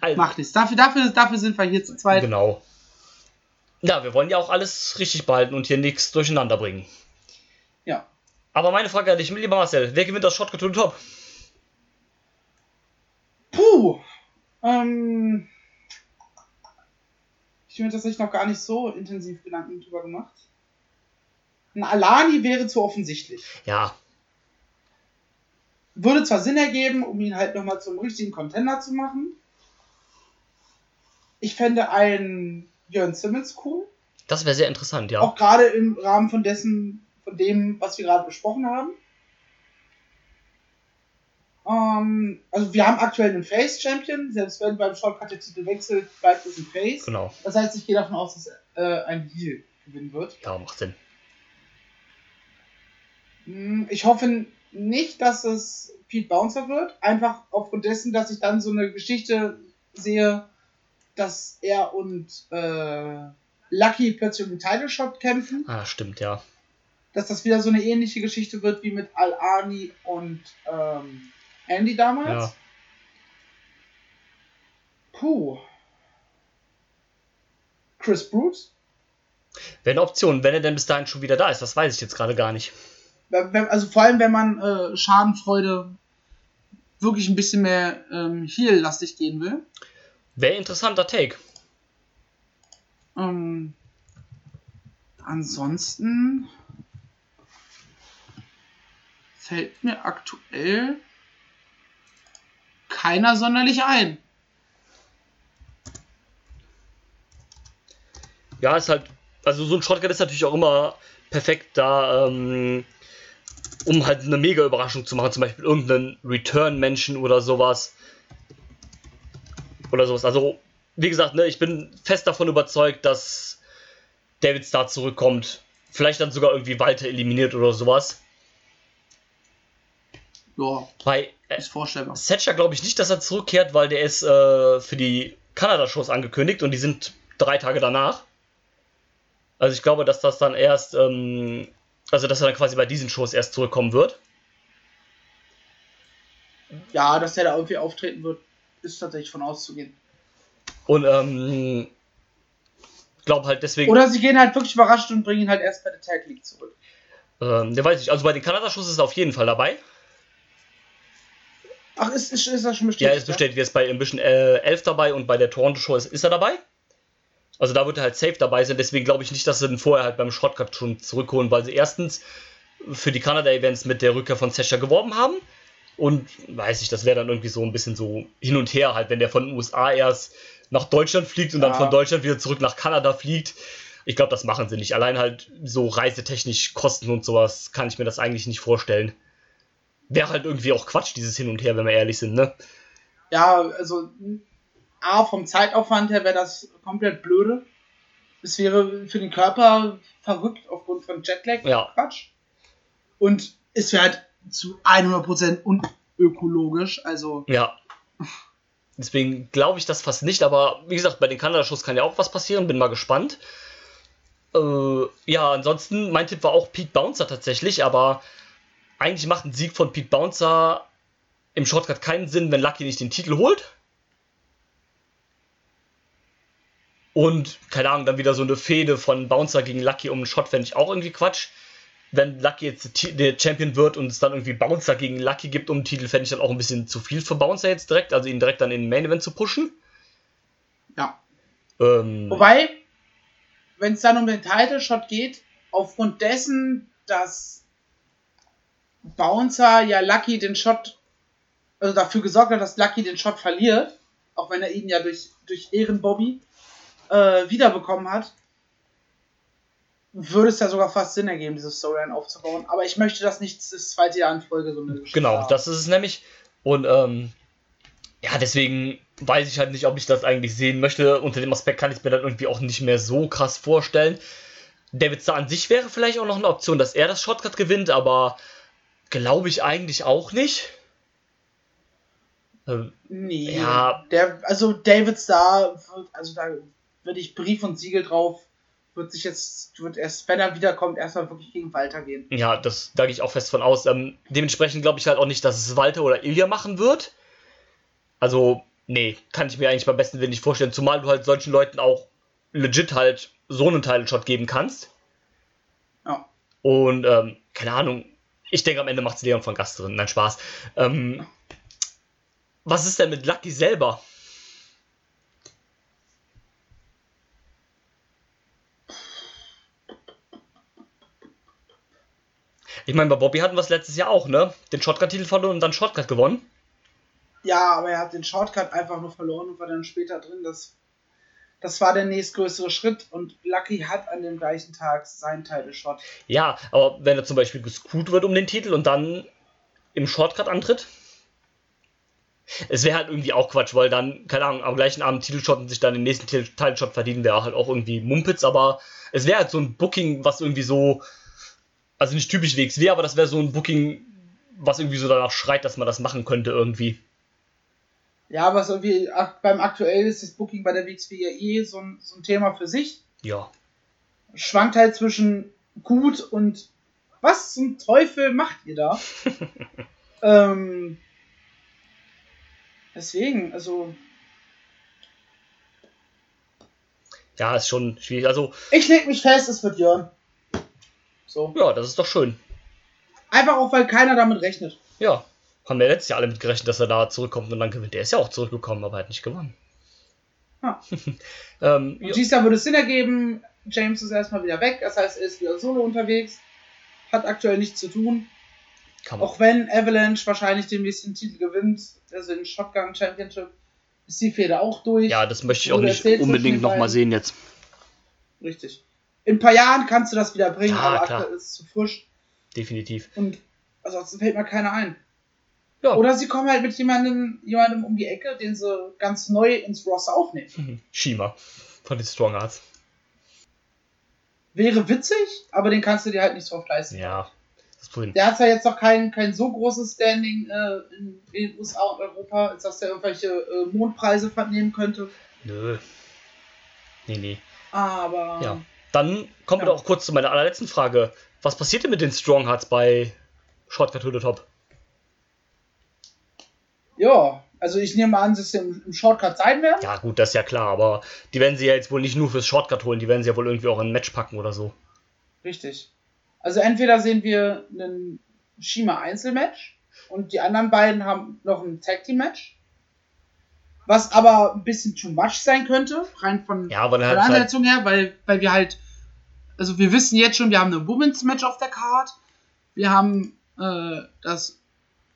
Also, Macht nichts. Dafür, dafür, dafür sind wir hier zu zweit. Genau. Ja, wir wollen ja auch alles richtig behalten und hier nichts durcheinander bringen. Ja. Aber meine Frage an dich, lieber Marcel, wer gewinnt das Shotgun to Top? Puh. Ähm. Ich habe mir tatsächlich noch gar nicht so intensiv Gedanken drüber gemacht. Ein Alani wäre zu offensichtlich. Ja, Würde zwar Sinn ergeben, um ihn halt nochmal zum richtigen Contender zu machen. Ich fände einen Jörn Simmons cool. das wäre sehr interessant, ja. Auch gerade im Rahmen von dessen, von dem, was wir gerade besprochen haben. Ähm, also wir haben aktuell einen Face-Champion, selbst wenn beim Shortcut der Titel wechselt, bleibt es ein Face. Genau. Das heißt, ich gehe davon aus, dass äh, ein Heal gewinnen wird. Ja, macht Sinn. Hm, Ich hoffe nicht, dass es Pete Bouncer wird. Einfach aufgrund dessen, dass ich dann so eine Geschichte sehe, dass er und äh, Lucky plötzlich um den Title Shot kämpfen. Ah, stimmt, ja. Dass das wieder so eine ähnliche Geschichte wird wie mit Al-Ani und ähm, Andy damals. Ja. Puh. Chris Bruce? Wäre eine Option, wenn er denn bis dahin schon wieder da ist. Das weiß ich jetzt gerade gar nicht. Also vor allem, wenn man äh, Schadenfreude wirklich ein bisschen mehr ähm, Heal-lastig gehen will. Wäre interessanter Take. Ähm, ansonsten fällt mir aktuell keiner sonderlich ein. Ja, ist halt. Also so ein Shotgun ist natürlich auch immer perfekt da, ähm, um halt eine mega Überraschung zu machen. Zum Beispiel irgendeinen Return-Menschen oder sowas. Oder sowas. Also, wie gesagt, ne, ich bin fest davon überzeugt, dass David Starr zurückkommt. Vielleicht dann sogar irgendwie Walter eliminiert oder sowas. Ja, Bei äh, ist vorstellbar. Setcher glaube ich nicht, dass er zurückkehrt, weil der ist äh, für die Kanada-Shows angekündigt und die sind drei Tage danach. Also ich glaube, dass das dann erst, ähm, also dass er dann quasi bei diesen Shows erst zurückkommen wird. Ja, dass der da irgendwie auftreten wird, ist tatsächlich von auszugehen. Und ähm, glaube halt deswegen, Oder sie gehen halt wirklich überrascht und bringen ihn halt erst bei der Tag League zurück. ähm, der weiß ich, also bei den Kanada-Shows ist er auf jeden Fall dabei. Ach, ist, ist, ist das schon Ja, bestätigt? ist bestätigt, jetzt bei Ambition äh, 11 dabei und bei der Toronto-Show ist, ist er dabei. Also da wird er halt safe dabei sein, deswegen glaube ich nicht, dass sie ihn vorher halt beim Shortcut schon zurückholen, weil sie erstens für die Canada-Events mit der Rückkehr von Sasha geworben haben. Und weiß ich, das wäre dann irgendwie so ein bisschen so hin und her halt, wenn der von den USA erst nach Deutschland fliegt und dann Ja. von Deutschland wieder zurück nach Kanada fliegt. Ich glaube, das machen sie nicht. Allein halt so reisetechnisch Kosten und sowas kann ich mir das eigentlich nicht vorstellen. Wäre halt irgendwie auch Quatsch, dieses Hin und Her, wenn wir ehrlich sind, ne? Ja, also A, vom Zeitaufwand her wäre das komplett blöde. Es wäre für den Körper verrückt aufgrund von Jetlag. Ja. Quatsch. Und es wäre halt zu 100% unökologisch. Also, Ja. Deswegen glaube ich das fast nicht, aber wie gesagt, bei den Kanada-Shows kann ja auch was passieren, bin mal gespannt. Äh, ja, ansonsten, mein Tipp war auch Pete Bouncer tatsächlich, aber eigentlich macht ein Sieg von Pete Bouncer im Shortcut keinen Sinn, wenn Lucky nicht den Titel holt. Und, keine Ahnung, dann wieder so eine Fehde von Bouncer gegen Lucky um einen Shot fände ich auch irgendwie Quatsch. Wenn Lucky jetzt der Champion wird und es dann irgendwie Bouncer gegen Lucky gibt um den Titel, fände ich dann auch ein bisschen zu viel für Bouncer jetzt direkt, also ihn direkt dann in den Main Event zu pushen. ja. Ähm, Wobei, wenn es dann um den Title Shot geht, aufgrund dessen, dass Bouncer ja Lucky den Shot, also dafür gesorgt hat, dass Lucky den Shot verliert, auch wenn er ihn ja durch, durch Ehrenbobby äh, wiederbekommen hat, würde es ja sogar fast Sinn ergeben, diese Storyline aufzubauen. Aber ich möchte das nicht das zweite Jahr in Folge so eine Genau, haben. das ist es nämlich. Und ähm, ja, deswegen weiß ich halt nicht, ob ich das eigentlich sehen möchte. Unter dem Aspekt kann ich mir dann irgendwie auch nicht mehr so krass vorstellen. David Starr an sich wäre vielleicht auch noch eine Option, dass er das Shotcut gewinnt, aber glaube ich eigentlich auch nicht. Ähm, Nee. Ja. Der, also David Starr, wird, also da würde ich Brief und Siegel drauf, wird sich jetzt, wird erst, wenn er wiederkommt, erstmal wirklich gegen Walter gehen. ja, das da gehe ich auch fest von aus. Ähm, dementsprechend glaube ich halt auch nicht, dass es Walter oder Ilya machen wird. Also, nee, kann ich mir eigentlich beim besten Willen nicht vorstellen, zumal du halt solchen Leuten auch legit halt so einen Title-Shot geben kannst. Ja. Und, ähm, keine Ahnung, ich denke, am Ende macht es Leon von Gast drin. Nein, Spaß. Ähm, was ist denn mit Lucky selber? Ich meine, bei Bobby hatten wir es letztes Jahr auch, ne? Den Shotcut-Titel verloren und dann Shotcut gewonnen. Ja, aber er hat den Shortcut einfach nur verloren und war dann später drin. Das, das war der nächstgrößere Schritt und Lucky hat an dem gleichen Tag seinen Title Shot. Ja, aber wenn er zum Beispiel gescoot wird um den Titel und dann im Shortcut antritt, es wäre halt irgendwie auch Quatsch, weil dann, keine Ahnung, am gleichen Abend Titelshot und sich dann den nächsten Titel- Titelshot verdienen, wäre halt auch irgendwie Mumpitz, aber es wäre halt so ein Booking, was irgendwie so Also nicht typisch WXW, aber das wäre so ein Booking, was irgendwie so danach schreit, dass man das machen könnte irgendwie. Ja, aber so wie beim aktuell ist das Booking bei der WXW ja eh so ein, so ein Thema für sich. Ja. Schwankt halt zwischen gut und was zum Teufel macht ihr da? [laughs] ähm, deswegen, also Ja, ist schon schwierig. Also, ich leg mich fest, es wird Jörn. So. ja, das ist doch schön. Einfach auch, weil keiner damit rechnet. Ja. Haben wir letztes Jahr alle mit gerechnet, dass er da zurückkommt und dann gewinnt. Der ist ja auch zurückgekommen, aber er hat nicht gewonnen. Ja. [laughs] ähm, Und ja, würde es Sinn ergeben, James ist erstmal wieder weg, das heißt, er ist wieder solo unterwegs, hat aktuell nichts zu tun. Auch wenn Avalanche wahrscheinlich den Titel gewinnt, also den Shotgun Championship, ist die Fehde auch durch. Ja, das möchte ich auch nicht unbedingt nochmal sehen jetzt. Richtig. In ein paar Jahren kannst du das wieder bringen, Ja, aber aktuell ist es zu frisch Definitiv. und ansonsten fällt mir keiner ein. Ja. Oder sie kommen halt mit jemandem, jemandem um die Ecke, den sie ganz neu ins Roster aufnehmen. Shima von den Strong Arts. Wäre witzig, aber den kannst du dir halt nicht so oft leisten. Ja, das Problem. Der hat zwar jetzt noch kein, kein so großes Standing äh, in, in den USA und Europa, als dass der irgendwelche äh, Mondpreise vernehmen könnte. Nö. Nee, nee. Aber Ja. Dann kommen wir Ja. doch auch kurz zu meiner allerletzten Frage. Was passiert denn mit den Strong Hearts bei Shortcut to the Top? ja, also ich nehme an, dass sie im, im Shortcut sein werden. Ja, gut, das ist ja klar, aber die werden sie ja jetzt wohl nicht nur fürs Shortcut holen, die werden sie ja wohl irgendwie auch in ein Match packen oder so. Richtig. Also entweder sehen wir einen Shima Einzelmatch und die anderen beiden haben noch ein Tag Team Match. Was aber ein bisschen too much sein könnte, rein von, Ja, weil von er der halt, halt Ansetzung her, weil, weil wir halt, also wir wissen jetzt schon, wir haben ein Women's Match auf der Card, wir haben äh, das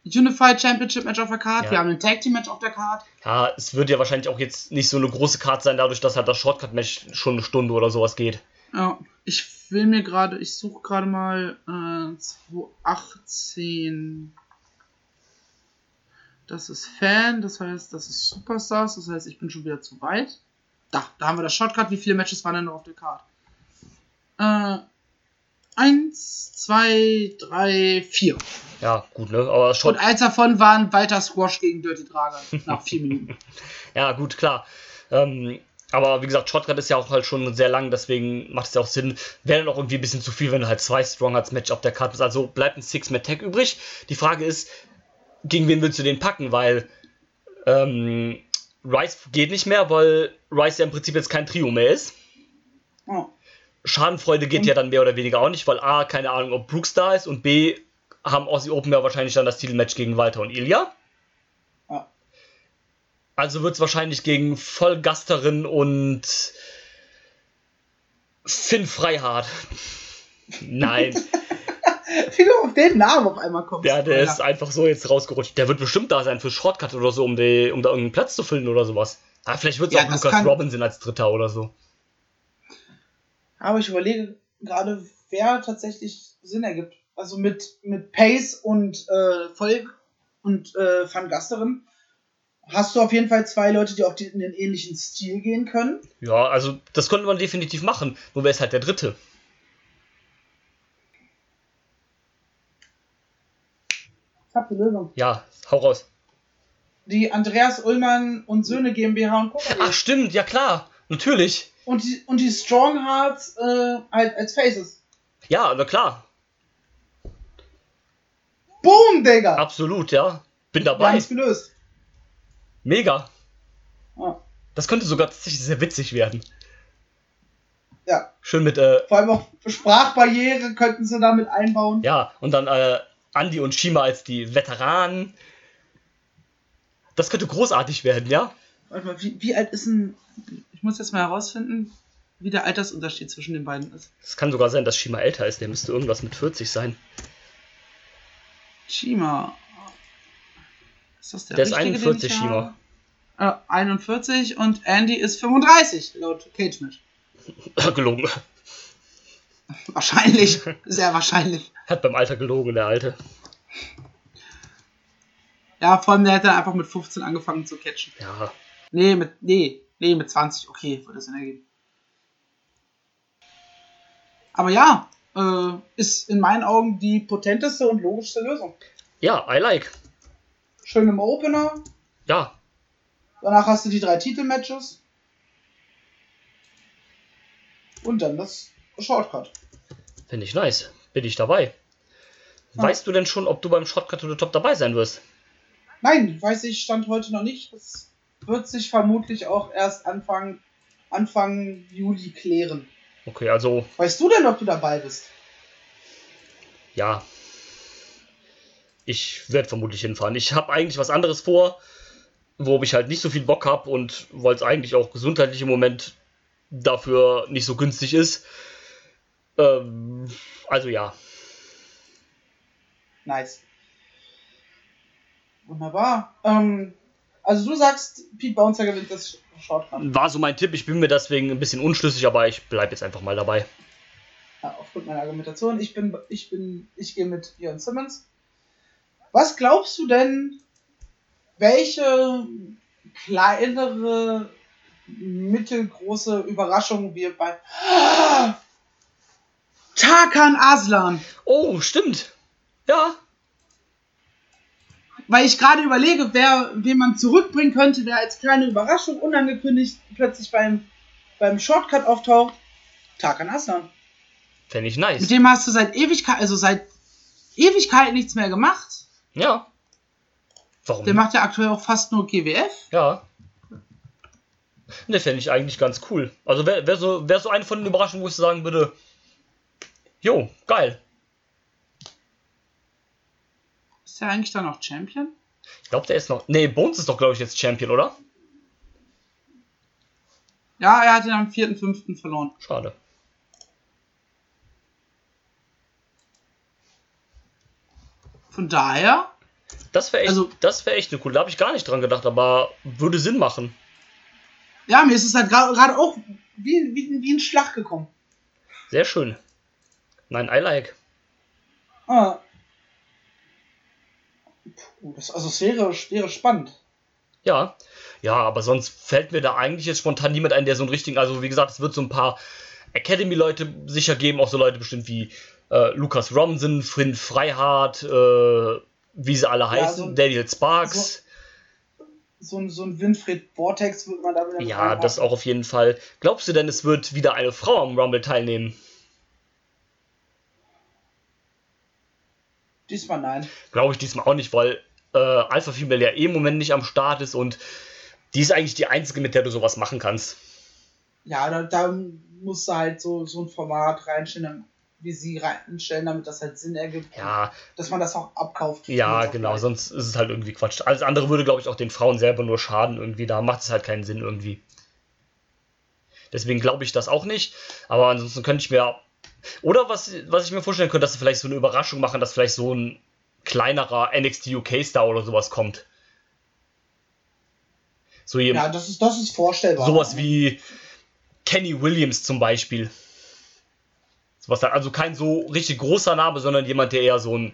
Unified Championship Match auf der Card, Ja. wir haben ein Tag Team Match auf der Card. ja, es wird ja wahrscheinlich auch jetzt nicht so eine große Karte sein, dadurch, dass halt das Shortcut-Match schon eine Stunde oder sowas geht. Ja, ich will mir gerade, ich suche gerade mal äh, 2018. Das ist Fan, das heißt, das ist Superstars, das heißt, ich bin schon wieder zu weit. Da, da haben wir das Shotcut. Wie viele Matches waren denn noch auf der Card? Äh, eins, zwei, drei, vier. Ja, gut, ne? Aber Und Short eins davon war ein weiter Squash gegen Dirty Dragon nach vier [laughs] Minuten. Ja, gut, klar. Ähm, aber wie gesagt, Shotgun ist ja auch halt schon sehr lang, deswegen macht es ja auch Sinn. Wäre dann auch irgendwie ein bisschen zu viel, wenn du halt zwei Strong als Match auf der Karte bist. Also bleibt ein Six-Man-Tag übrig. Die Frage ist, gegen wen willst du den packen? Weil ähm, Rice geht nicht mehr, weil Rice ja im Prinzip jetzt kein Trio mehr ist. Oh. Schadenfreude geht Und- ja dann mehr oder weniger auch nicht, weil A, keine Ahnung, ob Brooks da ist und B, haben Aussie Open ja wahrscheinlich dann das Titelmatch gegen Walter und Ilya. Ja. Also wird es wahrscheinlich gegen Vollgasterin und Finn Freihard. [laughs] Nein, [laughs] Wie du auf den Namen auf einmal kommst. der, der Alter. ist einfach so jetzt rausgerutscht. Der wird bestimmt da sein für Shortcut oder so, um, die, um da irgendeinen Platz zu füllen oder sowas. Ah, vielleicht wird es Ja, auch das Lucas kann- Robinson als Dritter oder so. Aber ich überlege gerade, wer tatsächlich Sinn ergibt. Also mit, mit Pace und äh, Volk und äh, Van Gasterin hast du auf jeden Fall zwei Leute, die auch in den ähnlichen Stil gehen können. Ja, also das könnte man definitiv machen. Nur wer ist halt der Dritte? Ich hab die Lösung. Ja, hau raus. Die Andreas Ullmann und Söhne GmbH und Co. Ach, stimmt, ja klar. Natürlich. Und die, und die Strong Hearts äh, halt als Faces. Ja, na klar. Boom, Digga! Absolut, ja. Bin dabei. haben's gelöst. Mega. Ja. Das könnte sogar tatsächlich sehr witzig werden. ja. Schön mit, äh, Vor allem auch Sprachbarriere könnten sie damit einbauen. ja, und dann äh, Andy und Shima als die Veteranen. Das könnte großartig werden, ja? Warte mal, wie, wie alt ist ein. Ich muss jetzt mal herausfinden, wie der Altersunterschied zwischen den beiden ist. Es kann sogar sein, dass Shima älter ist. Der müsste irgendwas mit 40 sein. Shima. Ist das der, Der ist richtige, 41, den ich Shima. Äh, 41 und Andy ist 35, laut Cage Match. [laughs] gelogen. Wahrscheinlich, [laughs] sehr wahrscheinlich. Hat beim Alter gelogen, der Alte. Ja, vor allem, der dann einfach mit 15 angefangen zu catchen. Ja. Nee, mit, nee, nee, mit 20, okay, würde das Sinn ergeben. Aber ja, äh, ist in meinen Augen die potenteste und logischste Lösung. Ja, I like. Schön im Opener, Ja, danach hast du die drei Titelmatches. Und dann das Shortcut. finde ich nice. Bin ich dabei. Ja. Weißt du denn schon, ob du beim Shortcut to the Top dabei sein wirst? Nein, weiß ich, stand heute noch nicht. Das wird sich vermutlich auch erst Anfang, Anfang Juli klären. Okay, also, Weißt du denn, ob du dabei bist? ja. Ich werde vermutlich hinfahren. Ich habe eigentlich was anderes vor, worauf ich halt nicht so viel Bock habe und weil es eigentlich auch gesundheitlich im Moment dafür nicht so günstig ist. Ähm, also ja. Nice. Wunderbar. Ähm, also du sagst, Pete Bouncer gewinnt das Shortcut. War so mein Tipp. Ich bin mir deswegen ein bisschen unschlüssig, aber ich bleibe jetzt einfach mal dabei. Ja, aufgrund meiner Argumentation. Ich bin, ich bin, ich gehe mit Ian Simmons. Was glaubst du denn, welche kleinere, mittelgroße Überraschung wir bei Tarkan Aslan, Oh, stimmt. Ja, weil ich gerade überlege, wer, wen man zurückbringen könnte, der als kleine Überraschung unangekündigt plötzlich beim, beim Shortcut auftaucht. Tarkan Aslan. fände ich nice. Mit dem hast du seit Ewigkeit, also seit Ewigkeit nichts mehr gemacht. Ja. Warum? Der macht ja aktuell auch fast nur GWF. Ja. Ne, fände ich eigentlich ganz cool. Also wäre wär so, wär so eine von den Überraschungen, wo ich sagen würde, jo, geil. Ist der eigentlich dann noch Champion? Ich glaube, der ist noch. Nee, Bones ist doch, glaube ich, jetzt Champion, oder? Ja, er hat ihn am 4.5. verloren. Schade. Von daher, Das wäre echt, Also- das wär echt eine cool. Da habe ich gar nicht dran gedacht, aber würde Sinn machen. ja, mir ist es halt gerade auch wie, wie, wie ein Schlag gekommen. Sehr schön. Nein, I like. Ah. Puh, das, also es wäre, wäre spannend. Ja. Ja, aber sonst fällt mir da eigentlich jetzt spontan niemand ein, der so einen richtigen. Also, wie gesagt, es wird so ein paar Academy-Leute sicher geben, auch so Leute bestimmt wie äh, Lukas Romsen, Finn Freihardt, äh, wie sie alle heißen, so- Daniel Sparks. So ein, so ein Winfried Vortex würde man da wieder Ja, das auch auf jeden Fall. Glaubst du denn, es wird wieder eine Frau am Rumble teilnehmen? Diesmal nein. Glaube ich diesmal auch nicht, weil äh, Alpha Female ja eh im Moment nicht am Start ist und die ist eigentlich die einzige, mit der du sowas machen kannst. Ja, da, da musst du halt so, so ein Format reinstellen, wie sie reinstellen, damit das halt Sinn ergibt. Ja, Dass man das auch abkauft. ja, genau, bleibt. sonst ist es halt irgendwie Quatsch. Alles andere würde, glaube ich, auch den Frauen selber nur schaden irgendwie. Da macht es halt keinen Sinn irgendwie. Deswegen glaube ich das auch nicht. Aber ansonsten könnte ich mir. Oder was, was ich mir vorstellen könnte, dass sie vielleicht so eine Überraschung machen, dass vielleicht so ein kleinerer NXT UK-Star oder sowas kommt. So Ja, jemand. das ist, das ist vorstellbar. Sowas wie Kenny Williams zum Beispiel. Sowas also kein so richtig großer Name, sondern jemand, der eher so ein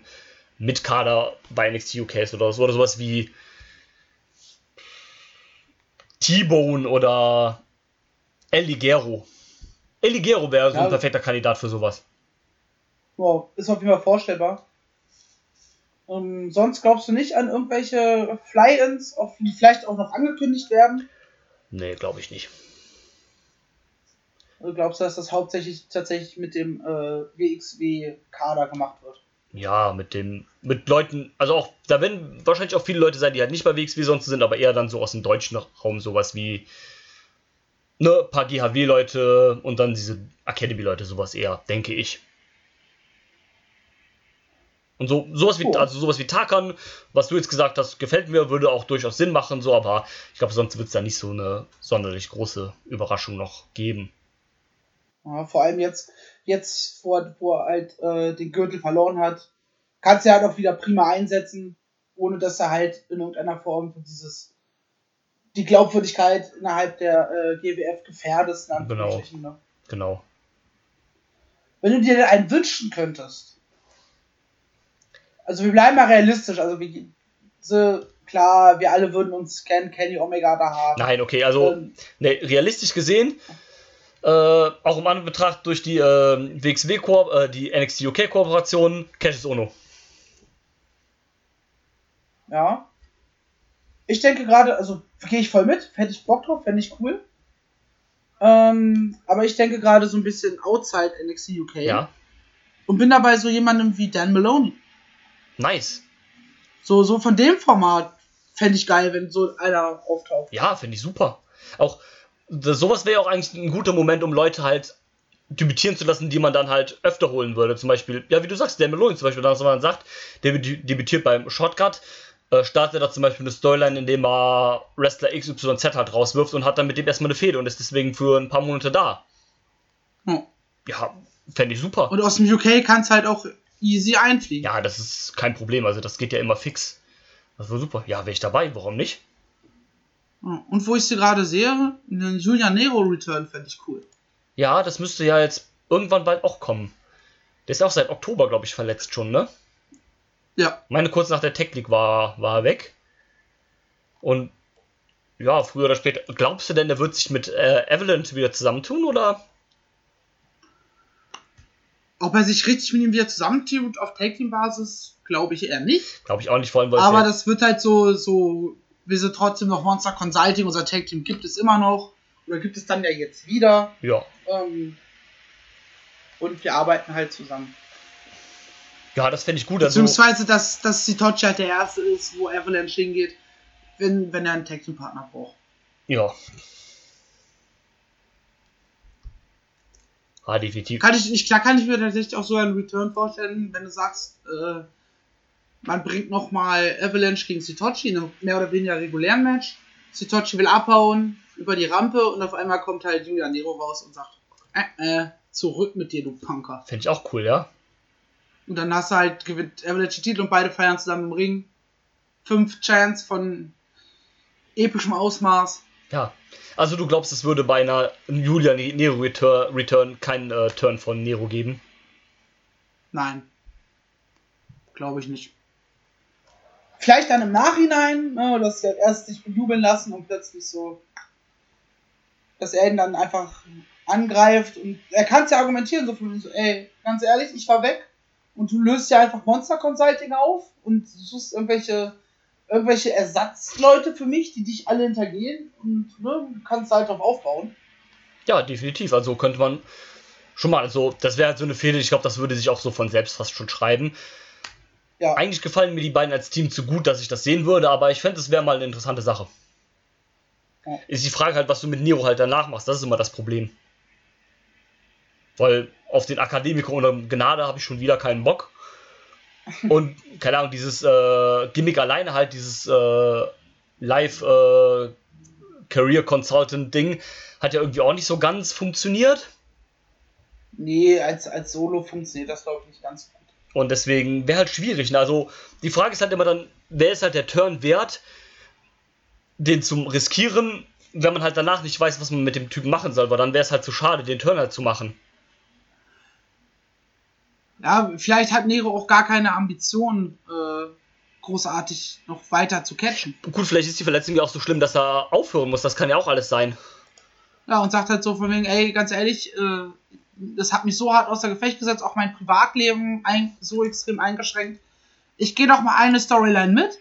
Mitkader bei NXT UK ist oder so. Oder sowas wie T-Bone oder El Ligero. El Ligero wäre so Ja. ein perfekter Kandidat für sowas. Wow, ist auf jeden Fall vorstellbar. Ähm, sonst glaubst du nicht an irgendwelche Fly-Ins, die vielleicht auch noch angekündigt werden? Nee, glaube ich nicht. Glaubst du, dass das hauptsächlich tatsächlich mit dem äh, WXW-Kader gemacht wird? Ja, mit dem, mit Leuten, also auch, da werden wahrscheinlich auch viele Leute sein, die halt nicht bei WXW sonst sind, aber eher dann so aus dem deutschen Raum, sowas wie, ne, paar GHW-Leute und dann diese Academy-Leute, sowas eher, denke ich. Und so, sowas wie, Cool. also sowas wie Takan, was du jetzt gesagt hast, gefällt mir, würde auch durchaus Sinn machen, so, aber ich glaube, sonst wird es da nicht so eine sonderlich große Überraschung noch geben. Ja, vor allem jetzt, jetzt wo, er- wo er halt äh, den Gürtel verloren hat, kannst du halt auch wieder prima einsetzen, ohne dass er halt in irgendeiner Form dieses die Glaubwürdigkeit innerhalb der äh, GWF gefährdest. in Genau. Ne? Genau. Wenn du dir denn einen wünschen könntest. Also wir bleiben mal realistisch, also wir, so, klar, wir alle würden uns kennen, Kenny Omega da haben. Nein, okay, also, Ähm, ne, realistisch gesehen Äh, auch im Anbetracht durch die äh, WXW, -Ko äh, die NXT UK Kooperation, Cassius Ono. Ja. Ich denke gerade, also gehe ich voll mit, hätte ich Bock drauf, fände ich cool. Ähm, aber ich denke gerade so ein bisschen outside NXT UK. Ja. Und bin dabei so jemandem wie Dan Maloney. Nice. So, so von dem Format fände ich geil, wenn so einer auftaucht. Ja, finde ich super. Auch das, sowas wäre auch eigentlich ein guter Moment, um Leute halt debütieren zu lassen, die man dann halt öfter holen würde. Zum Beispiel, ja, wie du sagst, Dan Maloney zum Beispiel, dass man sagt, der debütiert beim Shortcut, äh, startet da zum Beispiel eine Storyline, indem er Wrestler XYZ halt rauswirft und hat dann mit dem erstmal eine Fehde und ist deswegen für ein paar Monate da. Hm. Ja, fände ich super. Und aus dem UK kannst halt auch easy einfliegen. Ja, das ist kein Problem. Also das geht ja immer fix. Das war super. Ja, wäre ich dabei. Warum nicht? Und wo ich sie gerade sehe, einen Julian Nero Return fände ich cool. Ja, das müsste ja jetzt irgendwann bald auch kommen. Der ist auch seit Oktober, glaube ich, verletzt schon, ne? Ja. Meine kurz nach der Tech League war, war er weg. Und ja, früher oder später. Glaubst du denn, der wird sich mit äh, Avalanche wieder zusammentun oder? Ob er sich richtig mit ihm wieder zusammentut auf Tag Team Basis, glaube ich eher nicht. Glaube ich auch nicht, vor allem weil Aber das wird halt so, so, wir sind trotzdem noch Monster Consulting, unser Tag Team gibt es immer noch. Oder gibt es dann ja jetzt wieder. Ja. Ähm, und wir arbeiten halt zusammen. Ja, das fände ich gut. Also Beziehungsweise, dass, dass Sitochi halt der Erste ist, wo Avalanche hingeht, wenn, wenn er einen Tag Team Partner braucht. Ja. Ah, definitiv. Kann ich, ich, klar kann ich mir tatsächlich auch so einen Return vorstellen, wenn du sagst, äh, man bringt nochmal Avalanche gegen Sitochi in einem mehr oder weniger regulären Match. Sitochi will abhauen über die Rampe und auf einmal kommt halt Julian Nero raus und sagt, äh, äh, zurück mit dir, du Punker. Finde ich auch cool, ja. Und dann hast du halt, gewinnt Avalanche Titel und beide feiern zusammen im Ring. Fünf Chance von epischem Ausmaß. Ja. Also du glaubst, es würde bei einer Julia Nero Return, Return keinen äh, Turn von Nero geben? Nein. Glaube ich nicht. Vielleicht dann im Nachhinein, ne, dass sie halt erst sich bejubeln lassen und plötzlich so, dass er ihn dann einfach angreift und er kann es ja argumentieren, so von so, ey, ganz ehrlich, ich war weg und du löst ja einfach Monster Consulting auf und suchst irgendwelche irgendwelche Ersatzleute für mich, die dich alle hintergehen und ne, kannst halt drauf aufbauen. Ja, definitiv. Also könnte man schon mal, also das wäre halt so eine Fehde, ich glaube, das würde sich auch so von selbst fast schon schreiben. Ja. Eigentlich gefallen mir die beiden als Team zu gut, dass ich das sehen würde, aber ich fände, es wäre mal eine interessante Sache. Ja. Ist die Frage halt, was du mit Nero halt danach machst, das ist immer das Problem. Weil auf den Akademiker unter Gnade habe ich schon wieder keinen Bock. Und keine Ahnung, dieses äh, Gimmick alleine halt, dieses äh, Live äh, Career Consultant Ding, hat ja irgendwie auch nicht so ganz funktioniert. Nee, als, als Solo funktioniert das, glaube ich, nicht ganz gut. Und deswegen wäre halt schwierig. Ne? Also die Frage ist halt immer dann, wer ist halt der Turn wert, den zum riskieren, wenn man halt danach nicht weiß, was man mit dem Typen machen soll, weil dann wäre es halt zu schade, den Turn halt zu machen. Ja, vielleicht hat Nero auch gar keine Ambition, äh, großartig noch weiter zu catchen. Gut, vielleicht ist die Verletzung ja auch so schlimm, dass er aufhören muss. Das kann ja auch alles sein. Ja, und sagt halt so von wegen, ey, ganz ehrlich, äh, das hat mich so hart außer Gefecht gesetzt, auch mein Privatleben ein, so extrem eingeschränkt. Ich gehe doch mal eine Storyline mit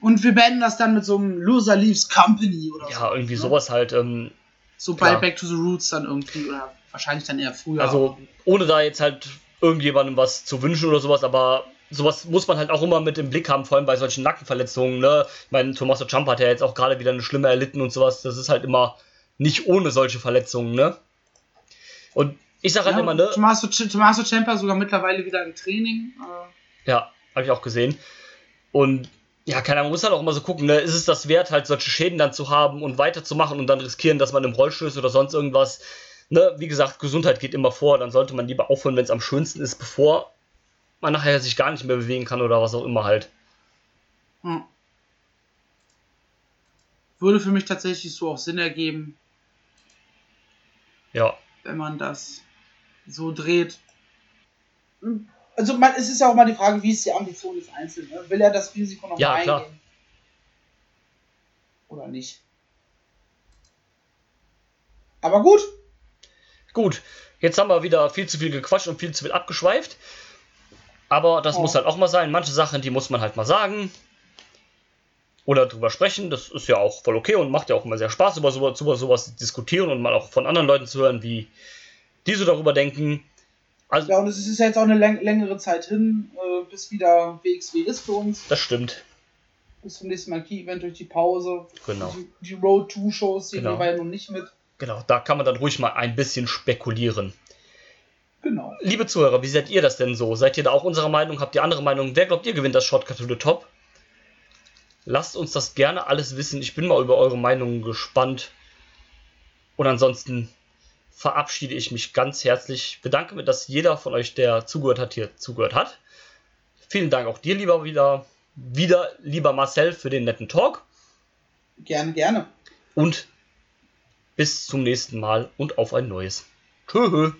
und wir beenden das dann mit so einem Loser Leaves Company oder ja, so. Ja, irgendwie ne? sowas halt. Ähm, so bei Back to the Roots dann irgendwie oder wahrscheinlich dann eher früher. Also ohne da jetzt halt irgendjemandem was zu wünschen oder sowas, aber sowas muss man halt auch immer mit im Blick haben, vor allem bei solchen Nackenverletzungen. Ne? Ich meine, Tommaso Ciampa hat ja jetzt auch gerade wieder eine schlimme erlitten und sowas. Das ist halt immer nicht ohne solche Verletzungen, ne? Und ich sage halt ja, immer, ne? Tommaso, Tommaso Ciampa sogar mittlerweile wieder im Training. Äh. Ja, habe ich auch gesehen. Und ja, keiner man muss halt auch immer so gucken, ne? Ist es das wert, halt solche Schäden dann zu haben und weiterzumachen und dann riskieren, dass man im Rollstuhl ist oder sonst irgendwas? Ne, wie gesagt, Gesundheit geht immer vor, dann sollte man lieber aufhören, wenn es am schönsten ist, bevor man nachher sich gar nicht mehr bewegen kann oder was auch immer halt. Hm. Würde für mich tatsächlich so auch Sinn ergeben. Ja. Wenn man das so dreht. Also man, es ist ja auch mal die Frage, wie ist die Ambition des Einzelnen? Ne? Will er das Risiko noch ja, eingehen? Klar. Oder nicht? Aber gut, Gut, jetzt haben wir wieder viel zu viel gequatscht und viel zu viel abgeschweift. Aber das Oh. muss halt auch mal sein. Manche Sachen, die muss man halt mal sagen. Oder drüber sprechen. Das ist ja auch voll okay und macht ja auch immer sehr Spaß, über sowas, über sowas diskutieren und mal auch von anderen Leuten zu hören, wie die so darüber denken. Also, Ja, und es ist jetzt auch eine läng längere Zeit hin, äh, bis wieder WXW ist für uns. das stimmt. Bis zum nächsten Mal Key-Event durch die Pause. Genau. Die, die Road 2 Shows sehen Genau. wir ja nun nicht mit. Genau, da kann man dann ruhig mal ein bisschen spekulieren. Genau. Liebe Zuhörer, wie seid ihr das denn so? Seid ihr da auch unserer Meinung? Habt ihr andere Meinungen? Wer glaubt ihr gewinnt das Shortcut to the Top? Lasst uns das gerne alles wissen. Ich bin mal über eure Meinungen gespannt. Und ansonsten verabschiede ich mich ganz herzlich. Bedanke mich, dass jeder von euch, der zugehört hat, hier zugehört hat. Vielen Dank auch dir, lieber wieder, wieder lieber Marcel, für den netten Talk. Gerne, gerne. Und bis zum nächsten Mal und auf ein neues. Tschö.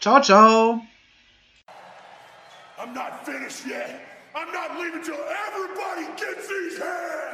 Ciao, ciao. I'm not finished yet. I'm not leaving till everybody gets these hands.